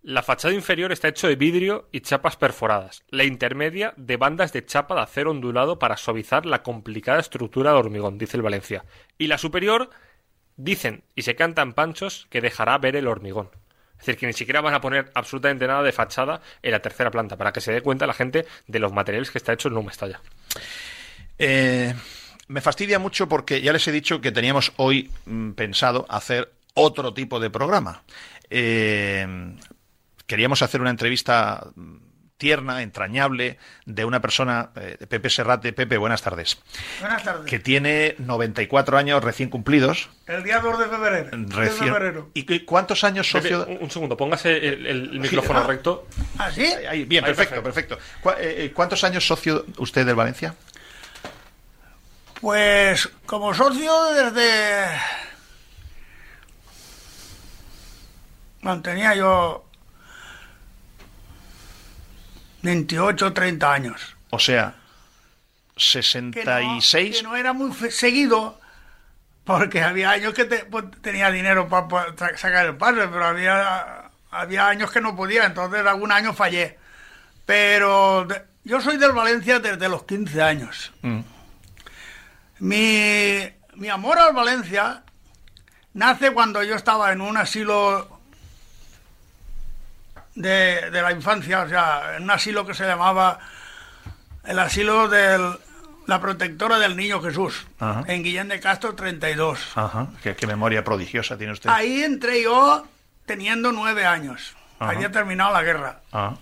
La fachada inferior está hecho de vidrio y chapas perforadas. La intermedia de bandas de chapa de acero ondulado para suavizar la complicada estructura de hormigón, dice el Valencia. Y la superior, dicen y se cantan panchos que dejará ver el hormigón. Es decir, que ni siquiera van a poner absolutamente nada de fachada en la tercera planta, para que se dé cuenta la gente de los materiales que está hecho el No Mestalla. Eh, me fastidia mucho porque ya les he dicho que teníamos hoy mm, pensado hacer otro tipo de programa. Eh, queríamos hacer una entrevista mm, tierna, entrañable, de una persona, eh, de Pepe Serrate. Pepe, buenas tardes. Buenas tardes. Que tiene 94 años recién cumplidos. El día 2 de febrero. de Recién- febrero. ¿Y cu- cuántos años socio? Pepe, un, un segundo, póngase el, el micrófono ah. recto. ¿Ah, sí? Ahí, bien, Ahí, perfecto, perfecto. ¿Cu- eh, eh, ¿Cuántos años socio usted del Valencia? Pues como socio desde... Mantenía yo 28, 30 años. O sea, Que no, 66. que no era muy seguido, porque había años que te- pues, tenía dinero para sacar el pase, pero había, había años que no podía, entonces algún año fallé. Pero de- yo soy del Valencia desde los 15 años. Mm. Mi, mi amor al Valencia nace cuando yo estaba en un asilo de, de la infancia, o sea, en un asilo que se llamaba el asilo de la protectora del niño Jesús, Ajá. en Guillén de Castro 32. Ajá, qué, qué memoria prodigiosa tiene usted. Ahí entré yo teniendo nueve años. Ajá. Había terminado la guerra. Ah,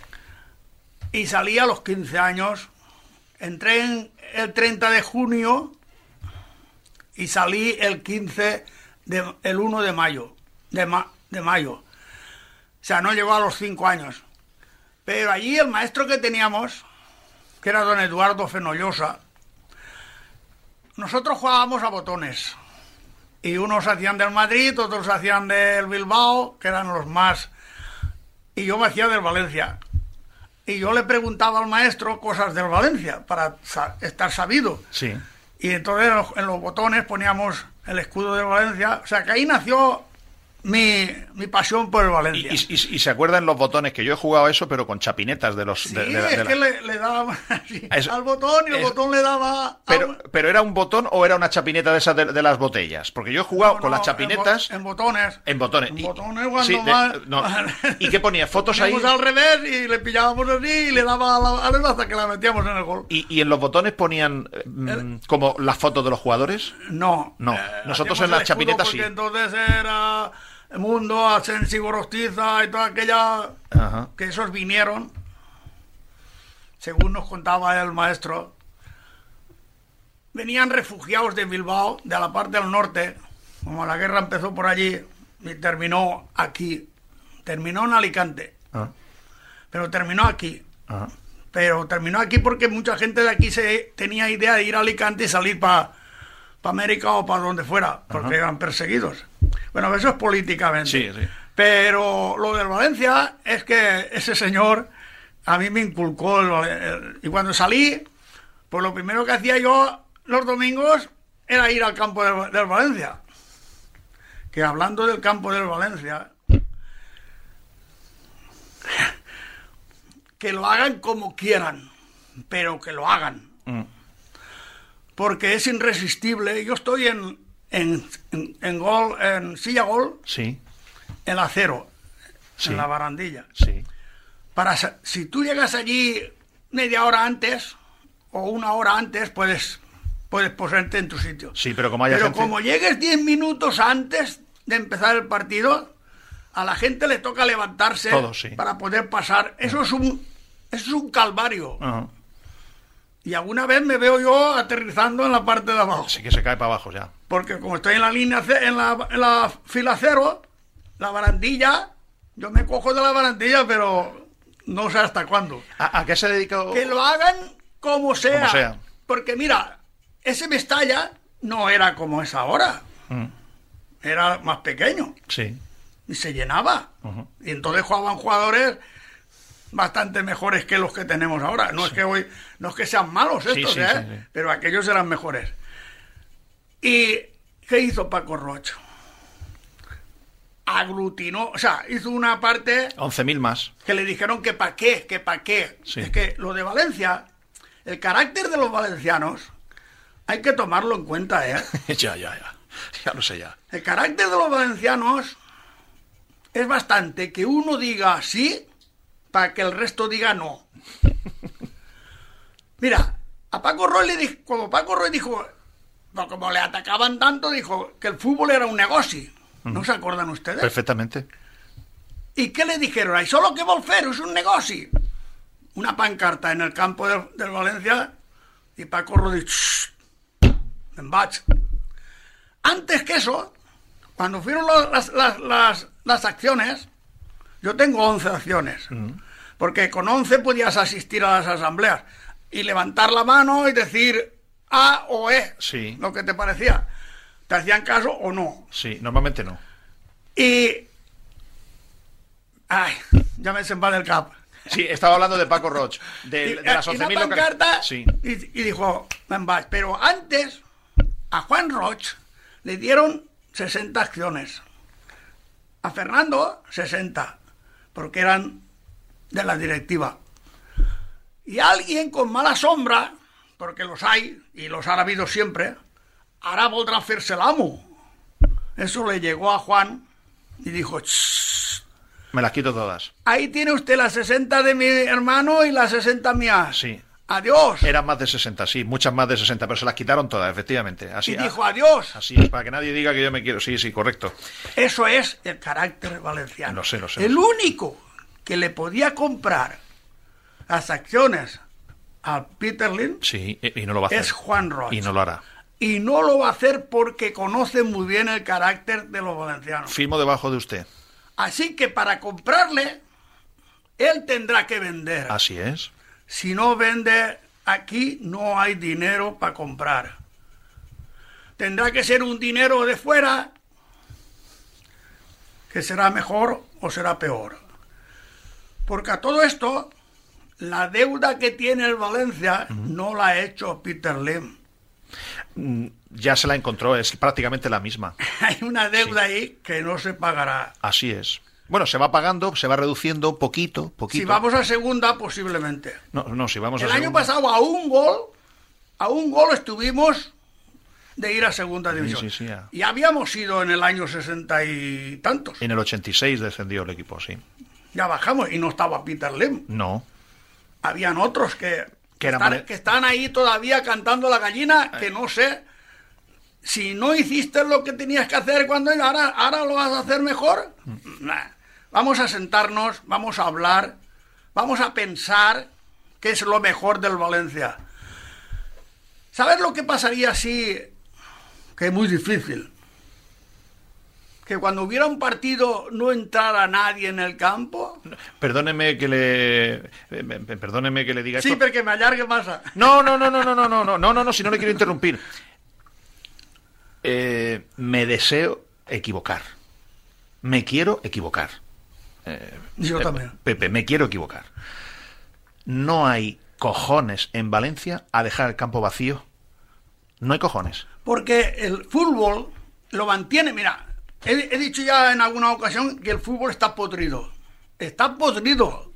Y salí a los 15 años. Entré en el 30 de junio y salí el 15 de, el 1 de mayo. De, ma- de mayo. O sea, no llegó a los 5 años. Pero allí el maestro que teníamos, que era don Eduardo Fenollosa, nosotros jugábamos a botones. Y unos hacían del Madrid, otros hacían del Bilbao, que eran los más. Y yo me hacía del Valencia. Y yo le preguntaba al maestro cosas del Valencia para estar sabido. sí. Y entonces en los, en los botones poníamos el escudo de Valencia. O sea que ahí nació mi, mi pasión por el Valencia. y- y- y se acuerdan los botones que yo he jugado a eso, pero con chapinetas de los. Sí, de- de la- es la- que le, le daba así Eso- al botón y el eso- botón le daba... pero, pero era un botón o era una chapineta de esas de, las botellas. Porque yo he jugado No, con las chapinetas. En, bo- en botones. En botones. En Y- botones cuando sí, de- más- no. ¿Y qué ponía? ¿Fotos ahí? Al revés y le pillábamos así y le daba a la, a la hasta que la metíamos en el gol. ¿Y, y en los botones ponían mm, como las fotos de los jugadores? No. No. Eh, Nosotros en las chapinetas sí. entonces era Mundo, Asensi, Gorostiza y toda aquella... Ajá. Que esos vinieron, según nos contaba el maestro, venían refugiados de Bilbao, de la parte del norte, como la guerra empezó por allí y terminó aquí. Terminó en Alicante, Ah, pero terminó aquí. Pero terminó aquí porque mucha gente de aquí se tenía idea de ir a Alicante y salir para América o para donde fuera, porque eran perseguidos. Bueno, eso es políticamente. Sí, sí. Pero lo del Valencia es que ese señor a mí me inculcó el el- y cuando salí, pues lo primero que hacía yo los domingos era ir al campo del, del Valencia. Que hablando del campo del Valencia, que lo hagan como quieran, pero que lo hagan. Mm. Porque es irresistible. Yo estoy en, en, en, en gol, en silla gol, Sí, en acero, Sí. en la barandilla. sí. Para, si tú llegas allí media hora antes, o una hora antes puedes, puedes ponerte en tu sitio. Sí, pero como haya Pero gente... como llegues 10 minutos antes de empezar el partido, a la gente le toca levantarse sí. para poder pasar. Eso es un, eso es un calvario. Y alguna vez me veo yo aterrizando en la parte de abajo. Sí que se cae para abajo ya. Porque como estoy en la línea, en la, en la fila cero, la barandilla, yo me cojo de la barandilla, pero no sé hasta cuándo. ¿A, a qué se dedica? Que lo hagan como sea. Como sea. Porque mira, ese Mestalla no era como es ahora. Mm, Era más pequeño Sí. y se llenaba. Y entonces jugaban jugadores bastante mejores que los que tenemos ahora. No es que hoy, no es que sean malos estos, sí, ¿eh? sí, pero aquellos eran mejores. ¿Y qué hizo Paco Rocho? Aglutinó, o sea, hizo una parte 11.000 más. que le dijeron que pa' qué, que pa' qué. Sí. Es que lo de Valencia, el carácter de los valencianos, hay que tomarlo en cuenta, ¿eh? ya, ya, ya. Ya lo sé ya. El carácter de los valencianos es bastante que uno diga sí para que el resto diga no. Mira, a Paco Roy le dijo, como Paco Roy dijo, como le atacaban tanto, dijo que el fútbol era un negocio. ¿No se acuerdan ustedes? Perfectamente. ¿Y qué le dijeron? Ahí solo que vol fer es un negocio. Una pancarta en el campo del, del Valencia y Paco Roy dice, en vaig. Antes que eso, cuando fueron las, las, las acciones, yo tengo 11 acciones, porque con 11 podías asistir a las asambleas y levantar la mano y decir A o E, Sí. lo que te parecía. ¿Te hacían caso o no? Sí, normalmente no. Y... Ay, ya me sepa del cap. Sí, estaba hablando de Paco Roch. De, Y- de las y una 11.000 local- pancarta Sí. y, y dijo. Pero antes, a Juan Roch le dieron 60 acciones. A Fernando, 60, porque eran de la directiva. Y alguien con mala sombra, porque los hay, y los ha habido siempre, ahora voldrá hacerse el amo. Eso le llegó a Juan y dijo, "Shh, Me las quito todas. ahí tiene usted las 60 de mi hermano y las 60 mías. Sí. Adiós. Eran más de 60, sí, muchas más de 60, pero se las quitaron todas, efectivamente. Así, y dijo adiós. así es, para que nadie diga que yo me quiero. Sí, sí, correcto. Eso es el carácter valenciano. Lo sé, lo sé. El lo sé. único que le podía comprar las acciones a Peter Lynn Sí, y no lo va a hacer. es Juan Roch. Y no lo hará. Y no lo va a hacer porque conoce muy bien el carácter de los valencianos. Firmo debajo de usted. Así que para comprarle, él tendrá que vender. Así es. Si no vende, aquí no hay dinero para comprar. Tendrá que ser un dinero de fuera que será mejor o será peor. Porque a todo esto, la deuda que tiene el Valencia no la ha hecho Peter Lim. Mm, Ya se la encontró, es prácticamente la misma. Hay una deuda ahí que no se pagará. Así es. Bueno, se va pagando, se va reduciendo poquito, poquito. Si vamos a segunda, posiblemente. No, no, si vamos El a año segunda- pasado a un gol, a un gol estuvimos de ir a segunda Sí, división. sí, sí, ya. Y habíamos ido en el año sesenta y tantos. En el 86 descendió el equipo, sí. Ya bajamos y no estaba Peter Lim. No. Habían otros que, Que están, vale- que están ahí todavía cantando la gallina, que no sé si no hiciste lo que tenías que hacer cuando ahora, ahora lo vas a hacer mejor. Nah. Vamos a sentarnos, vamos a hablar, vamos a pensar qué es lo mejor del Valencia. ¿Sabes lo que pasaría si, que es muy difícil, que cuando hubiera un partido no entrara nadie en el campo? Perdóneme que le eh, eh, perdóneme que le diga Sí, esto. porque me alargue más. a- No, no, no, no, no, no, no, no, no, no, no, si no le quiero interrumpir. Eh, me deseo equivocar. Me quiero equivocar. Eh, Yo eh, también. Pepe, me quiero equivocar. No hay cojones en Valencia a dejar el campo vacío. No hay cojones. Porque el fútbol lo mantiene. Mira, he, he dicho ya en alguna ocasión que el fútbol está podrido. Está podrido.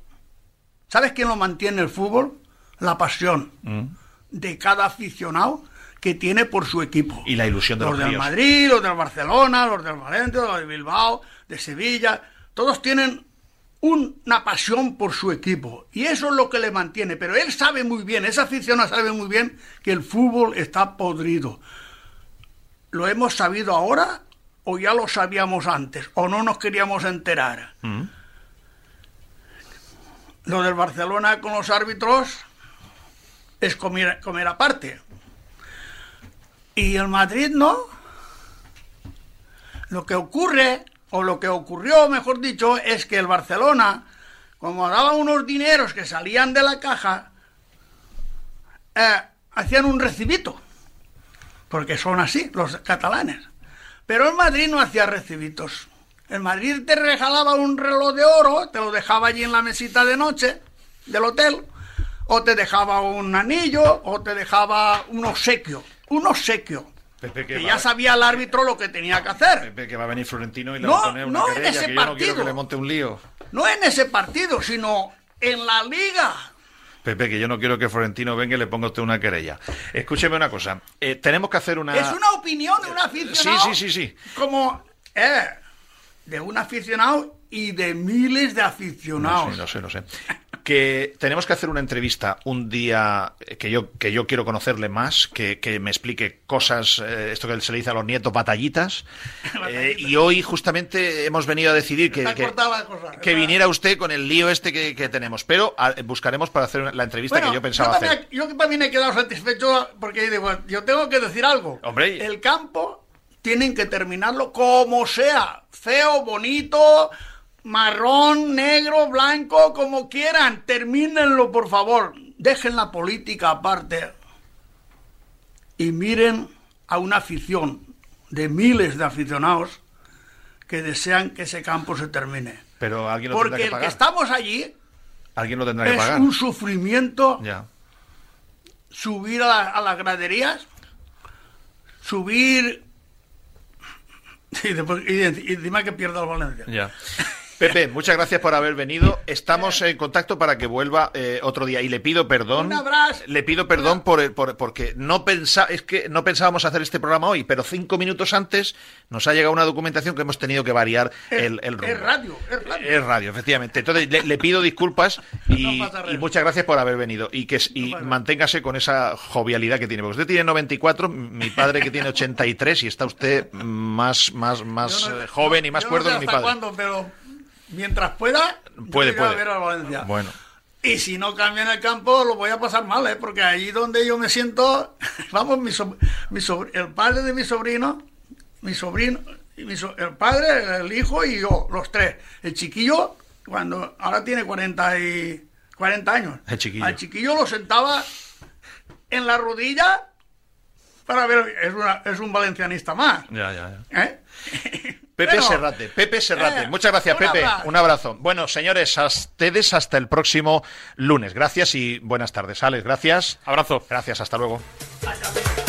¿Sabes quién lo mantiene el fútbol? La pasión Mm. de cada aficionado que tiene por su equipo. Y la ilusión de los los del. Madrid, los del Barcelona, los del Valencia, los de Bilbao, de Sevilla, todos tienen una pasión por su equipo y eso es lo que le mantiene. Pero él sabe muy bien, esa afición sabe muy bien que el fútbol está podrido. ¿Lo hemos sabido ahora o ya lo sabíamos antes o no nos queríamos enterar? Mm. Lo del Barcelona con los árbitros es comer, comer aparte. Y el Madrid no. Lo que ocurre, o lo que ocurrió, mejor dicho, es que el Barcelona, como daba unos dineros que salían de la caja, eh, hacían un recibito. Porque son así los catalanes. Pero el Madrid no hacía recibitos. El Madrid te regalaba un reloj de oro, te lo dejaba allí en la mesita de noche del hotel, o te dejaba un anillo, o te dejaba un obsequio. Un obsequio. Pepe, Que que ya sabía el árbitro lo que tenía que hacer. Pepe, que va a venir Florentino y le No, va a poner una no en querella, ese que yo no quiero partido. que le monte un lío. No en ese partido, sino en la liga. Pepe, que yo no quiero que Florentino venga y le ponga a usted una querella. Escúcheme una cosa. eh, tenemos que hacer una... Es una opinión de un aficionado. Sí, sí, sí, sí. Como, eh, de un aficionado y de miles de No aficionados. sé, no sé, no sé. Que tenemos que hacer una entrevista un día que yo, que yo quiero conocerle más, que, que me explique cosas, eh, esto que se le dice a los nietos, batallitas. Eh, y hoy justamente hemos venido a decidir que, que, cosa. que viniera usted con el lío este que, que tenemos. Pero ah, buscaremos para hacer la entrevista Bueno, que yo pensaba también, hacer. yo también he quedado satisfecho porque digo, yo tengo que decir algo. Hombre. El campo tienen que terminarlo como sea. Feo, bonito, marrón, negro, blanco, como quieran. Termínenlo, por favor. Dejen la política aparte. Y miren a una afición de miles de aficionados que desean que ese campo se termine. Pero alguien lo tendrá Porque que el que estamos allí Alguien lo tendrá que es pagar. un sufrimiento Ya. subir a, la- a las graderías, subir y, después, y, y encima que pierda el Valencia. Ya. Pepe, muchas gracias por haber venido. Estamos en contacto para que vuelva eh, otro día y le pido perdón. Un abrazo. Le pido perdón por, por- porque no pensa, es que no pensábamos hacer este programa hoy, pero cinco minutos antes nos ha llegado una documentación que hemos tenido que variar el, el rumbo. Es radio, es radio. Es radio, efectivamente. Entonces le, le pido disculpas y, No muchas gracias por haber venido y que y manténgase con esa jovialidad que tiene. Porque usted tiene 94, mi padre que tiene 83 y está usted más más más no- eh, joven y más cuerdo que mi padre. cuándo, pero mientras pueda, Puede, a puede. ver al Valencia. Bueno. Y si no cambian el campo, lo voy a pasar mal, ¿eh? porque allí donde yo me siento, vamos, mi, so- mi sobr- el padre de mi sobrino, mi sobrino, mi so- el padre, el hijo y yo, los tres. El chiquillo, cuando ahora tiene 40, y, 40 años, El chiquillo. al chiquillo lo sentaba en la rodilla para ver, es, una- es un valencianista más. Ya, ya, ya. ¿eh? Pepe Bueno, Serrate, Pepe Serrate. eh, Muchas gracias, Pepe. abrazo. Un abrazo. Bueno, señores, a ustedes hasta el próximo lunes. Gracias y buenas tardes. Alex, gracias. Abrazo. Gracias, hasta luego. Hasta luego.